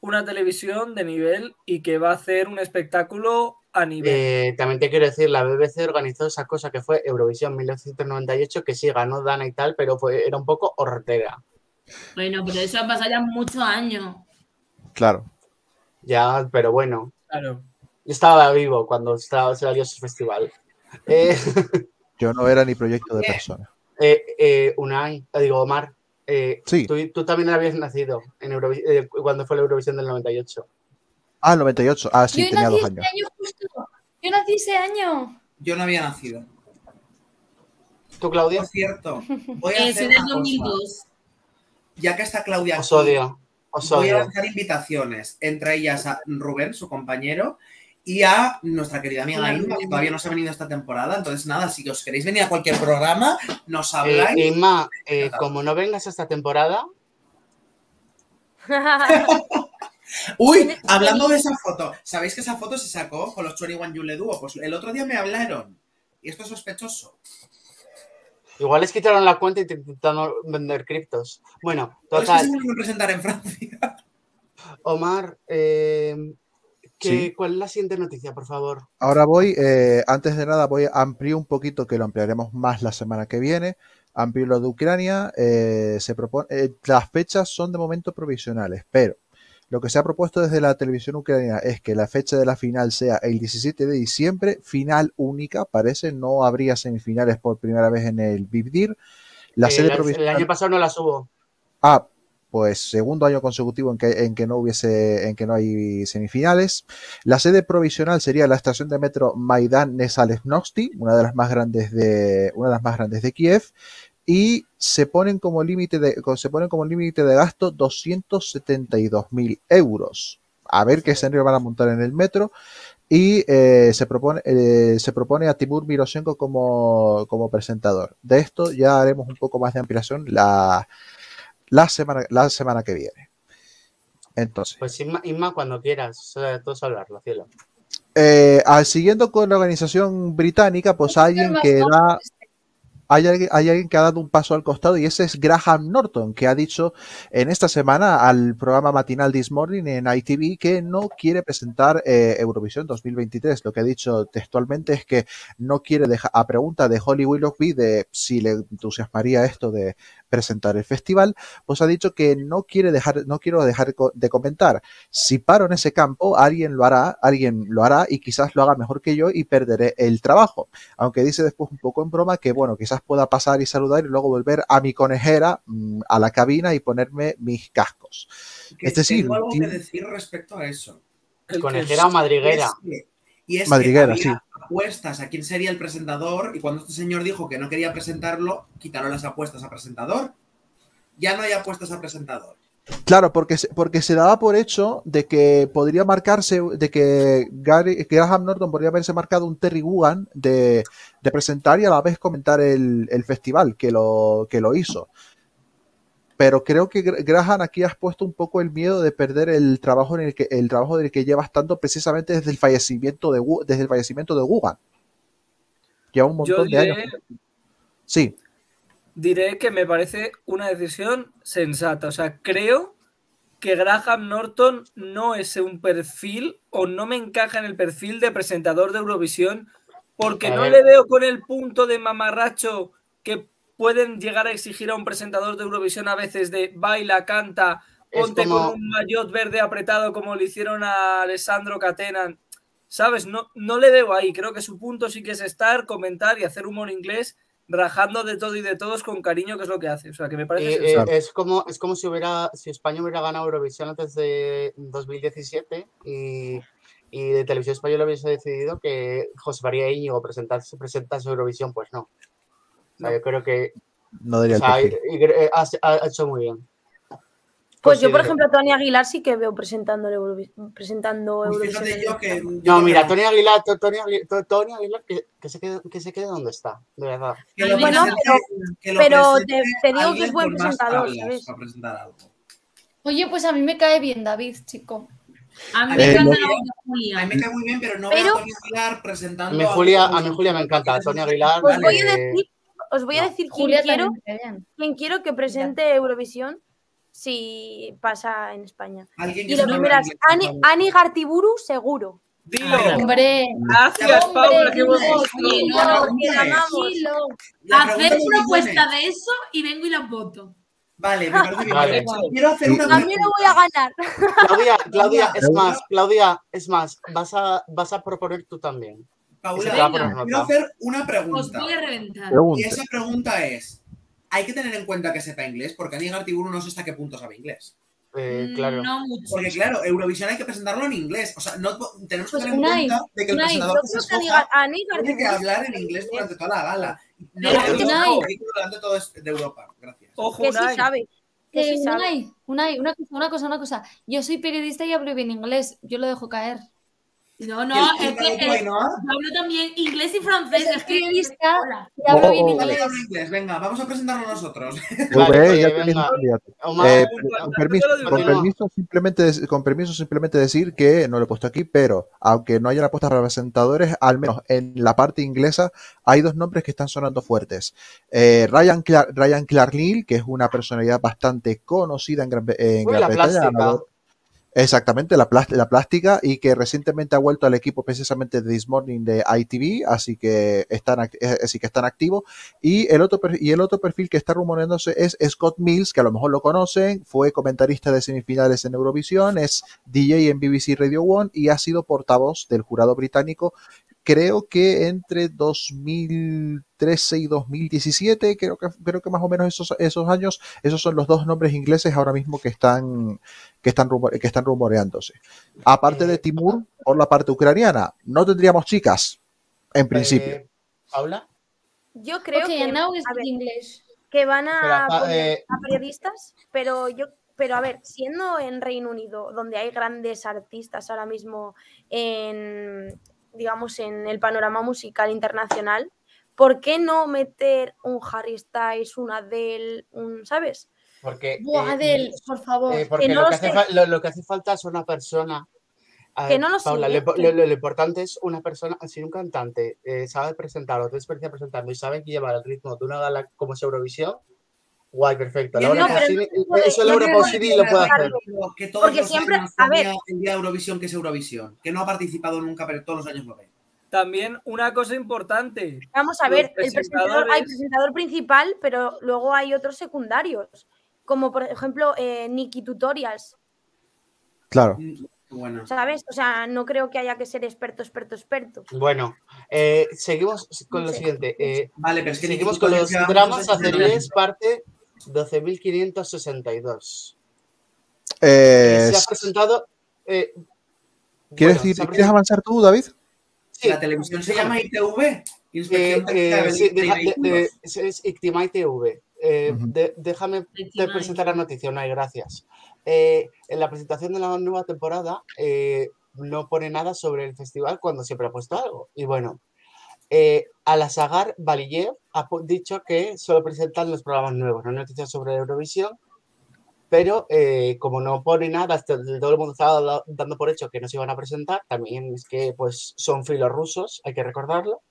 una televisión de nivel y que va a hacer un espectáculo a nivel. Eh, también te quiero decir, la BBC organizó esa cosa que fue Eurovisión 1998, que sí ganó Dana y tal, pero fue, era un poco hortera. Bueno, pero eso ha pasado ya muchos años. Claro. Ya, pero bueno. Claro. Yo estaba vivo cuando estaba, salió ese festival. Eh, Yo no era ni proyecto de persona. Eh, eh, Unai, digo, Omar, eh, Sí. tú, tú también habías nacido en Eurovi- eh, cuando fue la Eurovisión del 98. Ah, 98. Ah, sí, Yo tenía nací dos ese años. año justo. Yo nací ese año. Yo no había nacido. ¿Tú, Claudia? Por cierto, voy a Eh, hacer una cosa. 2002. Ya que está Claudia Os aquí, odio. Os voy a odio. lanzar invitaciones, entre ellas a Rubén, su compañero, y a nuestra querida amiga Inma, que todavía no se ha venido esta temporada. Entonces, nada, si os queréis venir a cualquier programa, nos Eh, habláis. Inma, eh, como no vengas esta temporada, Uy, hablando de esa foto, ¿sabéis que esa foto se sacó con los 21 Yule Duo? Pues el otro día me hablaron. Y esto es sospechoso. igual les quitaron la cuenta y te intentaron vender criptos. Bueno, Pero es que total. se me presentar en Francia. Omar, eh, ¿qué- Sí. ¿cuál es la siguiente noticia, por favor? Ahora voy, eh, antes de nada, voy a ampliar un poquito, que lo ampliaremos más la semana que viene. Amplio lo de Ucrania. eh, se propone, eh, las fechas son de momento provisionales, pero lo que se ha propuesto desde la televisión ucraniana es que la fecha de la final sea el 17 de diciembre, final única, parece, no habría semifinales por primera vez en el Big Dir. La sede la- el provisional. año pasado no las hubo. Ah, pues segundo año consecutivo en que, en que no hubiese, en que no hay semifinales. La sede provisional sería la estación de metro Maidan Nesalesnosti, una de las más grandes de, una de las más grandes de Kiev, y se ponen como límite de, se ponen como límite de gasto 272.000 euros. A ver qué escenario van a montar en el metro. Y eh, se, propone, eh, se propone a Timur Miroshenko como, como presentador. De esto ya haremos un poco más de ampliación la, la semana, la semana que viene. Entonces, Pues Inma, Inma, cuando quieras, todos hablarlo, cielo. eh, siguiendo con la organización británica, pues alguien que da, hay alguien, que ha dado un paso al costado y ese es Graham Norton, que ha dicho en esta semana al programa matinal This Morning en ITV que no quiere presentar eh, Eurovisión 2023. Lo que ha dicho textualmente es que no quiere dejar, a pregunta de Holly Willoughby de si le entusiasmaría esto de presentar el festival, pues ha dicho que no quiere dejar, no quiero dejar de comentar. Si paro en ese campo, alguien lo hará, alguien lo hará y quizás lo haga mejor que yo y perderé el trabajo. Aunque dice después un poco en broma que bueno, quizás pueda pasar y saludar y luego volver a mi conejera, mm, a la cabina y ponerme mis cascos. Que Es decir, tengo algo que decir respecto a eso. El ¿Conejera o madriguera? Y es que, y es Madriguera, que sí. apuestas a quién sería el presentador y cuando este señor dijo que no quería presentarlo, quitaron las apuestas a presentador. Ya no hay apuestas a presentador. Claro, porque se, porque se daba por hecho de que podría marcarse, de que Gary- Graham Norton podría haberse marcado un Terry Wogan de, de presentar y a la vez comentar el, el festival que lo, que lo hizo. Pero creo que Gra- Graham aquí has puesto un poco el miedo de perder el trabajo en el que el trabajo del que llevas tanto precisamente desde el fallecimiento de desde el fallecimiento de Wogan. Lleva un Yo montón de años. Sí, diré que me parece una decisión sensata. O sea, creo que Graham Norton no es un perfil o no me encaja en el perfil de presentador de Eurovisión porque no le veo con el punto de mamarracho que pueden llegar a exigir a un presentador de Eurovisión a veces de baila, canta, ponte como- con un maillot verde apretado como le hicieron a Alessandro Catenan. ¿Sabes? No, no le veo ahí. Creo que su punto sí que es estar, comentar y hacer humor inglés, rajando de todo y de todos con cariño, que es lo que hace. O sea, que me parece Eh, eh, es como es como si hubiera si España hubiera ganado Eurovisión antes de 2017 y, y de Televisión Española hubiese decidido que José María Íñigo presentase, presentase Eurovisión, pues no. O sea, yo creo que no daría o sea, eh, ha, ha hecho muy bien. Pues yo, por ejemplo, a Tony Aguilar sí que veo presentando, el Eurovi- presentando Pues Eurovisión. fíjate yo que. yo No, mira, Tony Aguilar, To- Tony Aguilar, To- Tony Aguilar que, que se quede, que se quede donde está, de verdad. que lo Bueno, presente- pero- que lo pero presente te- te digo que es buen presentador, ¿sabes? para presentar algo. Oye, pues a mí me cae bien David, chico. A mí me encanta la voz de A Julia. mí me cae muy bien, pero no Pero- veo a Tony Aguilar presentando. Julia, a mí Julia me encanta, Tony Aguilar. Os voy a decir, os voy a no. decir quién Julia quiero, quién quiero que presente Eurovisión si pasa en España. Y lo primero es Ani, Gartiburu, seguro. Dilo. Hombre, Gracias, Paula, La que la la Hacer propuesta de eso y vengo y las voto. Vale, me parece bien. Vale. Quiero hacer una También lo voy a ganar. Claudia, Claudia, es más, Claudia, es más, vas a, vas a proponer tú también. Paula, quiero hacer una Os pregunta. voy a reventar. Y esa pregunta es: ¿hay que tener en cuenta que sepa inglés? Porque Ani Gartiburu no sé hasta qué punto sabe inglés. Eh, Mm, claro. No mucho. Porque, claro, Eurovisión hay que presentarlo en inglés. O sea, no, tenemos que Pues, tener en cuenta de que el presentador que se escoja tiene que hablar en inglés durante toda la gala. No, de todo es de Europa. Gracias. Ojo, Que sí sabe. Que sí sabe. Unai, Unai, una cosa, una cosa, una cosa. Yo soy periodista y hablo bien inglés. Yo lo dejo caer. No, no, ¿Quién- es que yo hablo también inglés y francés. Es que periodista Hola. y hablo bien Oh, oh, oh. Dale, inglés. venga, vamos a presentarlo nosotros. Vale, eh, ya venga. Eh, con permiso, con permiso, simplemente, con permiso, simplemente decir que no lo he puesto aquí, pero aunque no hayan apuestas para presentadores, al menos en la parte inglesa hay dos nombres que están sonando fuertes. Eh, Ryan, Clark, Ryan Clark Neal, que es una personalidad bastante conocida en Gran, en Uy, Gran la Bretaña, plástica. Exactamente, la, la plástica y que recientemente ha vuelto al equipo precisamente de This Morning de ITV, así que están, eh, así que están activos. Y el, otro, y el otro perfil que está rumoreándose es Scott Mills, que a lo mejor lo conocen, fue comentarista de semifinales en Eurovisión, es DJ en BBC Radio One y ha sido portavoz del jurado británico creo que entre 2013 y 2017, creo que, creo que más o menos esos, esos años, esos son los dos nombres ingleses ahora mismo que están, que están, rumor- que están rumoreándose. Aparte de Eh, Timur, por la parte ucraniana, no tendríamos chicas, en principio. Eh, Paula, Yo creo Okay, que, now ver, English. que van a poner eh, a periodistas, pero yo, pero a ver, siendo en Reino Unido, donde hay grandes artistas ahora mismo en, digamos, en el panorama musical internacional, ¿por qué no meter un Harry Styles, un Adele, un, ¿sabes? porque, Buah, eh, Adel, por favor. eh, porque no lo, que hace sé. fa- lo- lo que hace falta es una persona. A Que ver, no lo Paula, lo- lo importante es una persona, si un cantante eh, sabe presentarlo, tiene experiencia presentando y sabe llevar el ritmo de una gala como es Eurovisión, guay, perfecto. No, Laura pero Pausini- no eso no Laura Pausini lo puede hacer. Que todos Porque los siempre- años a ver. el día de Eurovisión que es Eurovisión, que no ha participado nunca, pero todos los años lo ve. También una cosa importante. Vamos a ver, el presentador, hay presentador principal, pero luego hay otros secundarios, como por ejemplo eh, Nikki Tutorials, Claro. Mm, Bueno, ¿sabes? O sea, no creo que haya que ser experto, experto, experto. Bueno, eh, seguimos con No lo siguiente. eh, vale, pero es que seguimos con los dramas en parte 12.562. Eh, se ha presentado. eh, ¿quieres, bueno, ir- se ha ¿Quieres presentado- avanzar tú, David? sí, La televisión se llama ITV, Eh, Inspección eh, de sí, deja- Vehículos. de- de- es- es Ictimai TV. Eh, de- déjame te presentar la noticia, Unai, gracias. Eh, en la presentación de la nueva temporada eh, no pone nada sobre el festival cuando siempre ha puesto algo. Y bueno, eh, Alasagar Valiyev ha pu- dicho que solo presentan los programas nuevos, no noticias sobre Eurovisión. Pero eh, como no pone nada, todo el mundo estaba da- dando por hecho que no se iban a presentar, también es que pues son filos rusos, hay que recordarlo.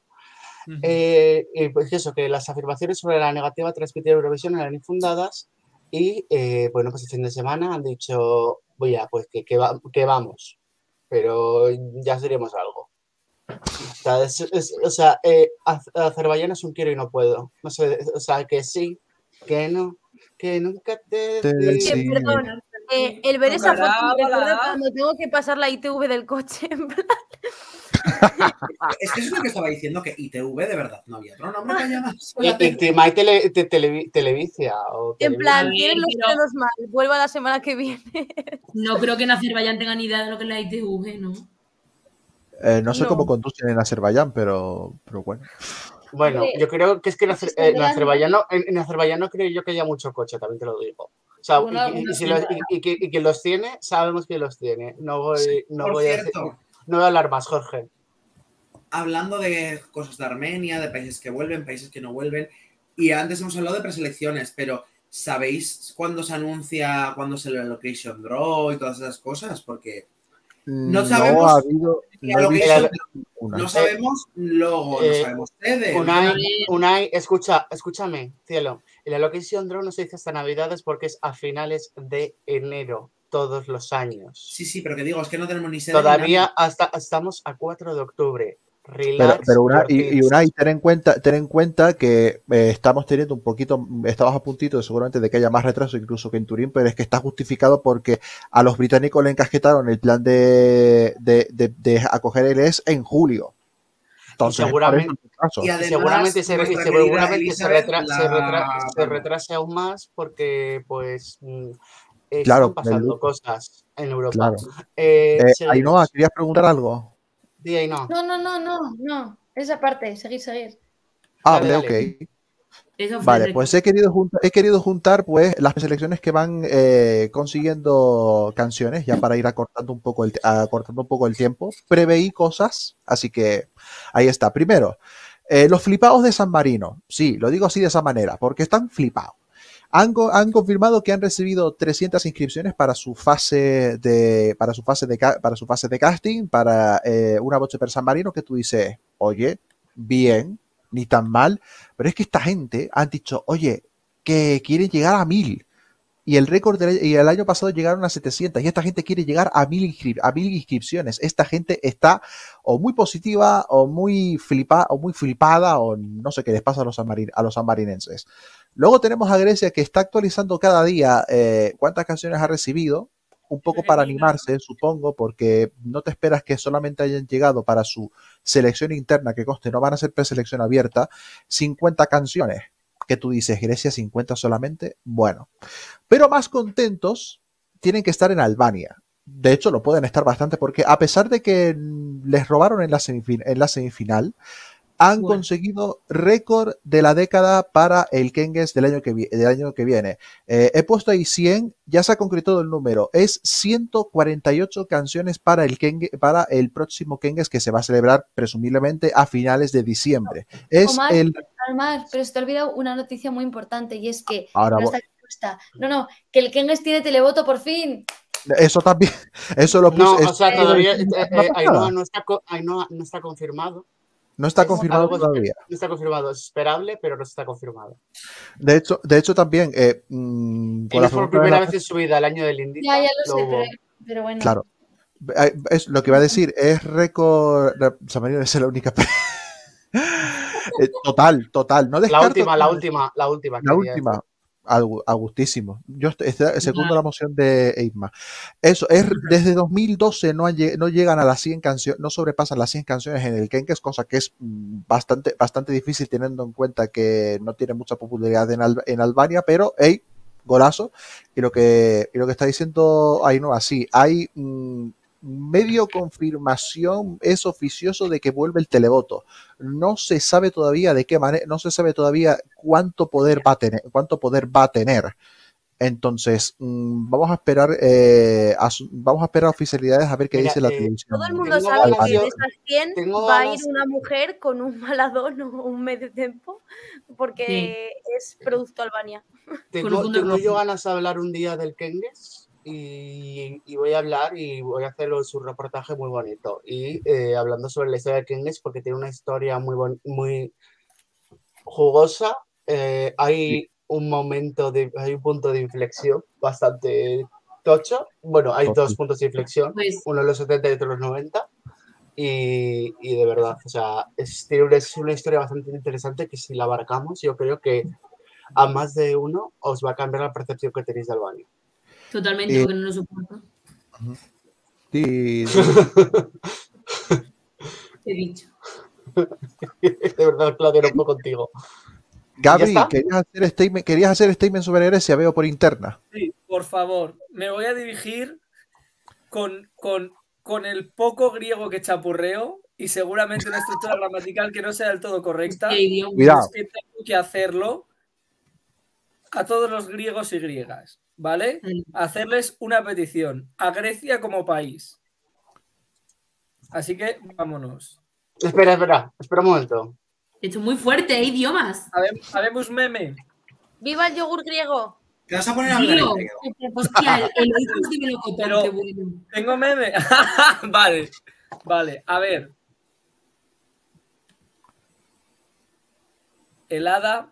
Ujú. Eh, y pues eso, que las afirmaciones sobre la negativa a transmitir Eurovisión eran infundadas y eh, bueno, pues el fin de semana han dicho, voy a, pues que, que, va- que vamos, pero ya os diremos algo. O sea, es- es- o sea, eh, Az- Azerbaiyán es un quiero y no puedo. No sé, o sea, que sí, que no, que nunca te... Te. Sí. Perdón, eh, el ver esa foto me recuerda cuando tengo que pasar la ITV del coche. en plan, Es que eso es lo que estaba diciendo, que ITV de verdad no había otro nombre que llamarse. Y- y Timay tele, te- televi- Televicia o En plan, tienen los dedos mal, vuelvo la semana que viene. No creo que en Azerbaiyán tengan ni idea de lo que es la ITV, ¿no? Eh, no sé No. cómo conducen en Azerbaiyán, pero, pero bueno. Bueno, yo creo que es que en, Azer- eh, en grande. Azerbaiyán no, en, en Azerbaiyán no creo yo que haya mucho coche, también te lo digo. O sea, Bueno, y- y, si los- sí. y- y que- y quien los tiene, sabemos quién los tiene. No voy, no voy a decir- no voy a hablar más, Jorge. hablando de cosas de Armenia, de países que vuelven, países que no vuelven, y antes hemos hablado de preselecciones, pero ¿sabéis cuándo se anuncia, cuándo se el location draw y todas esas cosas? Porque No sabemos ha habido. no Unai. No sabemos logo, no Eh, sabemos sede. Unai, Unai, escucha, escúchame, cielo. La Location Draw no se dice hasta Navidades porque es a finales de enero, todos los años. Sí, sí, pero que digo, es que no tenemos ni sede. Todavía hasta, estamos a 4 de octubre. Pero, Relax, pero Unai, your y, y kids. Unai, ten en cuenta, ten en cuenta que eh, estamos teniendo un poquito, estamos a puntito de, seguramente de que haya más retraso incluso que en Turín, pero es que está justificado porque a los británicos le encasquetaron el plan de, de, de- de acoger el ES en julio. Entonces, seguramente-. Y Y además, seguramente se, y seguramente se, retra- Elizabeth se, retra- la- se retrase aún más porque, pues, mm, están Claro, pasando el- cosas en Europa. Claro. Eh, Eh. Ainhoa, ¿querías preguntar algo? Ahí no. No, no, no, no, no. Esa parte, seguir, seguir. Ah, Dale, ok. Eso fue Vale, el pues he querido juntar, he querido juntar pues las selecciones que van eh, consiguiendo canciones, ya para ir acortando un poco el, acortando un poco el tiempo. Preveí cosas, así que ahí está. Primero, eh, los flipados de San Marino. Sí, lo digo así de esa manera, porque están flipados. Han, han confirmado que han recibido 300 inscripciones para su fase de para su fase de para su fase de casting para eh, una boche per San Marino que tú dices, oye, bien, ni tan mal, pero es que esta gente han dicho, oye, que quieren llegar a mil. Y el récord y el año pasado llegaron a 700 y esta gente quiere llegar a mil, a mil inscripciones. Esta gente está o muy positiva o muy flipa, o muy flipada o no sé qué les pasa a los, a los sanmarinenses. Luego tenemos a Grecia que está actualizando cada día eh, cuántas canciones ha recibido, un poco para animarse, supongo, porque no te esperas que solamente hayan llegado para su selección interna, que conste, no van a ser preselección abierta, 50 canciones. Que tú dices, Grecia 50 solamente, bueno. Pero más contentos tienen que estar en Albania. De hecho, lo pueden estar bastante porque a pesar de que les robaron en la, semifin- en la semifinal, han Bueno. conseguido récord de la década para el Kenges del año que, vi- del año que viene. Eh, he puesto ahí 100, ya se ha concretado el número. Es 148 canciones para el, Kenge- para el próximo Kenges que se va a celebrar presumiblemente a finales de diciembre. Es Omar, el... Omar, pero se te ha olvidado una noticia muy importante y es que Ahora no está. No, no, que el Kenges tiene televoto por fin. Eso también, eso lo puse. No, o sea, todavía eh, no eh, Ainhoa no está, co- Ainhoa no está confirmado. No está Es confirmado algo- todavía. No está confirmado, es esperable, pero no está confirmado. De hecho, de hecho también, eh, mm, por la por primera la- vez en su vida, el año del Indita. Ya, ya lo sé, hubo. pero, pero bueno. Claro. Es lo que iba a decir, es récord. San Marino es la única. Eh, total, total. No La descarto última, la última, la última. La quería última. A, gu- a gustísimo. Yo estoy, estoy- segundo la moción de Eidma. Eso, es desde 2012 no, han no llegan a las 100 canciones, no sobrepasan las 100 canciones en el Kenkes, cosa que es mm, bastante, bastante difícil teniendo en cuenta que no tiene mucha popularidad en, Al- en Albania, pero hey, golazo. Y lo que, y lo que está diciendo Ainhoa, sí, hay mm, medio confirmación, es oficioso de que vuelve el televoto. No se sabe todavía de qué manera, no se sabe todavía cuánto poder va a tener, cuánto poder va a tener. Entonces, mm, vamos a esperar, eh, a vamos a esperar oficialidades a ver qué Mira, dice la eh, televisión. Todo el mundo Tengo sabe que de esas 100 tengo va a ir una mujer con un maladón o un medio tiempo, porque es producto Albania. Tengo, tengo yo ganas de hablar un día del Kenges y, y voy a hablar y voy a hacer su reportaje muy bonito. Y eh, hablando sobre la historia del Kenges porque tiene una historia muy, bon- muy jugosa. eh, hay un momento, de, hay un punto de inflexión bastante tocho. Bueno, hay dos puntos de inflexión, Pues uno en los 70 y otro en los 90. Y, y de verdad, o sea, es, tiene una, es una historia bastante interesante que si la abarcamos, yo creo que a más de uno os va a cambiar la percepción que tenéis de Albania. Totalmente, Eh, porque no lo soporto. Sí, He dicho. de verdad, Claudio, no puedo contigo. Gaby, querías hacer, statement, querías hacer statement sobre Grecia, veo por interna. Sí, por favor, me voy a dirigir con, con, con el poco griego que chapurreo y seguramente una estructura gramatical que no sea del todo correcta. Cuidado. Es que tengo que hacerlo a todos los griegos y griegas, ¿vale? Hacerles una petición a Grecia como país. Así que vámonos. Espera, espera, espera un momento. Esto es muy fuerte, ¿eh? idiomas. Haremos meme. ¡Viva el yogur griego! Te vas a poner a hablar. Hostia, el, el Pero. Tengo meme. vale, vale, a ver. Helada,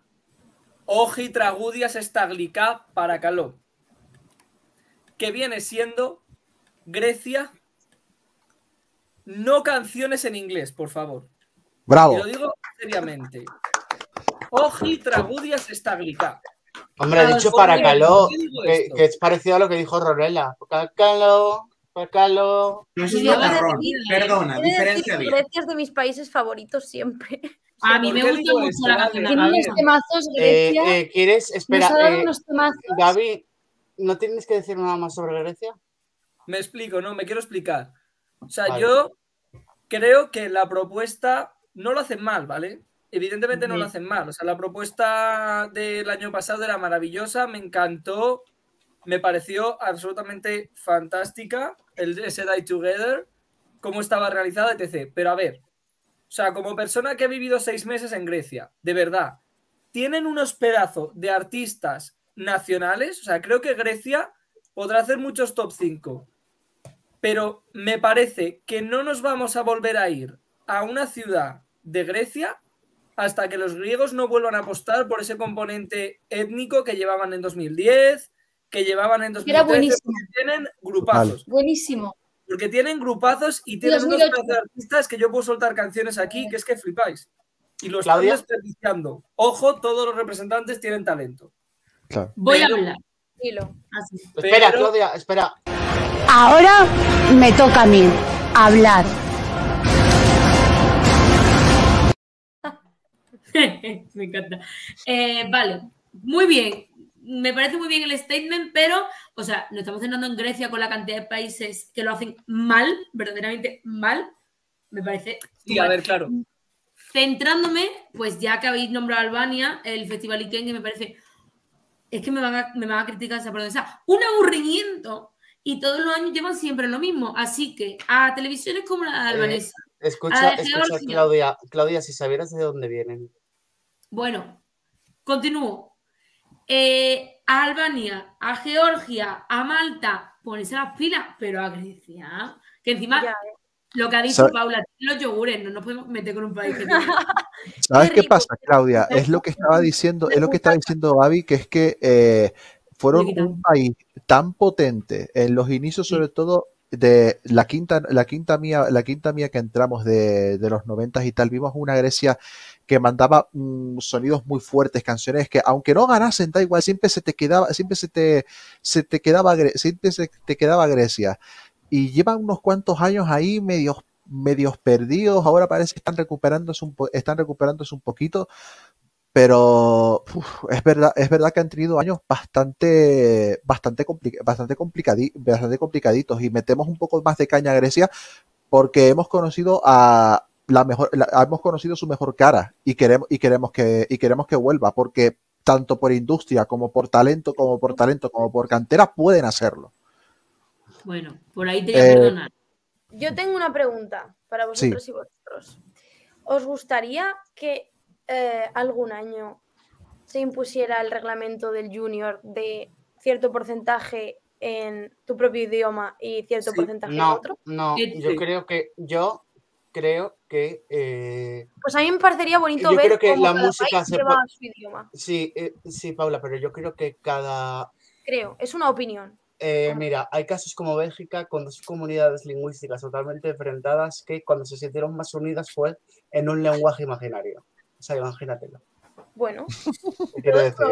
ojitragudias estaglica para caló. Que viene siendo Grecia, no canciones en inglés, por favor. Bravo. Y lo digo seriamente. Oji tragudias está glicá. Hombre, ha dicho ¿por qué? Paracaló, ¿Por qué digo que, es parecido a lo que dijo Ronela. Paracaló, Paracaló. No es macarrón, perdona, diferencia bien. Grecia es de mis países favoritos siempre. A mí me ¿Por qué gusta mucho la canción de Tiene unos Gabriela. temazos, Eh, Grecia. eh, ¿Quieres? Espera, Nos ha dado eh, unos temazos. Gaby, ¿no tienes que decir nada más sobre Grecia? Me explico, no, me quiero explicar. O sea, Vale. yo creo que la propuesta no lo hacen mal, ¿vale? Evidentemente no lo hacen mal. O sea, la propuesta del año pasado era maravillosa, me encantó, me pareció absolutamente fantástica el ese Die Together, cómo estaba realizada, etc. Pero a ver, o sea, como persona que ha vivido seis meses en Grecia, de verdad, tienen unos pedazos de artistas nacionales. O sea, creo que Grecia podrá hacer muchos top 5. Pero me parece que no nos vamos a volver a ir a una ciudad de Grecia hasta que los griegos no vuelvan a apostar por ese componente étnico que llevaban en 2010, que llevaban en 2013. Era buenísimo. porque Tienen grupazos. Buenísimo. Porque tienen grupazos y tienen unos 2008. pedazos de artistas que yo puedo soltar canciones aquí que es que flipáis. Y lo están desperdiciando. Ojo, todos los representantes tienen talento. Claro. Voy Pero- a hablar. Dilo. Así. Espera, Claudia, espera. Ahora me toca a mí hablar. me encanta. Eh, vale, muy bien. Me parece muy bien el statement, pero, o sea, nos estamos centrando en Grecia con la cantidad de países que lo hacen mal, verdaderamente mal. Me parece. Sí, a ver, claro. Centrándome, pues ya que habéis nombrado a Albania, el Festival Iken, que me parece. Es que me van a, me van a criticar esa perdón, o sea, un aburrimiento. Y todos los años llevan siempre lo mismo. Así que a televisiones como la de Eh, albanesa. Escucha, A la de escucha, Georgia. Claudia. Claudia, si sabieras de dónde vienen. Bueno, continúo. Eh, a Albania, a Georgia, a Malta, ponerse las pilas, pero a Grecia. Que encima, Ya, lo que ha dicho ¿Sabe- Paula, los yogures, no nos podemos meter con un país que tiene. ¿Sabes Qué qué pasa, Claudia? Es lo que estaba diciendo, es lo que estaba diciendo Gaby, que es que eh, fueron un país tan potente en los inicios, sobre todo de la quinta, la quinta mía, la quinta mía que entramos de, de los noventas y tal, vimos una Grecia que mandaba mm, sonidos muy fuertes, canciones que aunque no ganasen, da igual, siempre se te quedaba, siempre se te, se te quedaba, siempre se te quedaba Grecia. Y llevan unos cuantos años ahí medios, medios perdidos, ahora parece que están recuperándose un, están recuperándose un poquito, pero es verdad, es verdad que han tenido años bastante, bastante, bastante, complicadi- bastante complicaditos y metemos un poco más de caña a Grecia porque hemos conocido a la mejor, la- hemos conocido su mejor cara y queremos, y queremos que, y queremos que vuelva porque tanto por industria como por talento, como por talento, como por cantera pueden hacerlo. Bueno, por ahí te voy a Eh, perdonar. Yo tengo una pregunta para Sí. vosotros y vosotros. ¿Os gustaría que eh, algún año se impusiera el reglamento del junior de cierto porcentaje en tu propio idioma y cierto Sí. porcentaje en otro? no, yo creo que, yo creo que, eh, Pues a mí me parecería bonito Yo ver creo que cómo la cada música país se lleva po- su idioma. sí, eh, sí, Paula, pero yo creo que cada, Creo, es una opinión. Eh, mira, hay casos como Bélgica con dos comunidades lingüísticas totalmente enfrentadas que cuando se sintieron más unidas fue en un lenguaje imaginario. O sea, imagínatelo. Bueno, ¿Qué quiero decir?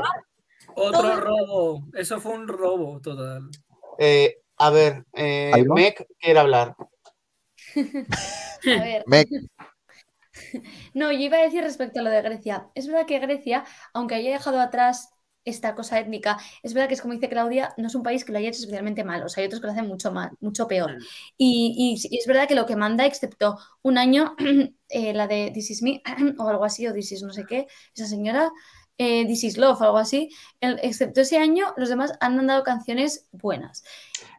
Otro robo. Eso fue un robo total. Eh, a ver, eh. Meg quiere hablar. A ver. Me- No, yo iba a decir respecto a lo de Grecia. Es verdad que Grecia, aunque haya dejado atrás esta cosa étnica, es verdad que es como dice Claudia, no es un país que lo haya hecho especialmente mal. O sea, hay otros que lo hacen mucho mal, mucho peor. Y, y es verdad que lo que manda, excepto un año, eh, la de This Is Me, o algo así, o This Is no sé qué, esa señora, eh, This Is Love, algo así, el- excepto ese año, los demás han mandado canciones buenas.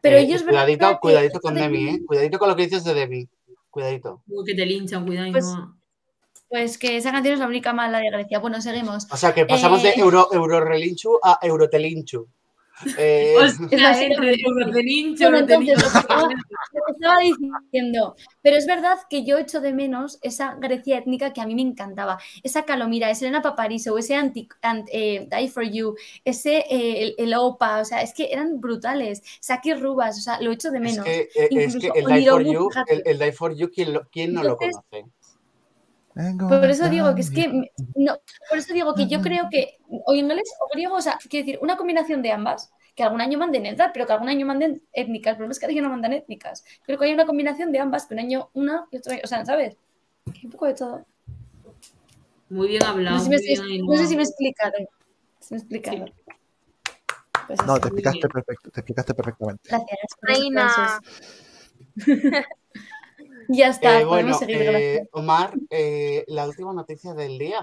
Pero Eh, ellos, cuidadito, que cuidadito con de- Demi, ¿eh? Cuidadito con lo que dices de Demi. Cuidadito. Uy, que te linchan, cuidado. y Pues- no. Pues que esa canción es la única mala de Grecia. Bueno, seguimos. O sea, que pasamos de Eh, euro, Eurorelinchu a Eurotelinchu. Eh, Hostia, Es eh, Rotenín, Bueno, Rotenín. entonces, lo que estaba- diciendo. Pero es verdad que yo echo de menos esa Grecia étnica que a mí me encantaba. Esa Calomira, ese Elena Papariso, ese anti, ant- eh, Die for You, ese eh, el, el Opa, o sea, es que eran brutales. Saki Rubas, o sea, lo echo de es menos. que, eh, es Incluso que el Die for You, el, el Die for You, ¿quién, lo- quién no lo conoce? Por eso digo que es que no, por eso digo que yo creo que o inglés o griego, o sea, quiero decir, una combinación de ambas, que algún año manden neutral, pero que algún año manden étnicas. El problema es que ahora no mandan étnicas. Creo que hay una combinación de ambas, que un año una y otro año, o sea, ¿sabes? Que un poco de todo. Muy bien hablado. No sé si me, no sé Ainhoa. si me he explicado. Si me he explicado. Pues No, te explicaste, perfecto, te explicaste perfectamente. Gracias. Reina. aplausos. ya está, Eh, podemos bueno, seguir. eh. Omar, eh, la última noticia del día.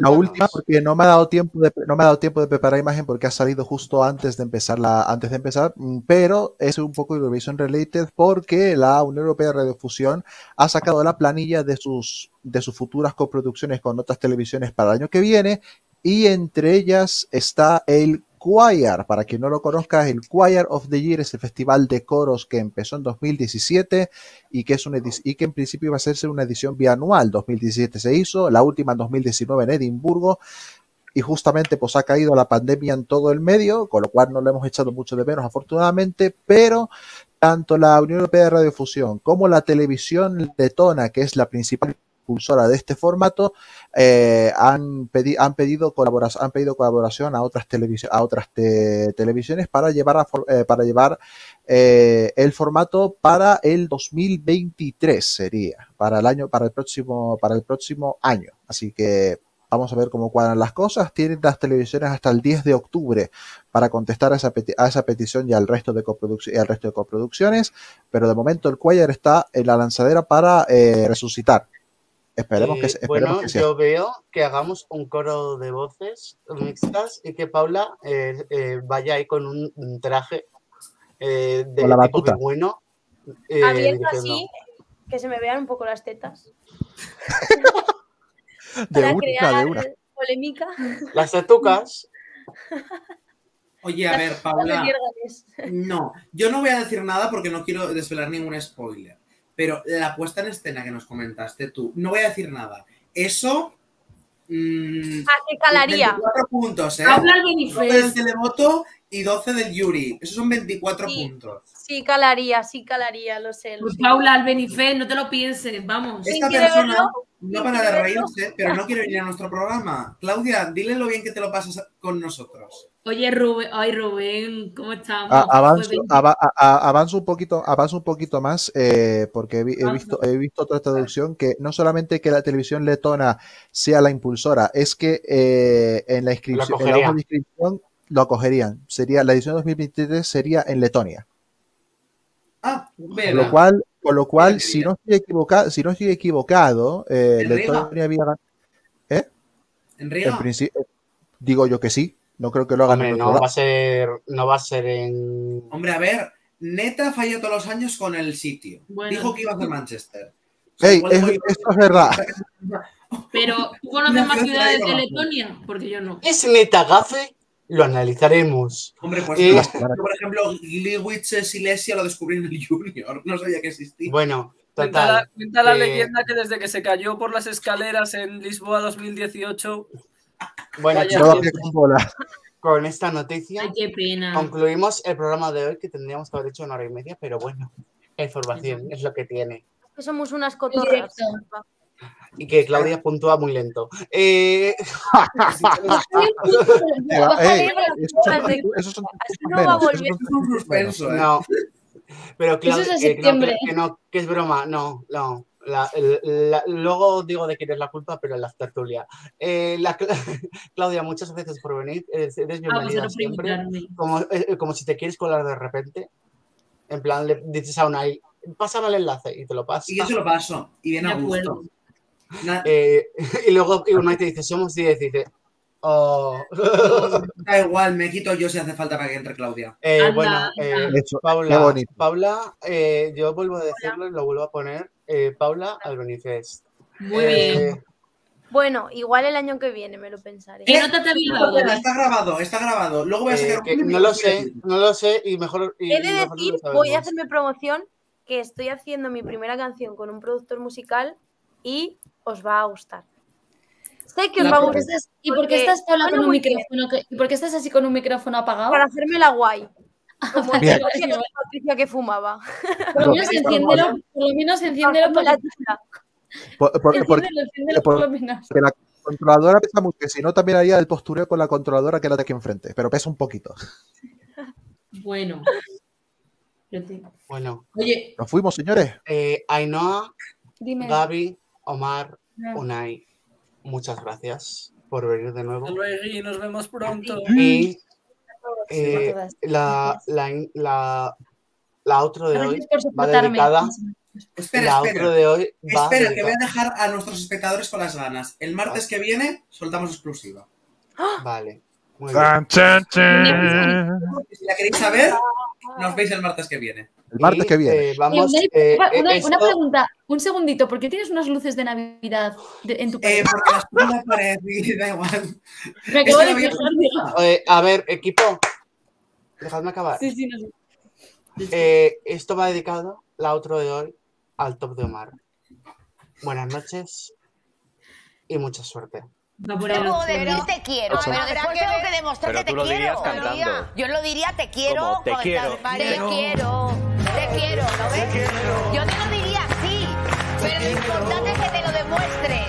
La última, porque no me ha dado tiempo de, no me ha dado tiempo de preparar imagen porque ha salido justo antes de empezar la, antes de empezar, mm, pero es un poco Eurovision related porque la Unión Europea de Radiofusión ha sacado la planilla de sus, de sus futuras coproducciones con otras televisiones para el año que viene y entre ellas está el Choir. Para quien no lo conozca, el Choir of the Year es el festival de coros que empezó en 2017 y que, es una y que en principio iba a ser una edición bianual. 2017 se hizo, la última en 2019 en Edimburgo y justamente pues ha caído la pandemia en todo el medio, con lo cual no lo hemos echado mucho de menos afortunadamente, pero tanto la Unión Europea de Radiofusión como la televisión letona, que es la principal impulsora de este formato, eh, han, pedi- han, pedido colabora- han pedido colaboración a otras, televisi- a otras te- televisiones para llevar, a eh, para llevar eh, el formato para el 2023 sería, para el año, para el próximo, para el próximo año. Así que vamos a ver cómo cuadran las cosas. Tienen las televisiones hasta el 10 de octubre para contestar a esa, a esa petición y al resto de y al resto de coproducciones, pero de momento el Choir está en la lanzadera para eh, resucitar. Esperemos Eh, que, se- esperemos bueno, que sea. yo veo que hagamos un coro de voces mixtas y que Paula eh, eh, vaya ahí con un, un traje eh, de la tipo batuta. eh, Abierto así, que se me vean un poco las tetas. De para una, crear de una. polémica. Las tetucas. Oye, a ver, Paula. No, yo no voy a decir nada porque no quiero desvelar ningún spoiler. Pero la puesta en escena que nos comentaste tú, no voy a decir nada. Eso. mm, Ah, que calaría. 24 puntos, ¿eh? Habla el 12 Benifest. del televoto y 12 del Yuri. Esos son 24 Sí. puntos. Sí, calaría, sí, calaría, lo sé. Lo Pues. Paula, al Benifest, no te lo pienses, vamos. Esta persona verlo? no ¿Quién para de reírse, pero no quiere venir a nuestro programa. Claudia, dile lo bien que te lo pasas con nosotros. Oye, Rubén, ay, Rubén, ¿cómo estamos? A- avanzo, Pues, ava- a- a- avanzo un poquito, avanzo un poquito más eh, porque he, visto, he visto otra traducción que no solamente que la televisión letona sea la impulsora, es que eh, en la inscripción, en la acogería. hoja de inscripción lo acogerían. Sería la edición 2023 sería en Letonia. Ah, Con lo cual, con lo cual, Mira, si no estoy equivocado, si no estoy equivocado, eh. Letonia había gan- ¿Eh? En En principio, digo yo que sí. No creo que lo hagan Hombre, en otro no va a ser, no va a ser en. Hombre, a ver, Neta falló todos los años con el sitio. Bueno. Dijo que iba a hacer Manchester. O sea, Ey, es- esto es verdad. Pero, ¿tú conoces No, más ciudades de. Letonia? Porque yo no. ¿Es neta gafe? Lo analizaremos. Hombre, pues Eh. Yo, por ejemplo, Gliwice Silesia lo descubrí en el Junior. No sabía que existía. Bueno, Cuenta la, total. cuenta la eh, leyenda que desde que se cayó por las escaleras en Lisboa 2018, Bueno, chicos, con esta noticia Ay, qué pena. concluimos el programa de hoy que tendríamos que haber hecho una hora y media, pero bueno, información es lo que tiene. Que somos unas cotorras. Y que Claudia puntúa muy lento. Eh, no ¿eh? Pero Claudia, Eso es eh, que no, que, que no, que es broma, no, no. La- el- la- luego digo de quién es la culpa, pero en la tertulia. Eh, la Cla- Claudia, muchas gracias por venir. Eres, eres A bienvenida siempre. Como, eh, como si te quieres colar de repente. En plan, le dices a Unai, pásame el enlace y te lo pasa. Y yo se lo paso. Y viene De a gusto. Eh, y luego Unai te dice, somos 10, y dice, oh. Da igual, me quito yo si hace falta para que entre Claudia. Eh, Anda, bueno, anda. eh, Paula. Paula eh, yo vuelvo a decirlo y lo vuelvo a poner. eh, Paula Albenices. Muy Eh, bien. Bueno, igual el año que viene me lo pensaré. Está grabado, está grabado. Luego voy a Eh, sacar que no lo sé, no lo sé y mejor. Y, He de decir, voy a hacerme promoción que estoy haciendo mi primera canción con un productor musical y os va a gustar. Sé que os ¿Y va a por qué gustar. estás, y por qué porque estás sola suena con un micrófono? ¿Y por qué estás así con un micrófono apagado? Para hacerme la guay. Como Bien. la Patricia que fumaba. Por lo menos enciéndelo, por lo menos enciéndelo por, la tira. Por- enciéndelo, enciéndelo por lo menos. porque la controladora pesa mucho, que si no también haría el postureo con la controladora que la de aquí enfrente, pero pesa un poquito. Bueno. Te- Bueno, Oye, Nos fuimos, señores. eh, Ainhoa, Dime. Gaby, Omar. Unai, muchas gracias por venir de nuevo. Luego y nos vemos pronto. Y eh, la, la, la, la outro de hoy va dedicada. Espera, espera. de hoy va Espera, que voy dedicada. a dejar a nuestros espectadores con las ganas. El martes que viene soltamos exclusiva. Vale. Muy bien. Si la queréis saber, nos veis el martes que viene. El martes que viene. eh, Eh, vamos. Eh, una, eh, esto- una pregunta, un segundito, ¿por qué tienes unas luces de Navidad de- en tu Eh, pared? porque las pongo en la pared y da igual. Me acabo de había fijar, eh, a ver, equipo. Dejadme acabar. Sí, sí, no sé. Eh, esto va dedicado, la outro de hoy, al top de Omar. Buenas noches y mucha suerte. Puedo decir te quiero, pero después tengo que demostrar Pero que te tú lo quiero. dirías cantando. Yo lo diría te quiero. Te quiero. Te quiero. Te quiero, ¿lo ves? Yo te lo diría así, pero lo importante es que te lo demuestres.